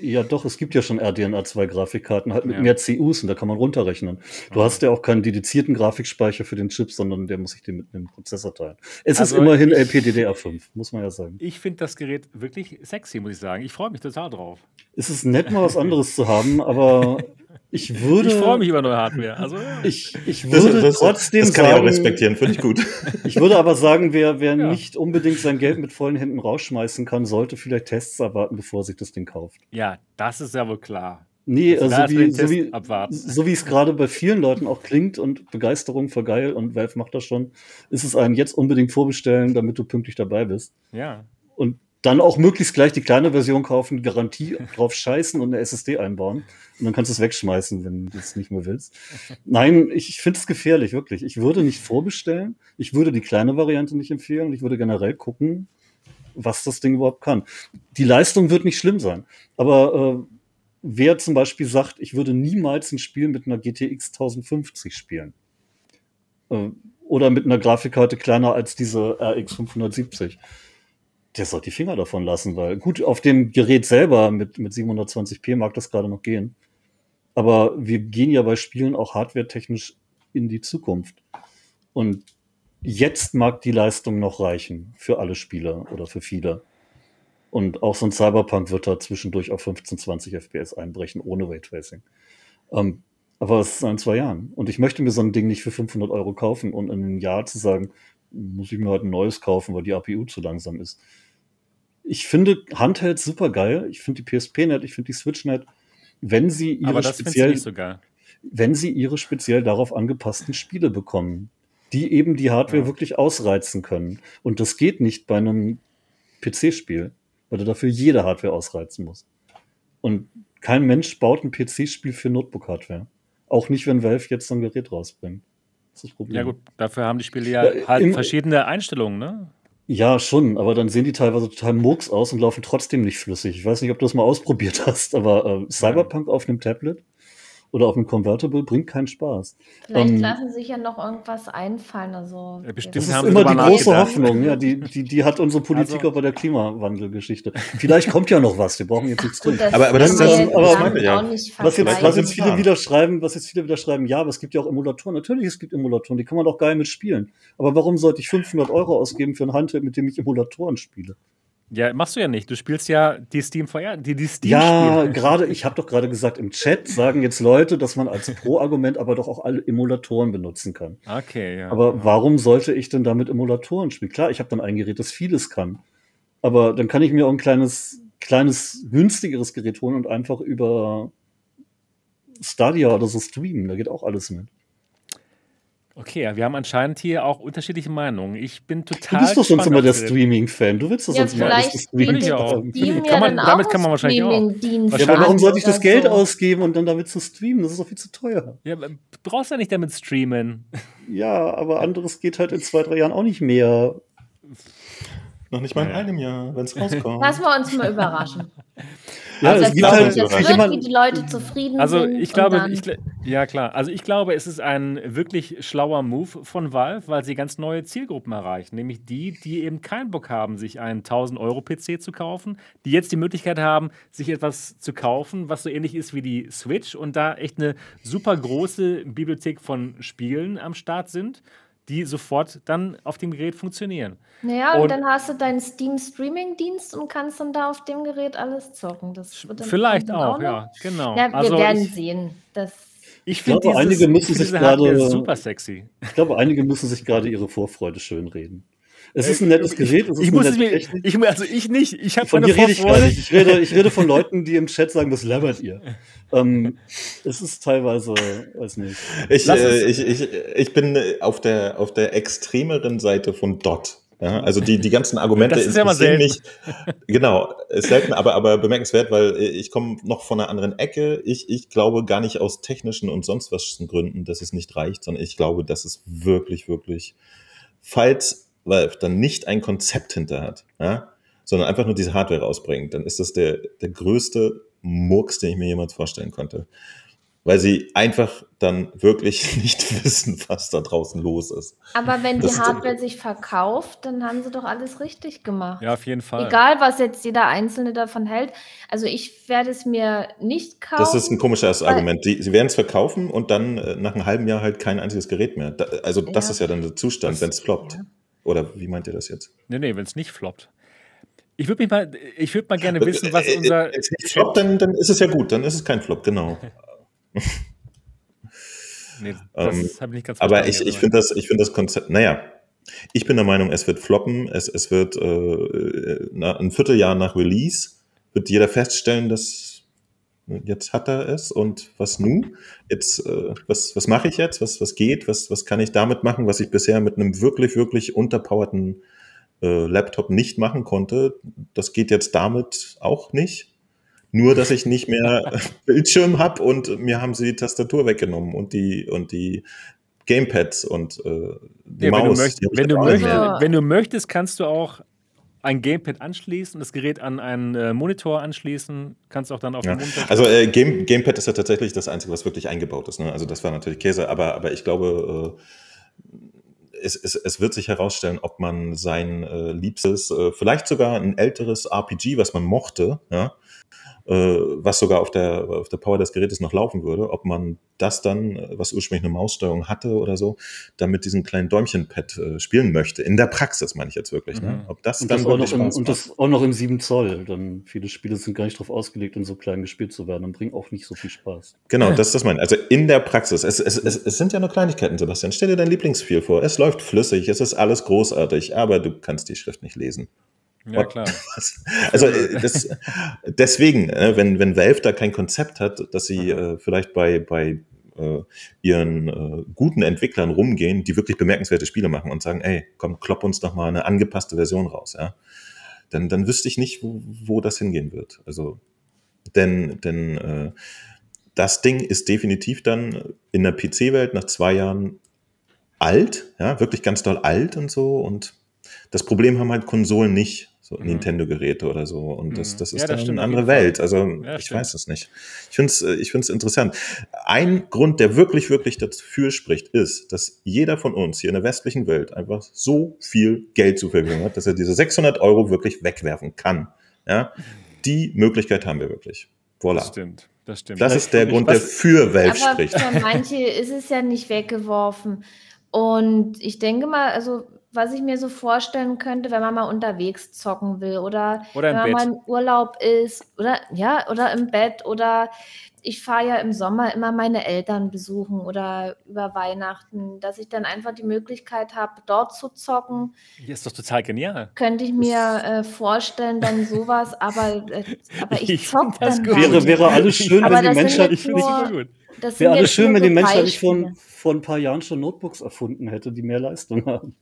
Ja, doch, es gibt ja schon RDNA 2 Grafikkarten, halt mit ja. mehr CUs und da kann man runterrechnen. Du mhm. hast ja auch keinen dedizierten Grafikspeicher für den Chip, sondern der muss sich den mit einem Prozessor teilen. Es also ist immerhin ich, LPDDR5, muss man ja sagen. Ich finde das Gerät wirklich sexy, muss ich sagen. Ich freue mich total drauf. Es ist nett, mal was anderes zu haben, aber (laughs) Ich würde. Ich freue mich über neue Hardware. Also, ich, ich würde das, das, trotzdem das kann sagen. Ich auch respektieren, finde ich gut. (laughs) Ich würde aber sagen, wer, wer ja. nicht unbedingt sein Geld mit vollen Händen rausschmeißen kann, sollte vielleicht Tests erwarten, bevor sich das Ding kauft. Ja, das ist ja wohl klar. Nee, also, also wie, so, wie, so wie es gerade bei vielen Leuten auch klingt und Begeisterung für geil und Valve macht das schon, ist es einem jetzt unbedingt vorbestellen, damit du pünktlich dabei bist. Ja. Und dann auch möglichst gleich die kleine Version kaufen, Garantie (laughs) drauf scheißen und eine SSD einbauen. Und dann kannst du es wegschmeißen, wenn du es nicht mehr willst. Nein, ich, ich finde es gefährlich, wirklich. Ich würde nicht vorbestellen. Ich würde die kleine Variante nicht empfehlen. Ich würde generell gucken, was das Ding überhaupt kann. Die Leistung wird nicht schlimm sein. Aber äh, wer zum Beispiel sagt, ich würde niemals ein Spiel mit einer GTX 1050 spielen. Äh, oder mit einer Grafikkarte kleiner als diese RX 570 der soll die Finger davon lassen, weil gut, auf dem Gerät selber mit, mit 720p mag das gerade noch gehen. Aber wir gehen ja bei Spielen auch hardwaretechnisch in die Zukunft. Und jetzt mag die Leistung noch reichen für alle Spieler oder für viele. Und auch so ein Cyberpunk wird da zwischendurch auf 15, 20 FPS einbrechen, ohne Raytracing. Ähm, aber es ist in zwei Jahren. Und ich möchte mir so ein Ding nicht für 500 Euro kaufen und in einem Jahr zu sagen, muss ich mir halt ein neues kaufen, weil die APU zu langsam ist ich finde Handheld super geil. Ich finde die PSP nett, ich finde die Switch nett. Wenn sie ihre Aber das speziell, nicht so wenn sie ihre speziell darauf angepassten Spiele bekommen, die eben die Hardware Ja. wirklich ausreizen können. Und das geht nicht bei einem PC-Spiel, weil du dafür jede Hardware ausreizen musst. Und kein Mensch baut ein PC-Spiel für Notebook-Hardware. Auch nicht, wenn Valve jetzt so ein Gerät rausbringt. Das ist das Problem. Ja gut, dafür haben die Spiele ja, halt verschiedene Einstellungen, ne? Ja, schon, aber dann sehen die teilweise total murks aus und laufen trotzdem nicht flüssig. Ich weiß nicht, ob du das mal ausprobiert (laughs) hast, aber äh, Cyberpunk auf einem Tablet oder auf einem Convertible bringt keinen Spaß. Vielleicht Ähm, lassen sich ja noch irgendwas einfallen. Also, Ja, bestimmt Das ist immer die große. Hoffnung, ja, die, die, die hat unsere Politik Also- auch bei der Klimawandelgeschichte. Vielleicht kommt ja noch was, wir brauchen jetzt nichts drin. Aber- aber das ist das- aber- damit ja. auch nicht Was jetzt, was jetzt viele wieder schreiben, was jetzt viele wieder schreiben, ja, aber es gibt ja auch Emulatoren. Natürlich, es gibt Emulatoren, die kann man doch geil mitspielen. Aber warum sollte ich 500 Euro ausgeben für ein Handheld, mit dem ich Emulatoren spiele? Ja, machst du ja nicht. Du spielst ja die Steam VR, die, die Steam Ja, gerade, ich habe doch gerade gesagt, im Chat sagen jetzt Leute, dass man als Pro-Argument aber doch auch alle Emulatoren benutzen kann. Okay, ja. Aber warum sollte ich denn damit Emulatoren spielen? Klar, ich habe dann ein Gerät, das vieles kann. Aber dann kann ich mir auch ein kleines, kleines, günstigeres Gerät holen und einfach über Stadia oder so streamen. Da geht auch alles mit. Okay, ja, wir haben anscheinend hier auch unterschiedliche Meinungen. Ich bin Du total bist doch sonst immer der. Streaming-Fan. Du willst doch Ja, sonst immer alles haben. Steam Kann ja man- damit kann man wahrscheinlich auch. Ja, aber warum sollte ich das Geld so. ausgeben und dann damit zu streamen? Das ist doch viel zu teuer. Ja, aber du brauchst ja nicht damit streamen. Ja, aber anderes geht halt in zwei, drei Jahren auch nicht mehr. Noch nicht mal in einem Jahr, wenn es (laughs) rauskommt. Lassen wir uns mal überraschen. (laughs) Ja, Also es gibt halt, das ich wird, meine, wie die Leute zufrieden Also sind. ich und glaube, ich, ja klar, also ich glaube, es ist ein wirklich schlauer Move von Valve, weil sie ganz neue Zielgruppen erreichen, nämlich die, die eben keinen Bock haben, sich einen 1000 Euro PC zu kaufen, die jetzt die Möglichkeit haben, sich etwas zu kaufen, was so ähnlich ist wie die Switch und da echt eine super große Bibliothek von Spielen am Start sind, die sofort dann auf dem Gerät funktionieren. Naja, und, und- dann hast du deinen Steam-Streaming-Dienst und kannst dann da auf dem Gerät alles zocken. Das wird dann Vielleicht auch, noch- ja, genau. Ja, wir also werden ich, sehen. Das, ich glaube, finde einige müssen sich diese Hardware gerade- super sexy. Ich glaube, einige müssen sich gerade ihre Vorfreude schönreden. Es ist ein nettes Gerät, es ist Ich muss es mir, ich, also ich nicht. Ich habe Von dir rede ich gar nicht. Ich rede, ich rede von Leuten, die im Chat sagen, was labert ihr? (laughs) ähm, es ist teilweise, weiß nicht. Ich, äh, ich, ich, ich bin äh, auf der, auf der extremeren Seite von Dot. Ja, also die, die ganzen Argumente Das ist ja mal selten. mich. Genau, ist selten, aber, aber bemerkenswert, weil äh, ich komme noch von einer anderen Ecke. Ich, ich glaube gar nicht aus technischen und sonst was Gründen, dass es nicht reicht, sondern ich glaube, dass es wirklich, wirklich, falls Valve dann nicht ein Konzept hinter hat, ja, sondern einfach nur diese Hardware rausbringt, dann ist das der, der größte Murks, den ich mir jemals vorstellen konnte. Weil sie einfach dann wirklich (laughs) nicht wissen, was da draußen los ist. aber wenn die Das ist- Hardware sich verkauft, dann haben sie doch alles richtig gemacht. Ja, auf jeden Fall. Egal, was jetzt jeder Einzelne davon hält. Also ich werde es mir nicht kaufen. Das ist ein komisches Argument. Die, sie werden es verkaufen und dann äh, nach einem halben Jahr halt kein einziges Gerät mehr. Da, also das Ja. ist ja dann der Zustand, wenn es floppt. ja. Oder wie meint ihr das jetzt? Nee, nee, wenn es nicht floppt. Ich würde mich mal, ich würde mal gerne wissen, was Äh, äh, unser Wenn es nicht floppt, dann, dann ist es ja gut. Dann ist es kein Flop, genau. (laughs) Nee, das Ähm, habe ich nicht ganz Aber verstanden ich, jetzt, ich finde das, ich finde das Konzept, naja, ich bin der Meinung, es wird floppen, es, es wird äh, na, ein Vierteljahr nach Release, wird jeder feststellen, dass jetzt hat er es und was nun? Jetzt, äh, was, was mache ich jetzt? Was, was geht? Was, was kann ich damit machen, was ich bisher mit einem wirklich, wirklich unterpowerten äh, Laptop nicht machen konnte? Das geht jetzt damit auch nicht. Nur, dass ich nicht mehr (laughs) (laughs) Bildschirm habe und mir haben sie die Tastatur weggenommen und die, und die Gamepads und äh, die Ja, wenn, du Maus. möchtest, wenn, du möchtest, wenn du möchtest, kannst du auch ein Gamepad anschließen, das Gerät an einen äh, Monitor anschließen, kannst auch dann auf Ja. dem Monitor. Also äh, Game, Gamepad ist ja tatsächlich das Einzige, was wirklich eingebaut ist. Ne? Also das war natürlich Käse, aber, aber ich glaube, äh, es, es, es wird sich herausstellen, ob man sein äh, liebstes, äh, vielleicht sogar ein älteres RPG, was man mochte, ja, was sogar auf der, auf der Power des Gerätes noch laufen würde, ob man das dann, äh, was ursprünglich eine Maussteuerung hatte oder so, dann mit diesem kleinen Däumchenpad äh, spielen möchte. In der Praxis meine ich jetzt wirklich. Mhm. Ne? Ob das Und dann das, auch noch wirklich Spaß und das auch noch in 7 Zoll. Dann viele Spiele sind gar nicht darauf ausgelegt, in so klein gespielt zu werden und bringen auch nicht so viel Spaß. Genau, das ist das mein. Also in der Praxis. Es, es, es, es sind ja nur Kleinigkeiten, Sebastian. Stell dir dein Lieblingsspiel vor. Es läuft flüssig, es ist alles großartig, aber du kannst die Schrift nicht lesen. Ja, klar. (laughs) Also äh, das, deswegen, äh, wenn, wenn Valve da kein Konzept hat, dass sie äh, vielleicht bei, bei äh, ihren äh, guten Entwicklern rumgehen, die wirklich bemerkenswerte Spiele machen und sagen, ey, komm, klopp uns doch mal eine angepasste Version raus, ja. Dann, dann wüsste ich nicht, wo, wo das hingehen wird. Also, denn, denn äh, das Ding ist definitiv dann in der PC-Welt nach zwei Jahren alt, ja, wirklich ganz doll alt und so. Und das Problem haben halt Konsolen nicht so mhm. Nintendo-Geräte oder so. Und das, mhm. das ist ja, das dann eine andere Welt. Also ja, ich stimmt. weiß es nicht. Ich finde es äh, ich find's interessant. Ein Grund, der wirklich, wirklich dafür spricht, ist, dass jeder von uns hier in der westlichen Welt einfach so viel Geld zur Verfügung hat, dass er diese 600 Euro wirklich wegwerfen kann. Ja? Die Möglichkeit haben wir wirklich. Voilà. Das stimmt. Das stimmt. Das ist der Grund, der für Valve spricht. Für manche ist es ja nicht weggeworfen. Und ich denke mal, also was ich mir so vorstellen könnte, wenn man mal unterwegs zocken will oder, oder wenn man Bett. mal im Urlaub ist oder ja, oder im Bett oder ich fahre ja im Sommer immer meine Eltern besuchen oder über Weihnachten, dass ich dann einfach die Möglichkeit habe, dort zu zocken. Ja, ist doch total genial. Könnte ich mir äh, vorstellen, dann sowas, (laughs) aber, äh, aber ich zocke dann wäre, wäre alles schön, wenn die Menschheit. Ich gut. Wäre alles schön, wenn die Menschheit nicht vor, vor ein paar Jahren schon Notebooks erfunden hätte, die mehr Leistung haben.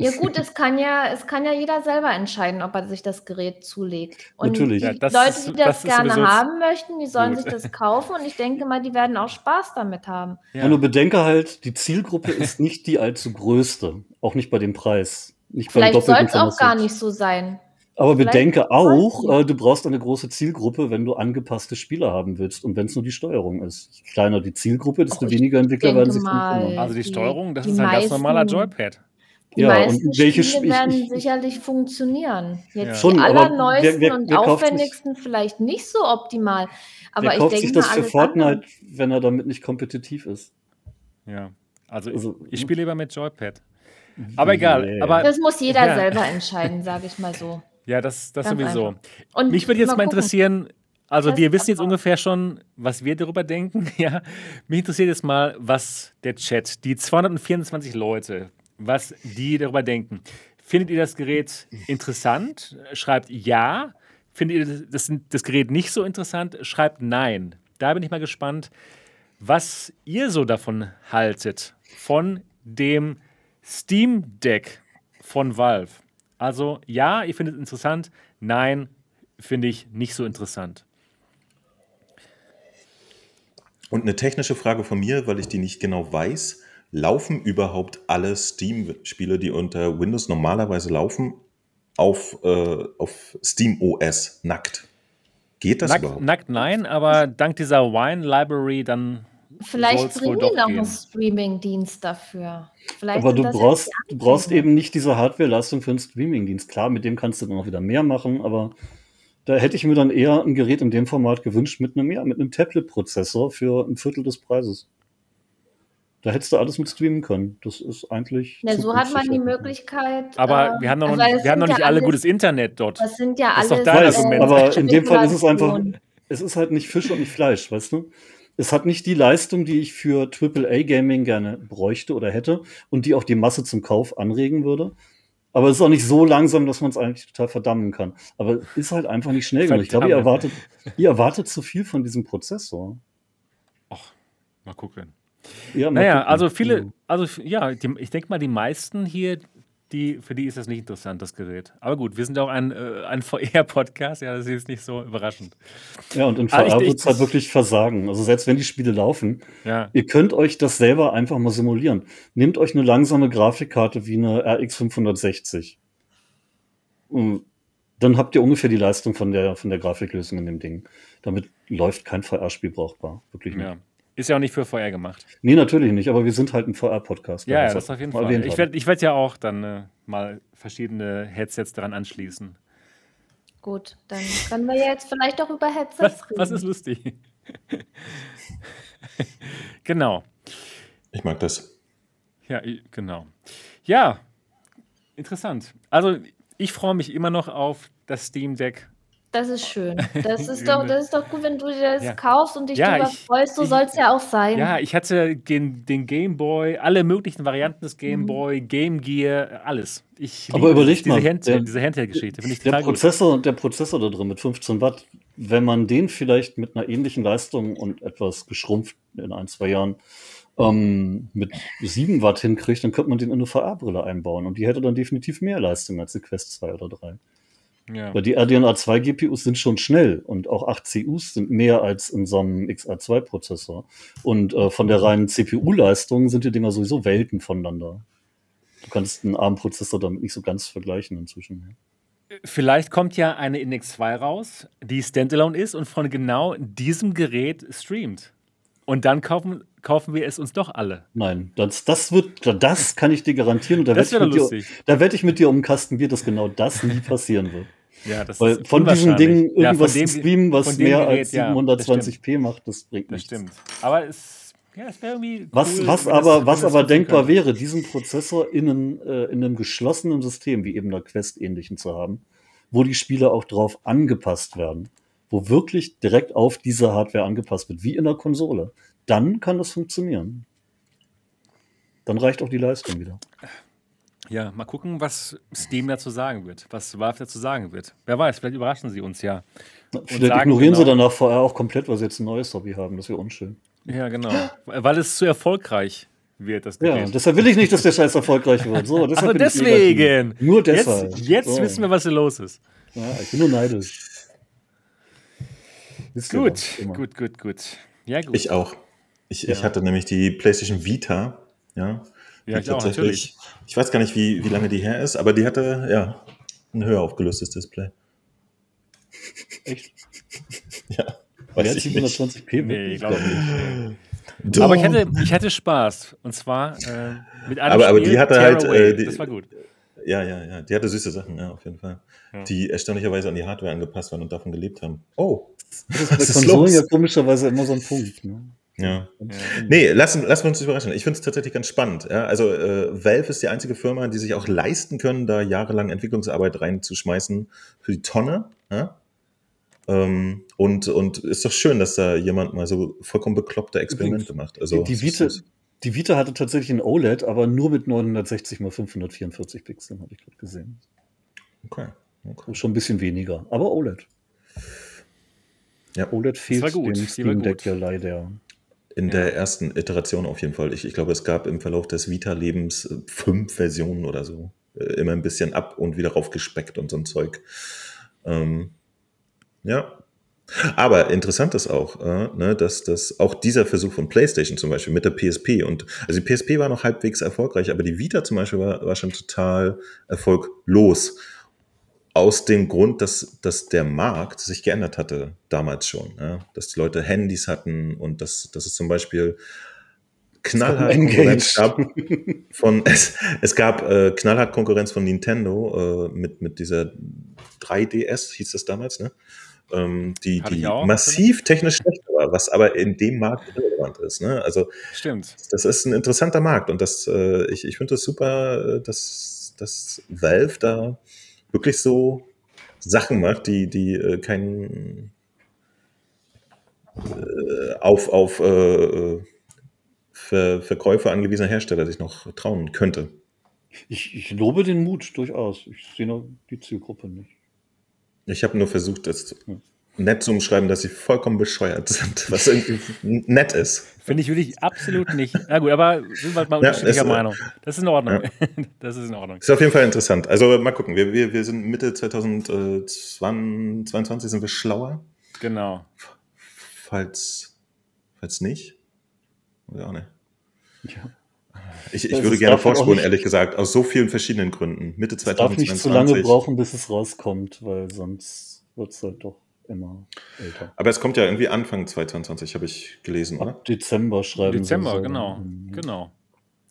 Ja gut, es kann ja, es kann ja jeder selber entscheiden, ob er sich das Gerät zulegt. Und Natürlich. Die ja, Leute, ist, die das, das gerne haben möchten, die sollen gut. sich das kaufen und ich denke mal, die werden auch Spaß damit haben. Ja. ja, nur bedenke halt, die Zielgruppe ist (laughs) nicht die allzu größte, auch nicht bei dem Preis. Nicht Vielleicht soll es auch gar nicht so sein. Aber Vielleicht bedenke auch, äh, du brauchst eine große Zielgruppe, wenn du angepasste Spiele haben willst und wenn es nur die Steuerung ist. Je kleiner die Zielgruppe, desto oh, weniger Entwickler werden sich mal, Also die Steuerung, das die ist ein ganz normaler Joypad. Die ja, meisten welche Spiele werden ich, ich, sicherlich funktionieren. Jetzt ja. Schon, die allerneuesten wer, wer, wer und aufwendigsten sich, vielleicht nicht so optimal. Aber wer ich kauft denke sich das für Fortnite, andere. wenn er damit nicht kompetitiv ist? Ja, also, also ich, ich spiele lieber mit Joypad. Aber egal. Aber, das muss jeder (laughs) ja. selber entscheiden, sage ich mal so. Ja, das, das sowieso. Und Mich würde jetzt mal, mal interessieren, also wir wissen jetzt ungefähr schon, was wir darüber denken. (laughs) Ja, mich interessiert jetzt mal, was der Chat, die 224 Leute, was die darüber denken. Findet ihr das Gerät interessant? Schreibt ja. Findet ihr das, das Gerät nicht so interessant? Schreibt nein. Da bin ich mal gespannt, was ihr so davon haltet. Von dem Steam Deck von Valve. Also ja, ihr findet es interessant. Nein, finde ich nicht so interessant. Und eine technische Frage von mir, weil ich die nicht genau weiß. Laufen überhaupt alle Steam-Spiele, die unter Windows normalerweise laufen, auf, äh, auf Steam OS nackt? Geht das nackt, überhaupt? Nackt nein, aber dank dieser Wine Library dann. Vielleicht bringen die noch einen Streaming-Dienst dafür. Vielleicht aber du brauchst, du brauchst eben nicht diese Hardware-Leistung für einen Streaming-Dienst. Klar, mit dem kannst du dann auch wieder mehr machen, aber da hätte ich mir dann eher ein Gerät in dem Format gewünscht mit einem, ja, mit einem Tablet-Prozessor für ein Viertel des Preises. Da hättest du alles mit streamen können. Das ist eigentlich. Ja, so hat man die Möglichkeit. Aber äh, wir haben noch, also wir haben noch nicht ja alle alles, gutes Internet dort. Das sind ja alles. Das ist doch dein Argument. Aber in dem Fall ist es einfach. Es ist halt nicht Fisch und nicht Fleisch, weißt du? Es hat nicht die Leistung, die ich für AAA-Gaming gerne bräuchte oder hätte und die auch die Masse zum Kauf anregen würde. Aber es ist auch nicht so langsam, dass man es eigentlich total verdammen kann. Aber es ist halt einfach nicht schnell genug. Ich glaube, ihr erwartet, ihr erwartet zu viel von diesem Prozessor. Ach, mal gucken. Ja, naja, also viele, also ja, die, ich denke mal, die meisten hier, die, für die ist das nicht interessant, das Gerät. Aber gut, wir sind auch ein, äh, ein (laughs) VR-Podcast, ja, das ist nicht so überraschend. Ja, und in VR wird es halt wirklich versagen. Also selbst wenn die Spiele laufen, ja. ihr könnt euch das selber einfach mal simulieren. Nehmt euch eine langsame Grafikkarte wie eine RX 560. Und dann habt ihr ungefähr die Leistung von der, von der Grafiklösung in dem Ding. Damit läuft kein VR-Spiel brauchbar. Wirklich nicht. Ja. Ist ja auch nicht für VR gemacht. Nee, natürlich nicht, aber wir sind halt ein VR-Podcast. Ja, ja, das auf jeden Fall. Ich werde werd ja auch dann äh, mal verschiedene Headsets daran anschließen. Gut, dann können wir jetzt vielleicht auch über Headsets was, reden. Was ist lustig? (laughs) genau. Ich mag das. Ja, genau. Ja, interessant. Also ich freue mich immer noch auf das Steam Deck Das ist schön. Das (laughs) ist doch, das ist doch gut, wenn du dir das Ja. kaufst und dich Ja, darüber ich- freust. So soll es ja auch sein. Ja, ich hatte den, den Game Boy, alle möglichen Varianten des Game Mhm. Boy, Game Gear, alles. Ich Aber überleg diese, mal, Hand, der- diese Handheld-Geschichte. Finde ich Der total gut. Prozessor, der Prozessor da drin mit 15 Watt, wenn man den vielleicht mit einer ähnlichen Leistung und etwas geschrumpft in ein, zwei Jahren ähm, mit 7 Watt hinkriegt, dann könnte man den in eine VR-Brille einbauen und die hätte dann definitiv mehr Leistung als die Quest 2 oder 3. Ja. Weil die RDNA 2 GPUs sind schon schnell und auch 8 CUs sind mehr als in so einem XA2-Prozessor. Und äh, von der reinen CPU-Leistung sind die Dinger sowieso Welten voneinander. Du kannst einen ARM-Prozessor damit nicht so ganz vergleichen inzwischen. Vielleicht kommt ja eine Index 2 raus, die Standalone ist und von genau diesem Gerät streamt. Und dann kaufen, kaufen wir es uns doch alle. Nein, das, das wird, das kann ich dir garantieren. Und da wette ich, mit dir- da wette ich mit dir um einen Kasten Bier, dass genau das nie (laughs) passieren wird. Ja, das Weil ist von diesem unwahrscheinlich. Ding irgendwas ja, zu streamen, was mehr als ja, das stimmt. 720p macht, das bringt Das nichts. stimmt. Aber es, ja, es wäre irgendwie. Was, cool, was das- aber, was das aber denkbar könnte. wäre, diesen Prozessor in, einem, äh, in einem geschlossenen System, wie eben einer Quest-ähnlichen zu haben, wo die Spiele auch drauf angepasst werden, wo wirklich direkt auf diese Hardware angepasst wird, wie in der Konsole, dann kann das funktionieren. Dann reicht auch die Leistung wieder. Ja, mal gucken, was Steam dazu sagen wird, was Valve dazu sagen wird. Wer weiß, vielleicht überraschen sie uns ja. Vielleicht sagen ignorieren sie genau- danach vorher auch komplett, weil sie jetzt ein neues Hobby haben. Das wäre unschön. Ja, genau. Weil es zu erfolgreich wird, das Ja, Gerät. deshalb will ich nicht, dass der Scheiß erfolgreich wird. So, deshalb ich deswegen. Nur deshalb. Jetzt, jetzt so. wissen wir, was hier los ist. Ja, ich bin nur neidisch. Ihr Gut, immer. gut, gut, gut. Ja, gut. Ich auch. Ich, ich Ja. hatte nämlich die PlayStation Vita, ja. Ja, auch, natürlich. Ich weiß gar nicht, wie, wie lange die her ist, aber die hatte, ja, ein höher aufgelöstes Display. Echt? (laughs) Ja, weiß ich nicht. 720p? Nee, ich glaube nicht. Doch. Aber ich hatte, ich hatte Spaß. Und zwar äh, mit einem Aber- aber Spiel, die hatte Tearaway. halt, äh, die- das war gut. Ja, ja, ja. Die hatte süße Sachen, ja, auf jeden Fall. Ja. Die erstaunlicherweise an die Hardware angepasst waren und davon gelebt haben. Oh, Das ist bei Konsolen ja komischerweise immer so ein Punkt. Ne? Ja. Ja. Nee, lassen, lassen wir uns überraschen. Ich finde es tatsächlich ganz spannend. Ja? Also äh, Valve ist die einzige Firma, die sich auch leisten können, da jahrelang Entwicklungsarbeit reinzuschmeißen für die Tonne. Ja? Ähm, und, und ist doch schön, dass da jemand mal so vollkommen bekloppte Experimente macht. Also, die, Vita, die Vita hatte tatsächlich ein OLED, aber nur mit 960 x 544 Pixeln, habe ich gerade gesehen. Okay. okay. Also Schon ein bisschen weniger, aber OLED. Ja. OLED fehlt gut, dem Steam Deck gut. ja leider. In Ja. der ersten Iteration auf jeden Fall. Ich, ich glaube, es gab im Verlauf des Vita-Lebens äh, fünf Versionen oder so. Äh, immer ein bisschen ab und wieder raufgespeckt und so ein Zeug. Ähm, ja. Aber interessant ist auch, äh, ne, dass, dass auch dieser Versuch von PlayStation zum Beispiel mit der PSP und also die PSP war noch halbwegs erfolgreich, aber die Vita zum Beispiel war, war schon total erfolglos. Aus dem Grund, dass, dass der Markt sich geändert hatte damals schon. Ja? Dass die Leute Handys hatten und dass, dass es zum Beispiel knallhart Konkurrenz gab von (laughs) es, es gab äh, knallhart Konkurrenz von Nintendo äh, mit, mit dieser 3DS, hieß das damals, ne? Ähm, die Hatte die massiv technisch schlechter war, was aber in dem Markt relevant ist. Ne? Also Stimmt. das ist ein interessanter Markt und das, äh, ich, ich finde das super, äh, dass, dass Valve da wirklich so Sachen macht, die, die äh, keinen äh, auf, auf äh, Ver Verkäufe angewiesener Hersteller sich noch trauen könnte. Ich, ich lobe den Mut durchaus. Ich sehe nur die Zielgruppe nicht. Ich habe nur versucht, das nett zu umschreiben, dass sie vollkommen bescheuert sind, (laughs) was irgendwie nett ist. Finde ich wirklich absolut nicht. Na gut, aber sind wir mal Ja, unterschiedlicher es, äh, Meinung. Das ist in Ordnung. (laughs) Das ist in Ordnung. Ist auf jeden Fall interessant. Also mal gucken, wir, wir, wir sind Mitte 2022 sind wir schlauer. Genau. Falls, falls nicht. Oder auch nicht. Ja. Ich, ich würde gerne vorspulen, ehrlich gesagt, aus so vielen verschiedenen Gründen. Mitte Es darf nicht zu lange 2022. brauchen, bis es rauskommt, weil sonst wird es halt doch immer älter. Aber es kommt ja irgendwie Anfang 2022, habe ich gelesen, oder? Ab Dezember schreiben Dezember, sie so. genau. Mhm. Genau.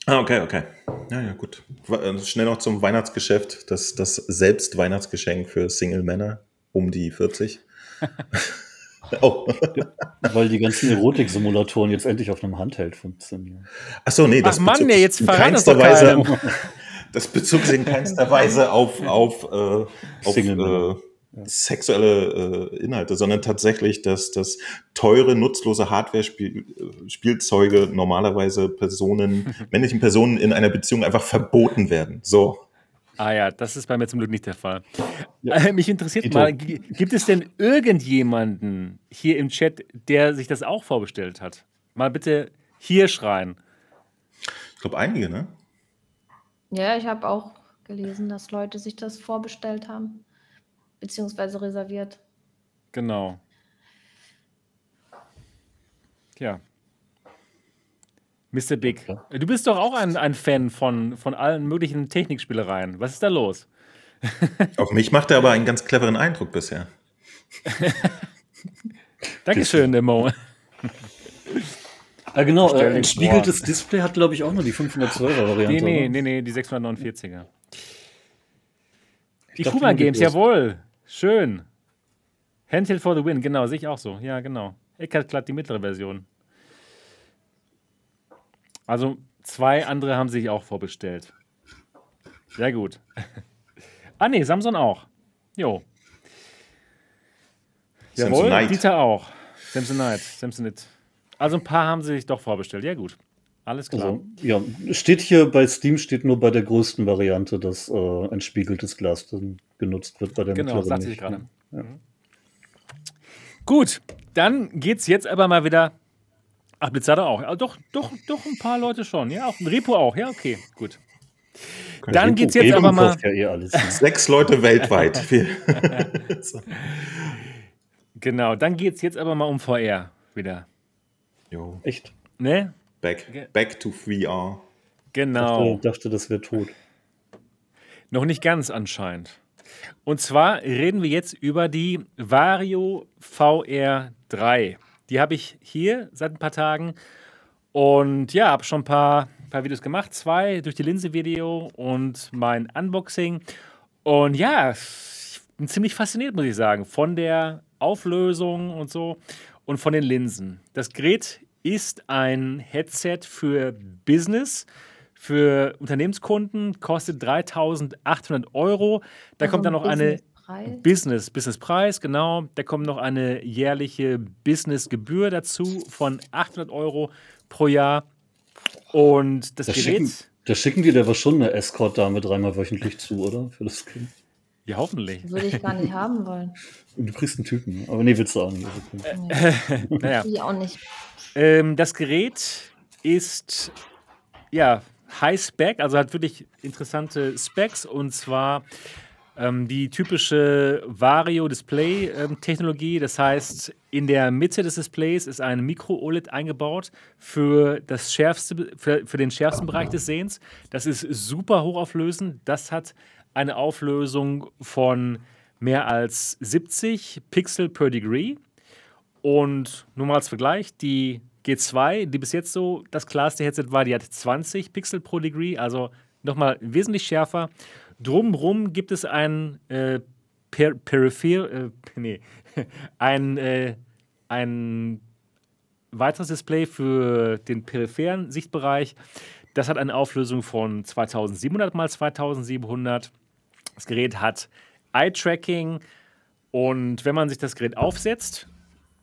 Ah, okay, okay. Ja, ja, gut. Äh, Schnell noch zum Weihnachtsgeschäft. Das, das Selbst-Weihnachtsgeschenk für Single-Männer um die 40. (laughs) oh. (laughs) Weil die ganzen Erotik-Simulatoren jetzt endlich auf einem Handheld funktionieren. Ach so, nee, Ach das Mann, bezog nee, sich jetzt in verrat das keinster doch Weise. (laughs) Das bezog sich in keinster Weise auf, auf, äh, auf Single-Männer. äh, sexuelle äh, Inhalte, sondern tatsächlich, dass, dass teure, nutzlose Hardware-Spielzeuge normalerweise Personen, (laughs) männlichen Personen in einer Beziehung einfach verboten werden. So. Ah ja, das ist bei mir zum Glück nicht der Fall. Ja. Äh, mich interessiert Ito. mal, gibt es denn irgendjemanden hier im Chat, der sich das auch vorbestellt hat? Mal bitte hier schreien. Ich glaube einige, ne? Ja, ich habe auch gelesen, dass Leute sich das vorbestellt haben beziehungsweise reserviert. Genau. Ja. Mr. Big, du bist doch auch ein, ein Fan von, von allen möglichen Technikspielereien. Was ist da los? (laughs) Auf mich macht er aber einen ganz cleveren Eindruck bisher. (laughs) Dankeschön, Demo. (laughs) Ah, genau, äh, ein spiegeltes Display hat, glaube ich, auch nur die 512er Variante. Nee, nee, nee, nee, die 649er. Die Kuma Games, jawohl. Schön. Handheld for the win, genau, sehe ich auch so. Ja, genau. Eckert glatt die mittlere Version. Also zwei andere haben sich auch vorbestellt. Sehr gut. (laughs) ah nee, Samsung auch. Jo. Jawohl, Samsonite. Dieter auch. Samsonite, Samsonite. Also ein paar haben sie sich doch vorbestellt. Ja gut. Alles klar. Also, ja, steht hier bei Steam steht nur bei der größten Variante, dass äh, ein spiegeltes Glas dann genutzt wird bei der Genau, sagt sich gerade. Ja. Mhm. Gut, dann geht's jetzt aber mal wieder. Ach, Blizzard auch. Ja, doch, doch, doch ein paar Leute schon. Ja, auch Repo auch. Ja, okay, gut. Kann dann geht's jetzt aber mal. Ja eh alles. Sechs Leute weltweit. (laughs) (laughs) (laughs) genau, dann geht's jetzt aber mal um VR wieder. Jo. Echt? Ne? Back, back to VR. Genau. Ich dachte, dachte, das wäre tot. Noch nicht ganz anscheinend. Und zwar reden wir jetzt über die Vario VR 3. Die habe ich hier seit ein paar Tagen und ja, habe schon ein paar, paar Videos gemacht. Zwei durch die Linse-Video und mein Unboxing. Und ja, ich bin ziemlich fasziniert, muss ich sagen, von der Auflösung und so und von den Linsen. Das Gerät ist ein Headset für Business für Unternehmenskunden kostet 3.800 Euro. Da also kommt dann noch eine Business, Businesspreis, genau. Da kommt noch eine jährliche Businessgebühr dazu von 800 Euro pro Jahr. Und das, das Gerät. Schicken, da schicken die dir aber schon eine Escort-Dame dreimal wöchentlich zu, oder? Für das Kind. Ja, hoffentlich. Das würde ich gar nicht haben wollen. Du kriegst einen Typen, aber nee, willst du auch nicht. Okay. Nee. (laughs) naja. Ich auch nicht. Ähm, das Gerät ist ja High Spec, also hat wirklich interessante Specs und zwar ähm, die typische Vario-Display-Technologie. das heißt, in der Mitte des Displays ist ein Micro-OLED eingebaut für, das schärfste, für, für den schärfsten Bereich des Sehens. Das ist super hochauflösend. Das hat eine Auflösung von mehr als 70 Pixel per Degree. Und nur mal als Vergleich, die G2, die bis jetzt so das klarste Headset war, die hat 20 Pixel pro Degree, also nochmal wesentlich schärfer. Drumrum gibt es ein äh, per Peripher, äh, (laughs) nee, (laughs) ein, äh, ein weiteres Display für den peripheren Sichtbereich. Das hat eine Auflösung von 2700 mal 2700. Das Gerät hat Eye-Tracking und wenn man sich das Gerät aufsetzt,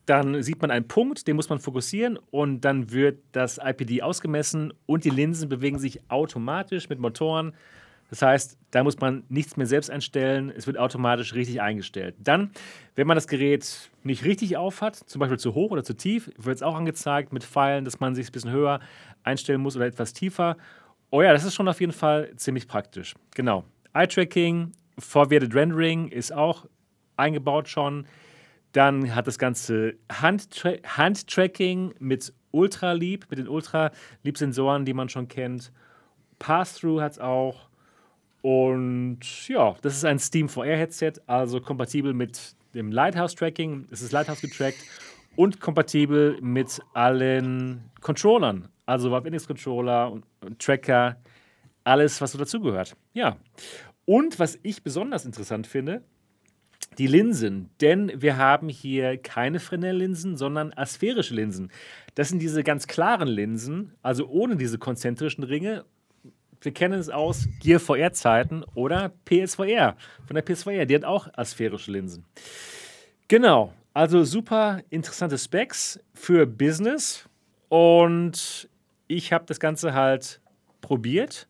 dann sieht man einen Punkt, den muss man fokussieren und dann wird das IPD ausgemessen und die Linsen bewegen sich automatisch mit Motoren. Das heißt, da muss man nichts mehr selbst einstellen, es wird automatisch richtig eingestellt. Dann, wenn man das Gerät nicht richtig aufhat, zum Beispiel zu hoch oder zu tief, wird es auch angezeigt mit Pfeilen, dass man sich ein bisschen höher einstellen muss oder etwas tiefer. Oh ja, das ist schon auf jeden Fall ziemlich praktisch. Genau. Eye-Tracking, Forwarded Rendering ist auch eingebaut schon. Dann hat das Ganze Handtracking mit Ultralieb, mit den Ultralieb-Sensoren, die man schon kennt. Pass-Through hat es auch. Und ja, das ist ein Steam VR-Headset, also kompatibel mit dem Lighthouse-Tracking. Es ist Lighthouse getrackt und kompatibel mit allen Controllern. Also Valve Index Controller und, und Tracker, alles, was so dazugehört. Ja. Und was ich besonders interessant finde, die Linsen, denn wir haben hier keine Fresnel-Linsen, sondern asphärische Linsen. Das sind diese ganz klaren Linsen, also ohne diese konzentrischen Ringe. Wir kennen es aus Gear VR-Zeiten oder PSVR von der PSVR. Die hat auch asphärische Linsen. Genau, also super interessante Specs für Business. Und ich habe das Ganze halt probiert.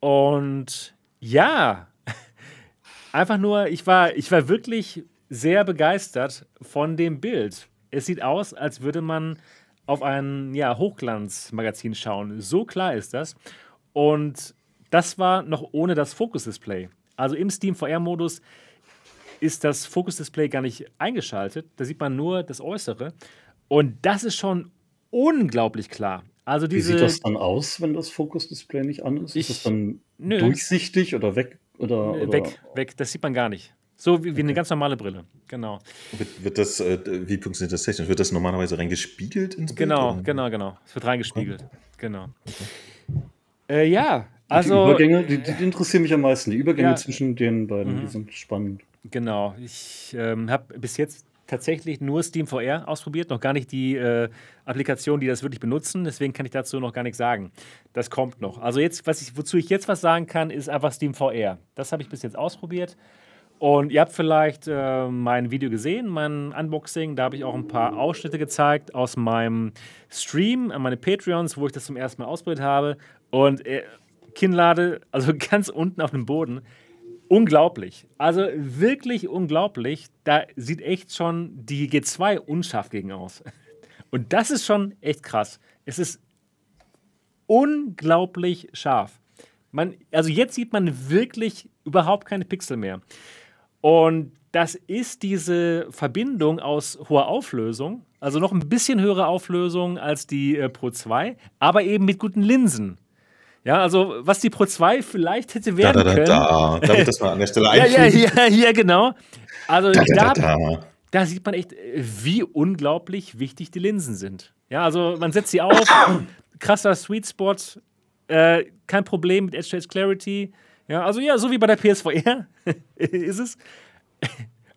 Und ja, (laughs) einfach nur, ich war, ich war wirklich sehr begeistert von dem Bild. Es sieht aus, als würde man auf ein ja, Hochglanzmagazin schauen. So klar ist das. Und das war noch ohne das Focus-Display. Also im Steam VR-Modus ist das Focus-Display gar nicht eingeschaltet. Da sieht man nur das Äußere. Und das ist schon unglaublich klar. Also diese, Wie sieht das dann aus, wenn das Focus-Display nicht an ist? Ich, ist das dann nö. durchsichtig oder weg? Oder, oder, Weg, weg. Das sieht man gar nicht. So wie, wie okay. eine ganz normale Brille, genau. Wird, wird das, äh, wie funktioniert das technisch? Wird das normalerweise reingespiegelt ins Bild? Genau, oder? genau, genau. Es wird reingespiegelt, okay. genau. Okay. Äh, ja, also. Die Übergänge, die, die, interessieren mich am meisten. Die Übergänge ja, zwischen den beiden, mhm. die sind spannend. Genau. Ich ähm, habe bis jetzt tatsächlich nur Steam VR ausprobiert, noch gar nicht die äh, Applikationen, die das wirklich benutzen. Deswegen kann ich dazu noch gar nichts sagen. Das kommt noch. Also jetzt, was ich, wozu ich jetzt was sagen kann, ist einfach Steam VR. Das habe ich bis jetzt ausprobiert. Und ihr habt vielleicht äh, mein Video gesehen, mein Unboxing. Da habe ich auch ein paar Ausschnitte gezeigt aus meinem Stream, an meine Patreons, wo ich das zum ersten Mal ausprobiert habe. Und äh, Kinnlade, also (laughs) ganz unten auf dem Boden, unglaublich. Also wirklich unglaublich. Da sieht echt schon die G2 unscharf gegen aus. (laughs) Und das ist schon echt krass. Es ist unglaublich scharf. Man, also jetzt sieht man wirklich überhaupt keine Pixel mehr. Und das ist diese Verbindung aus hoher Auflösung, also noch ein bisschen höhere Auflösung als die äh, Pro 2, aber eben mit guten Linsen. Ja, also was die Pro 2 vielleicht hätte werden da, da, da, können. Da, ich das mal an der Stelle (laughs) ja, ja, ja, ja, genau. Also da, da, da, da, sieht man echt, wie unglaublich wichtig die Linsen sind. Ja, also man setzt sie auf, (coughs) krasser Sweet Spot, äh, kein Problem mit Edge-to-Edge Clarity. Ja, also ja, so wie bei der PSVR (laughs) ist es.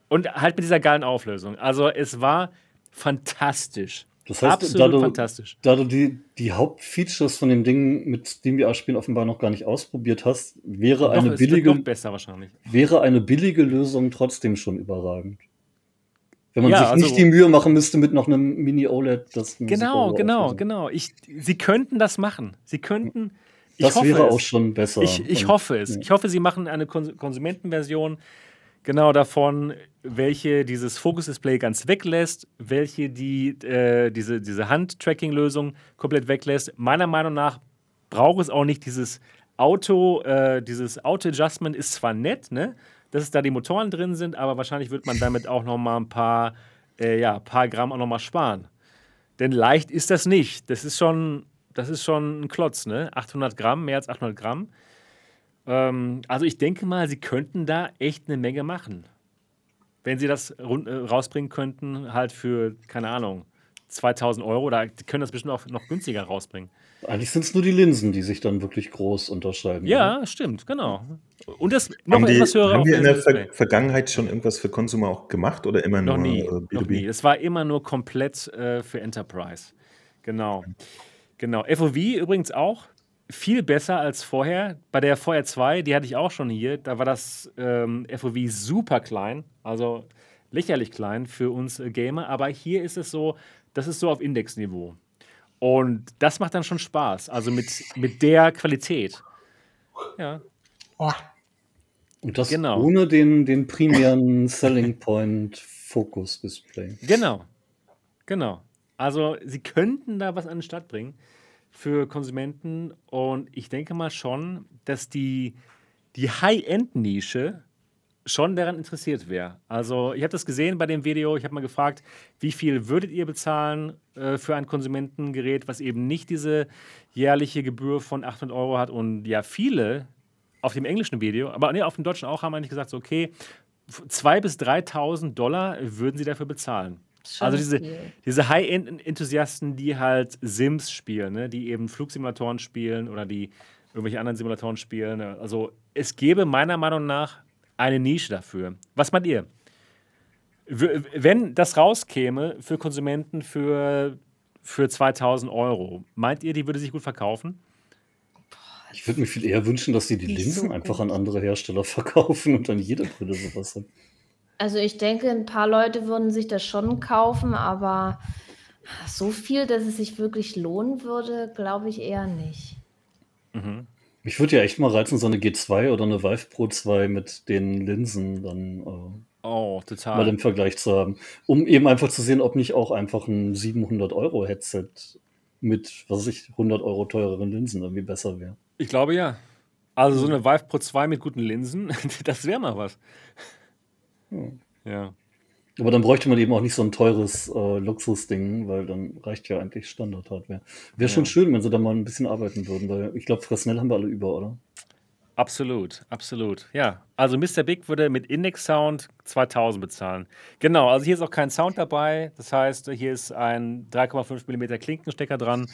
Und halt mit dieser geilen Auflösung. Also es war fantastisch. Das heißt, Absolut da du, fantastisch. Da du die, die Hauptfeatures von dem Ding mit Steam VR-Spielen offenbar noch gar nicht ausprobiert hast, wäre doch, eine billige besser wahrscheinlich. wäre eine billige Lösung trotzdem schon überragend. Wenn man ja, sich also, nicht die Mühe machen müsste mit noch einem Mini OLED, das genau, genau, genau. Ich, sie könnten das machen. Sie könnten das wäre es. auch schon besser. Ich, ich hoffe es. Ich hoffe, sie machen eine Konsumentenversion genau davon, welche dieses Focus-Display ganz weglässt, welche die, äh, diese, diese Hand-Tracking-Lösung komplett weglässt. Meiner Meinung nach braucht es auch nicht dieses Auto, äh, dieses Auto-Adjustment ist zwar nett, ne, dass da die Motoren drin sind, aber wahrscheinlich wird man damit auch noch mal ein paar, äh, ja, paar Gramm auch noch mal sparen. Denn leicht ist das nicht. Das ist schon das ist schon ein Klotz, ne? 800 Gramm, mehr als 800 Gramm. Ähm, also ich denke mal, sie könnten da echt eine Menge machen. Wenn sie das äh, rausbringen könnten, halt für, keine Ahnung, 2000 Euro, da können das bestimmt auch noch günstiger rausbringen. Eigentlich sind es nur die Linsen, die sich dann wirklich groß unterscheiden. Ja, oder? stimmt, genau. Und das noch haben etwas höhere Haben wir in der Ver Vergangenheit schon irgendwas für Consumer auch gemacht oder immer noch nur nie, B2B? Noch nie. Es war immer nur komplett äh, für Enterprise. Genau. Genau. FOV übrigens auch viel besser als vorher. Bei der VR 2, die hatte ich auch schon hier, da war das ähm, FOV super klein, also lächerlich klein für uns äh, Gamer. Aber hier ist es so, das ist so auf Indexniveau. Und das macht dann schon Spaß, also mit, mit der Qualität. Ja. Und das genau. ohne den, den primären Selling Point Focus Display. Genau. Genau. Also sie könnten da was an den Start bringen für Konsumenten und ich denke mal schon, dass die, die High-End-Nische schon daran interessiert wäre. Also ich habe das gesehen bei dem Video, ich habe mal gefragt, wie viel würdet ihr bezahlen äh, für ein Konsumentengerät, was eben nicht diese jährliche Gebühr von 800 Euro hat und ja, viele auf dem englischen Video, aber nee, auf dem deutschen auch, haben eigentlich gesagt, so, okay, 2.000 bis 3.000 Dollar würden sie dafür bezahlen. Also diese, diese High-End-Enthusiasten, die halt Sims spielen, ne? die eben Flugsimulatoren spielen oder die irgendwelche anderen Simulatoren spielen. Ne? Also es gäbe meiner Meinung nach eine Nische dafür. Was meint ihr? Wenn das rauskäme für Konsumenten für, für 2000 Euro, meint ihr, die würde sich gut verkaufen? Ich würde mir viel eher wünschen, dass sie die Linsen so einfach an andere Hersteller verkaufen und dann jede Brille sowas hat. Also ich denke, ein paar Leute würden sich das schon kaufen, aber so viel, dass es sich wirklich lohnen würde, glaube ich eher nicht. Mhm. Mich würde ja echt mal reizen, so eine G2 oder eine Vive Pro 2 mit den Linsen dann äh, oh, total. mal im Vergleich zu haben. Um eben einfach zu sehen, ob nicht auch einfach ein 700 Euro Headset mit, was weiß ich, 100 Euro teureren Linsen irgendwie besser wäre. Ich glaube ja. Also so eine Vive Pro 2 mit guten Linsen, (laughs) das wäre mal was. Ja. Aber dann bräuchte man eben auch nicht so ein teures äh, Luxusding, weil dann reicht ja eigentlich Standard-Hardware. Wäre ja. schon schön, wenn sie da mal ein bisschen arbeiten würden, weil ich glaube, Fresnel haben wir alle über, oder? Absolut, absolut. Ja, also Mr. Big würde mit Index Sound 2000 bezahlen. Genau, also hier ist auch kein Sound dabei. Das heißt, hier ist ein 3,5 mm Klinkenstecker dran.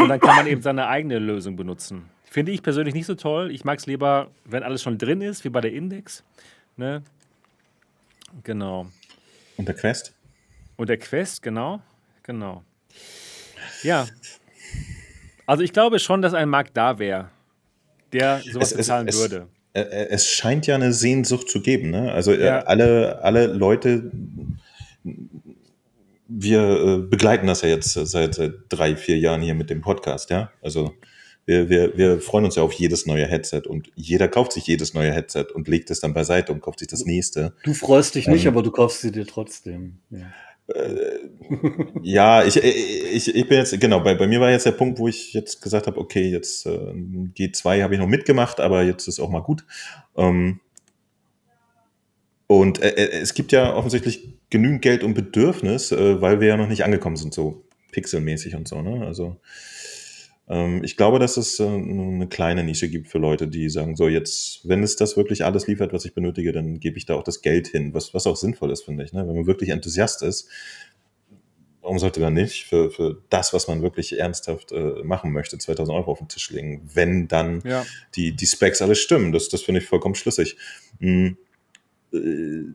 Und dann kann man eben seine eigene Lösung benutzen. Finde ich persönlich nicht so toll. Ich mag es lieber, wenn alles schon drin ist, wie bei der Index. Ne? Genau. Und der Quest? Und der Quest, genau. Genau. Ja. Also ich glaube schon, dass ein Markt da wäre, der sowas es, bezahlen es, würde. Es, es, scheint ja eine Sehnsucht zu geben. Ne? Also äh, ja. alle, alle Leute, wir äh, begleiten das ja jetzt seit, seit drei, vier Jahren hier mit dem Podcast. Ja, also wir, wir, wir freuen uns ja auf jedes neue Headset und jeder kauft sich jedes neue Headset und legt es dann beiseite und kauft sich das nächste. Du freust dich nicht, ähm, aber du kaufst sie dir trotzdem. Ja, äh, ja ich, ich, ich bin jetzt, genau, bei, bei mir war jetzt der Punkt, wo ich jetzt gesagt habe, okay, jetzt äh, G2 habe ich noch mitgemacht, aber jetzt ist auch mal gut. Ähm, und äh, äh, es gibt ja offensichtlich genügend Geld und Bedürfnis, äh, weil wir ja noch nicht angekommen sind, so pixelmäßig und so. Ne? Also ich glaube, dass es äh, eine kleine Nische gibt für Leute, die sagen, so jetzt, wenn es das wirklich alles liefert, was ich benötige, dann gebe ich da auch das Geld hin, was, was auch sinnvoll ist, finde ich. Ne? Wenn man wirklich Enthusiast ist, warum sollte man nicht für, für das, was man wirklich ernsthaft äh, machen möchte, 2000 Euro auf den Tisch legen, wenn dann ja. die, die Specs alles stimmen. Das, das finde ich vollkommen schlüssig. Hm. Äh,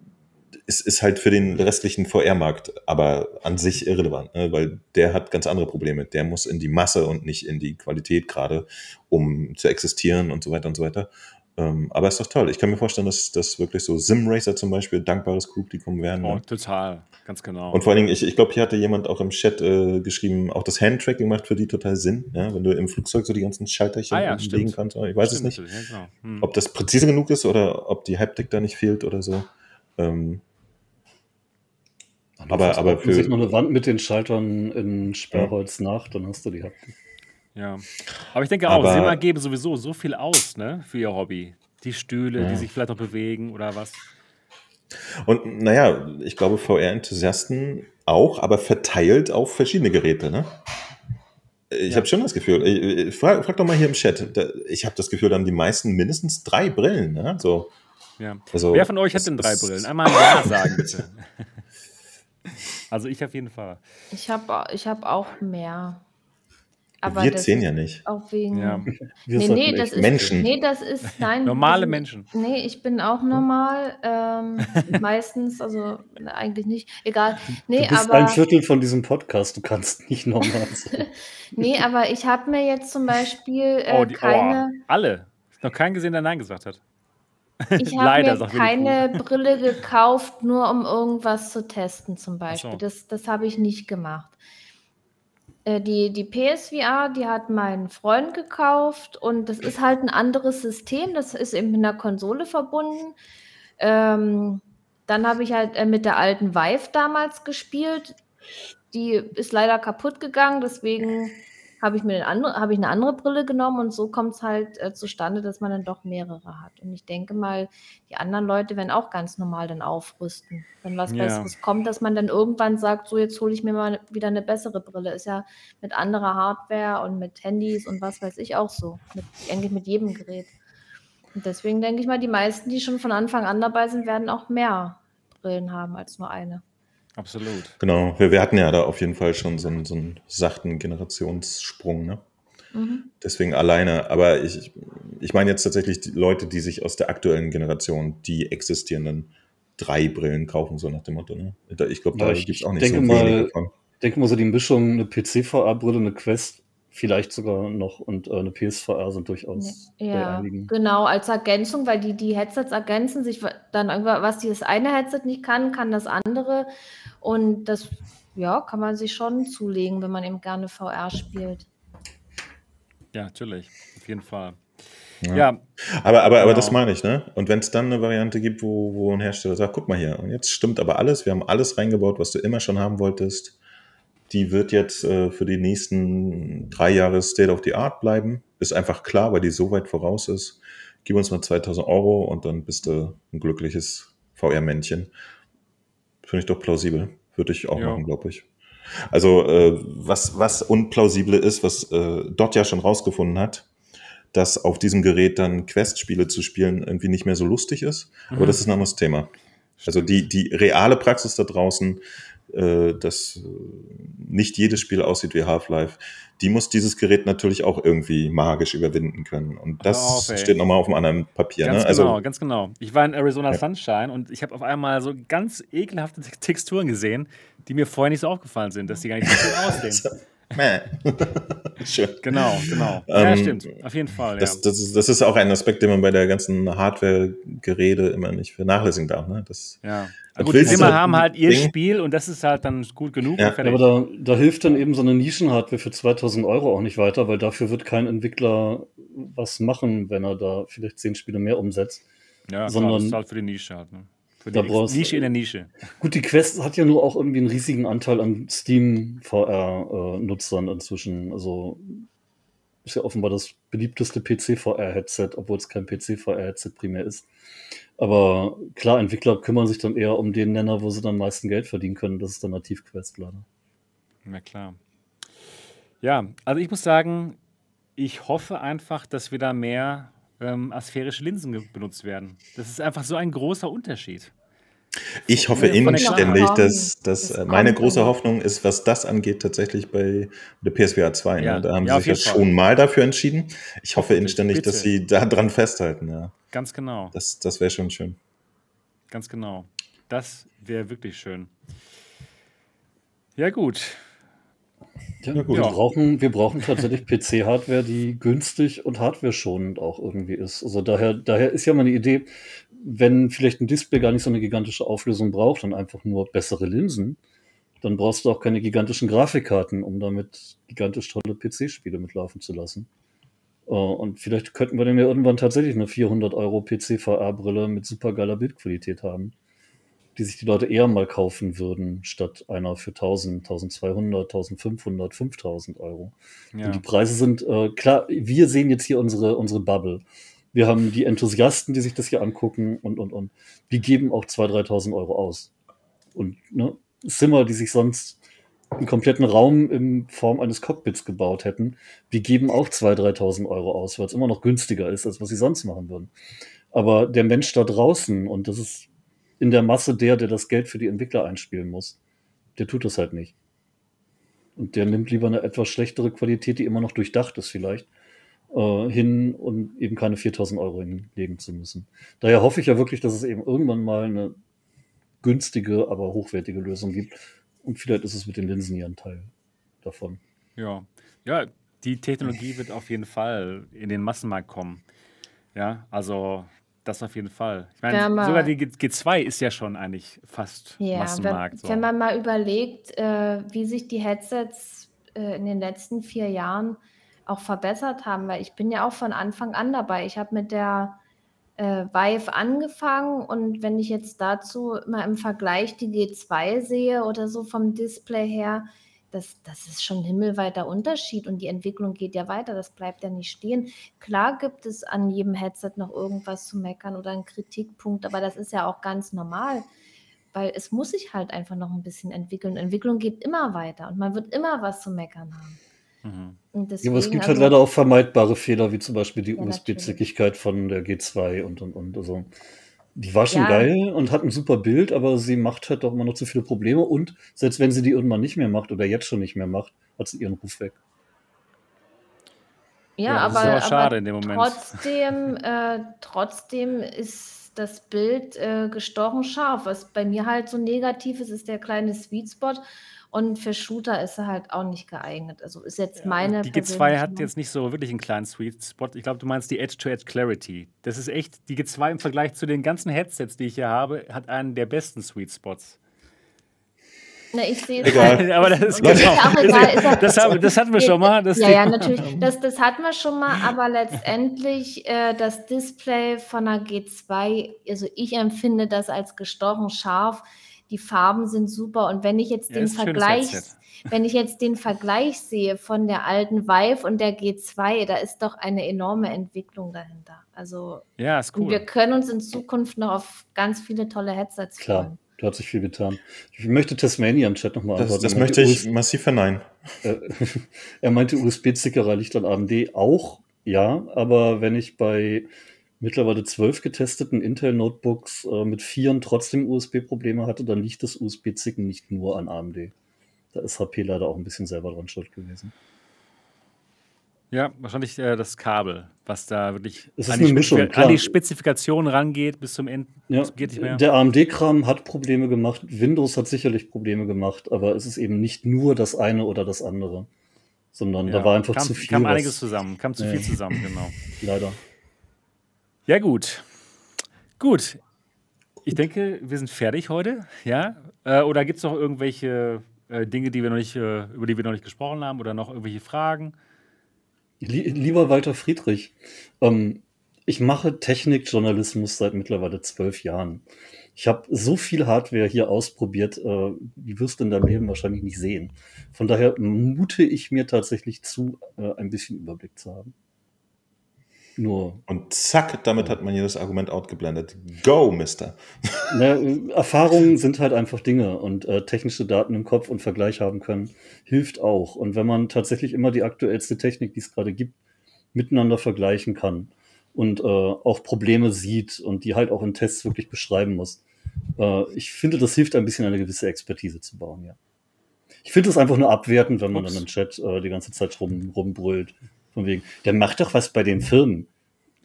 es ist halt für den restlichen VR-Markt aber an sich irrelevant, ne? weil der hat ganz andere Probleme. Der muss in die Masse und nicht in die Qualität gerade, um zu existieren und so weiter und so weiter. Ähm, aber ist doch toll. Ich kann mir vorstellen, dass das wirklich so Simracer zum Beispiel dankbares Publikum werden. Oh, total, ganz genau. Und vor allen Dingen, ich, ich glaube, hier hatte jemand auch im Chat äh, geschrieben, auch das Handtracking macht für die total Sinn, ja? wenn du im Flugzeug so die ganzen Schalterchen ah, ja, legen kannst. Ich weiß stimmt, es nicht, ja, genau. hm. ob das präzise genug ist oder ob die Haptik da nicht fehlt oder so. Ähm, aber, aber für sich noch eine Wand mit den Schaltern in Sperrholz ja. nach, dann hast du die Haptik. Ja. Aber ich denke auch, aber, Simmer geben sowieso so viel aus, ne, für ihr Hobby. Die Stühle, ja. die sich vielleicht noch bewegen oder was. Und naja, ich glaube, VR-Enthusiasten auch, aber verteilt auf verschiedene Geräte, ne? Ich ja. habe schon das Gefühl, ich, frag, frag, doch mal hier im Chat, ich habe das Gefühl, da haben die meisten mindestens drei Brillen, ne? So, ja. Also, Wer von euch hat denn drei Brillen? Einmal Ja sagen, (laughs) bitte. Also ich auf jeden Fall. Ich habe ich hab auch mehr. Aber wir zehn ja nicht. Auch wegen. Ja. (laughs) Wir nee, nee, das ist, Menschen. Nee, das ist. (laughs) Nein. Normale Menschen. Nee, ich bin auch normal. Ähm, (laughs) meistens, also eigentlich nicht. Egal. Nee, du bist aber, ein Viertel von diesem Podcast. Du kannst nicht normal sein. nee, aber ich habe mir jetzt zum Beispiel äh, oh, die, keine. Oh, alle. Noch keinen gesehen, der Nein gesagt hat. Ich (laughs) habe mir keine Brille gekauft, nur um irgendwas zu testen zum Beispiel. So. Das, das habe ich nicht gemacht. Äh, die, die PSVR, die hat mein Freund gekauft und das ist halt ein anderes System. Das ist eben mit einer Konsole verbunden. Ähm, dann habe ich halt äh, mit der alten Vive damals gespielt. Die ist leider kaputt gegangen, deswegen habe ich mir eine andere, habe ich eine andere Brille genommen und so kommt es halt äh, zustande, dass man dann doch mehrere hat. Und ich denke mal, die anderen Leute werden auch ganz normal dann aufrüsten. Wenn was ja. Besseres kommt, dass man dann irgendwann sagt, so jetzt hole ich mir mal wieder eine bessere Brille. Ist ja mit anderer Hardware und mit Handys und was weiß ich auch so. Mit, eigentlich mit jedem Gerät. Und deswegen denke ich mal, die meisten, die schon von Anfang an dabei sind, werden auch mehr Brillen haben als nur eine. Absolut. Genau, wir, wir hatten ja da auf jeden Fall schon so einen, so einen sachten Generationssprung, ne? Mhm. Deswegen alleine, aber ich, ich meine jetzt tatsächlich die Leute, die sich aus der aktuellen Generation die existierenden drei Brillen kaufen, so nach dem Motto. Ne? Ich glaube, da ja, gibt es auch nicht denke so mal, Ich denke mal so die Mischung, eine PC-VR-Brille, eine Quest vielleicht sogar noch und äh, eine PSVR sind durchaus ja, bei einigen. Genau, als Ergänzung, weil die, die Headsets ergänzen sich dann irgendwas, was dieses eine Headset nicht kann, kann das andere. Und das ja, kann man sich schon zulegen, wenn man eben gerne VR spielt. Ja, natürlich, auf jeden Fall. Ja. ja. Aber, aber, genau. aber das meine ich, ne? Und wenn es dann eine Variante gibt, wo, wo ein Hersteller sagt, guck mal hier, und jetzt stimmt aber alles, wir haben alles reingebaut, was du immer schon haben wolltest. Die wird jetzt äh, für die nächsten drei Jahre State of the Art bleiben. Ist einfach klar, weil die so weit voraus ist. Gib uns mal 2000 Euro und dann bist du ein glückliches VR-Männchen. Finde ich doch plausibel. Würde ich auch ja. machen, glaube ich. Also äh, was, was unplausible ist, was äh, Dot ja schon rausgefunden hat, dass auf diesem Gerät dann Quest-Spiele zu spielen irgendwie nicht mehr so lustig ist. Mhm. Aber das ist ein anderes Thema. Also die, die reale Praxis da draußen, dass äh, nicht jedes Spiel aussieht wie Half-Life, die muss dieses Gerät natürlich auch irgendwie magisch überwinden können. Und das auf, steht nochmal auf einem anderen Papier. Ganz ne? Also, genau, ganz genau. Ich war in Arizona ja. Sunshine und ich habe auf einmal so ganz ekelhafte Texturen gesehen, die mir vorher nicht so aufgefallen sind, dass die gar nicht so (laughs) aussehen. (laughs) Schön. Genau, genau. Ja, ähm, stimmt. Auf jeden Fall. Das, ja. das, ist, das ist auch ein Aspekt, den man bei der ganzen Hardware-Gerede immer nicht vernachlässigen darf. Ne? Das, ja. gut, die Firma haben halt ihr Ding. Spiel und das ist halt dann gut genug. Ja. aber da, da hilft dann eben so eine Nischen-Hardware für 2000 Euro auch nicht weiter, weil dafür wird kein Entwickler was machen, wenn er da vielleicht zehn Spiele mehr umsetzt. Ja, sondern klar, das ist halt für die Nische halt. Ne? Für da brauchst, Nische in der Nische. Gut, die Quest hat ja nur auch irgendwie einen riesigen Anteil an Steam VR-Nutzern inzwischen. Also ist ja offenbar das beliebteste PC-VR-Headset, obwohl es kein PC-VR-Headset primär ist. Aber klar, Entwickler kümmern sich dann eher um den Nenner, wo sie dann am meisten Geld verdienen können. Das ist dann Nativ Quest leider. Na klar. Ja, also ich muss sagen, ich hoffe einfach, dass wir da mehr ähm, asphärische Linsen benutzt werden. Das ist einfach so ein großer Unterschied. Ich hoffe inständig, dass, dass das meine große Hoffnung ist, was das angeht, tatsächlich bei der PSVR 2. Ne? Ja, Da haben ja, sie sich ja schon mal dafür entschieden. Ich hoffe inständig, Bitte. dass sie da dran festhalten. Ja. Ganz genau. Das, das wäre schon schön. Ganz genau. Das wäre wirklich schön. Ja, gut. Ja, ja, wir, brauchen, wir brauchen tatsächlich (laughs) PC-Hardware, die günstig und hardware-schonend auch irgendwie ist. Also daher, daher ist ja meine Idee, wenn vielleicht ein Display gar nicht so eine gigantische Auflösung braucht und einfach nur bessere Linsen, dann brauchst du auch keine gigantischen Grafikkarten, um damit gigantisch tolle PC-Spiele mitlaufen zu lassen. Uh, und vielleicht könnten wir dann ja irgendwann tatsächlich eine 400 Euro PC-VR-Brille mit super geiler Bildqualität haben die sich die Leute eher mal kaufen würden, statt einer für 1000, 1200, 1500, 5000 Euro. Ja. Und die Preise sind, äh, klar, wir sehen jetzt hier unsere, unsere Bubble. Wir haben die Enthusiasten, die sich das hier angucken und, und, und. Die geben auch 2.000, 3.000 Euro aus. Und ne, Zimmer, die sich sonst einen kompletten Raum in Form eines Cockpits gebaut hätten, die geben auch 2.000, 3.000 Euro aus, weil es immer noch günstiger ist, als was sie sonst machen würden. Aber der Mensch da draußen, und das ist in der Masse der, der das Geld für die Entwickler einspielen muss. Der tut das halt nicht. Und der nimmt lieber eine etwas schlechtere Qualität, die immer noch durchdacht ist vielleicht, äh, hin und eben keine 4000 Euro hinlegen zu müssen. Daher hoffe ich ja wirklich, dass es eben irgendwann mal eine günstige, aber hochwertige Lösung gibt. Und vielleicht ist es mit den Linsen hier ein Teil davon. Ja, ja, die Technologie wird auf jeden Fall in den Massenmarkt kommen. Ja, also das auf jeden Fall. Ich meine, sogar die G2 ist ja schon eigentlich fast ja, Massenmarkt. Wenn, so. wenn man mal überlegt, äh, wie sich die Headsets äh, in den letzten vier Jahren auch verbessert haben, weil ich bin ja auch von Anfang an dabei. Ich habe mit der äh, Vive angefangen und wenn ich jetzt dazu mal im Vergleich die G2 sehe oder so vom Display her, das, das ist schon ein himmelweiter Unterschied und die Entwicklung geht ja weiter, das bleibt ja nicht stehen. Klar gibt es an jedem Headset noch irgendwas zu meckern oder einen Kritikpunkt, aber das ist ja auch ganz normal, weil es muss sich halt einfach noch ein bisschen entwickeln. Entwicklung geht immer weiter und man wird immer was zu meckern haben. Mhm. Deswegen, ja, aber es gibt halt also, halt leider auch vermeidbare Fehler, wie zum Beispiel die ja, USB-Zickigkeit von der G2 und und und. Also die war schon ja. geil und hat ein super Bild, aber sie macht halt doch immer noch zu viele Probleme. Und selbst wenn sie die irgendwann nicht mehr macht oder jetzt schon nicht mehr macht, hat sie ihren Ruf weg. Ja, ja aber, aber, schade in dem Moment. Trotzdem, (laughs) äh, trotzdem ist das Bild äh, gestochen scharf. Was bei mir halt so negativ ist, ist der kleine Sweet Spot. Und für Shooter ist er halt auch nicht geeignet. Also ist jetzt ja, meine. Die G2 hat jetzt nicht so wirklich einen kleinen Sweet Spot. Ich glaube, du meinst die Edge-to-Edge -Edge Clarity. Das ist echt, die G2 im Vergleich zu den ganzen Headsets, die ich hier habe, hat einen der besten Sweet Spots. Na, ich sehe es egal. (laughs) aber das ist, genau. ist ja egal. das, haben, das hatten wir schon mal. Das (laughs) ja, ja, natürlich. (laughs) Das, das hatten wir schon mal, aber letztendlich äh, das Display von der G2, also ich empfinde das als gestochen scharf. Die Farben sind super und wenn ich jetzt ja, den Vergleich, wenn ich jetzt den Vergleich sehe von der alten Vive und der G2, da ist doch eine enorme Entwicklung dahinter. Also ja, ist cool. wir können uns in Zukunft noch auf ganz viele tolle Headsets Klar. freuen. Da hat sich viel getan. Ich möchte Tasmania im Chat nochmal antworten. Das, das möchte ich US massiv verneinen. Äh, (laughs) er meinte, USB-Stickerei liegt an AMD auch, ja, aber wenn ich bei mittlerweile zwölf getesteten Intel-Notebooks äh, mit vieren trotzdem USB-Probleme hatte, dann liegt das USB-Zicken nicht nur an AMD. Da ist HP leider auch ein bisschen selber dran schuld gewesen. Ja, wahrscheinlich äh, das Kabel, was da wirklich an die, Mischung, an, die Spezifikation rangeht bis zum Ende. Ja. Der AMD-Kram hat Probleme gemacht, Windows hat sicherlich Probleme gemacht, aber es ist eben nicht nur das eine oder das andere, sondern ja, da war einfach kam, zu viel. Kam einiges zusammen, kam zu ja. viel zusammen, genau. (laughs) Leider. Ja, gut. Gut. Ich denke, wir sind fertig heute, ja? Äh, oder gibt es noch irgendwelche äh, Dinge, die wir noch nicht, äh, über die wir noch nicht gesprochen haben oder noch irgendwelche Fragen? Lieber Walter Friedrich, ähm, ich mache Technikjournalismus seit mittlerweile zwölf Jahren. Ich habe so viel Hardware hier ausprobiert, äh, die wirst du in deinem Leben wahrscheinlich nicht sehen. Von daher mute ich mir tatsächlich zu, äh, ein bisschen Überblick zu haben. Nur. Und zack, damit hat man jedes Argument outgeblendet. Go, Mister. (laughs) Na, Erfahrungen sind halt einfach Dinge und äh, technische Daten im Kopf und Vergleich haben können, hilft auch. Und wenn man tatsächlich immer die aktuellste Technik, die es gerade gibt, miteinander vergleichen kann und äh, auch Probleme sieht und die halt auch in Tests wirklich beschreiben muss, äh, ich finde, das hilft ein bisschen eine gewisse Expertise zu bauen, ja. Ich finde es einfach nur abwertend, wenn man Ups. dann im Chat äh, die ganze Zeit rum, rumbrüllt. Von wegen, der macht doch was bei den Firmen.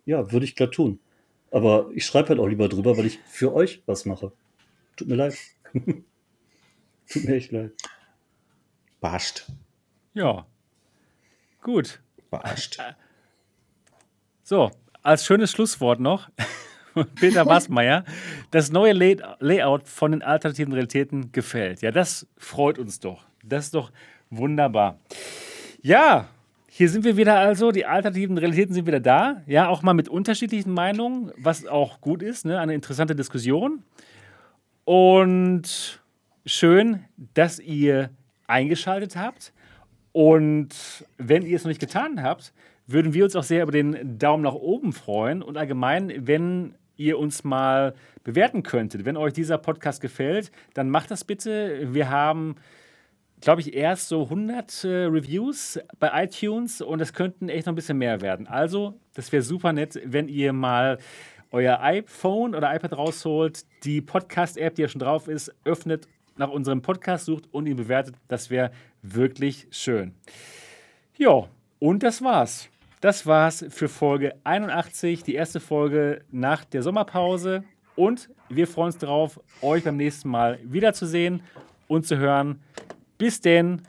Ja, würde ich klar tun. Aber ich schreibe halt auch lieber drüber, weil ich für euch was mache. Tut mir leid. (laughs) Tut mir echt leid. Barscht. Ja. Gut. Barscht. (laughs) So, als schönes Schlusswort noch. (laughs) Peter Wassmeier, das neue Layout von den alternativen Realitäten gefällt. Ja, das freut uns doch. Das ist doch wunderbar. Ja, hier sind wir wieder also, die alternativen Realitäten sind wieder da. Ja, auch mal mit unterschiedlichen Meinungen, was auch gut ist, ne? eine interessante Diskussion. Und schön, dass ihr eingeschaltet habt. Und wenn ihr es noch nicht getan habt, würden wir uns auch sehr über den Daumen nach oben freuen und allgemein, wenn ihr uns mal bewerten könntet. Wenn euch dieser Podcast gefällt, dann macht das bitte. Wir haben glaube ich, erst so 100 äh, Reviews bei iTunes und es könnten echt noch ein bisschen mehr werden. Also, das wäre super nett, wenn ihr mal euer iPhone oder iPad rausholt, die Podcast-App, die ja schon drauf ist, öffnet, nach unserem Podcast sucht und ihn bewertet. Das wäre wirklich schön. Ja, und das war's. Das war's für Folge 81, die erste Folge nach der Sommerpause. Und wir freuen uns darauf, euch beim nächsten Mal wiederzusehen und zu hören. Bis denn,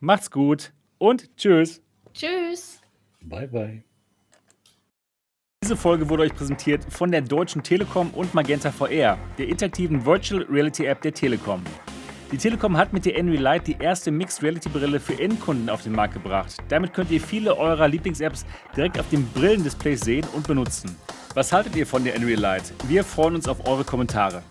macht's gut und tschüss. Tschüss. Bye, bye. Diese Folge wurde euch präsentiert von der Deutschen Telekom und Magenta VR, der interaktiven Virtual Reality App der Telekom. Die Telekom hat mit der Envy Lite die erste Mixed Reality Brille für Endkunden auf den Markt gebracht. Damit könnt ihr viele eurer Lieblings-Apps direkt auf dem Brillendisplay sehen und benutzen. Was haltet ihr von der Envy Lite? Wir freuen uns auf eure Kommentare.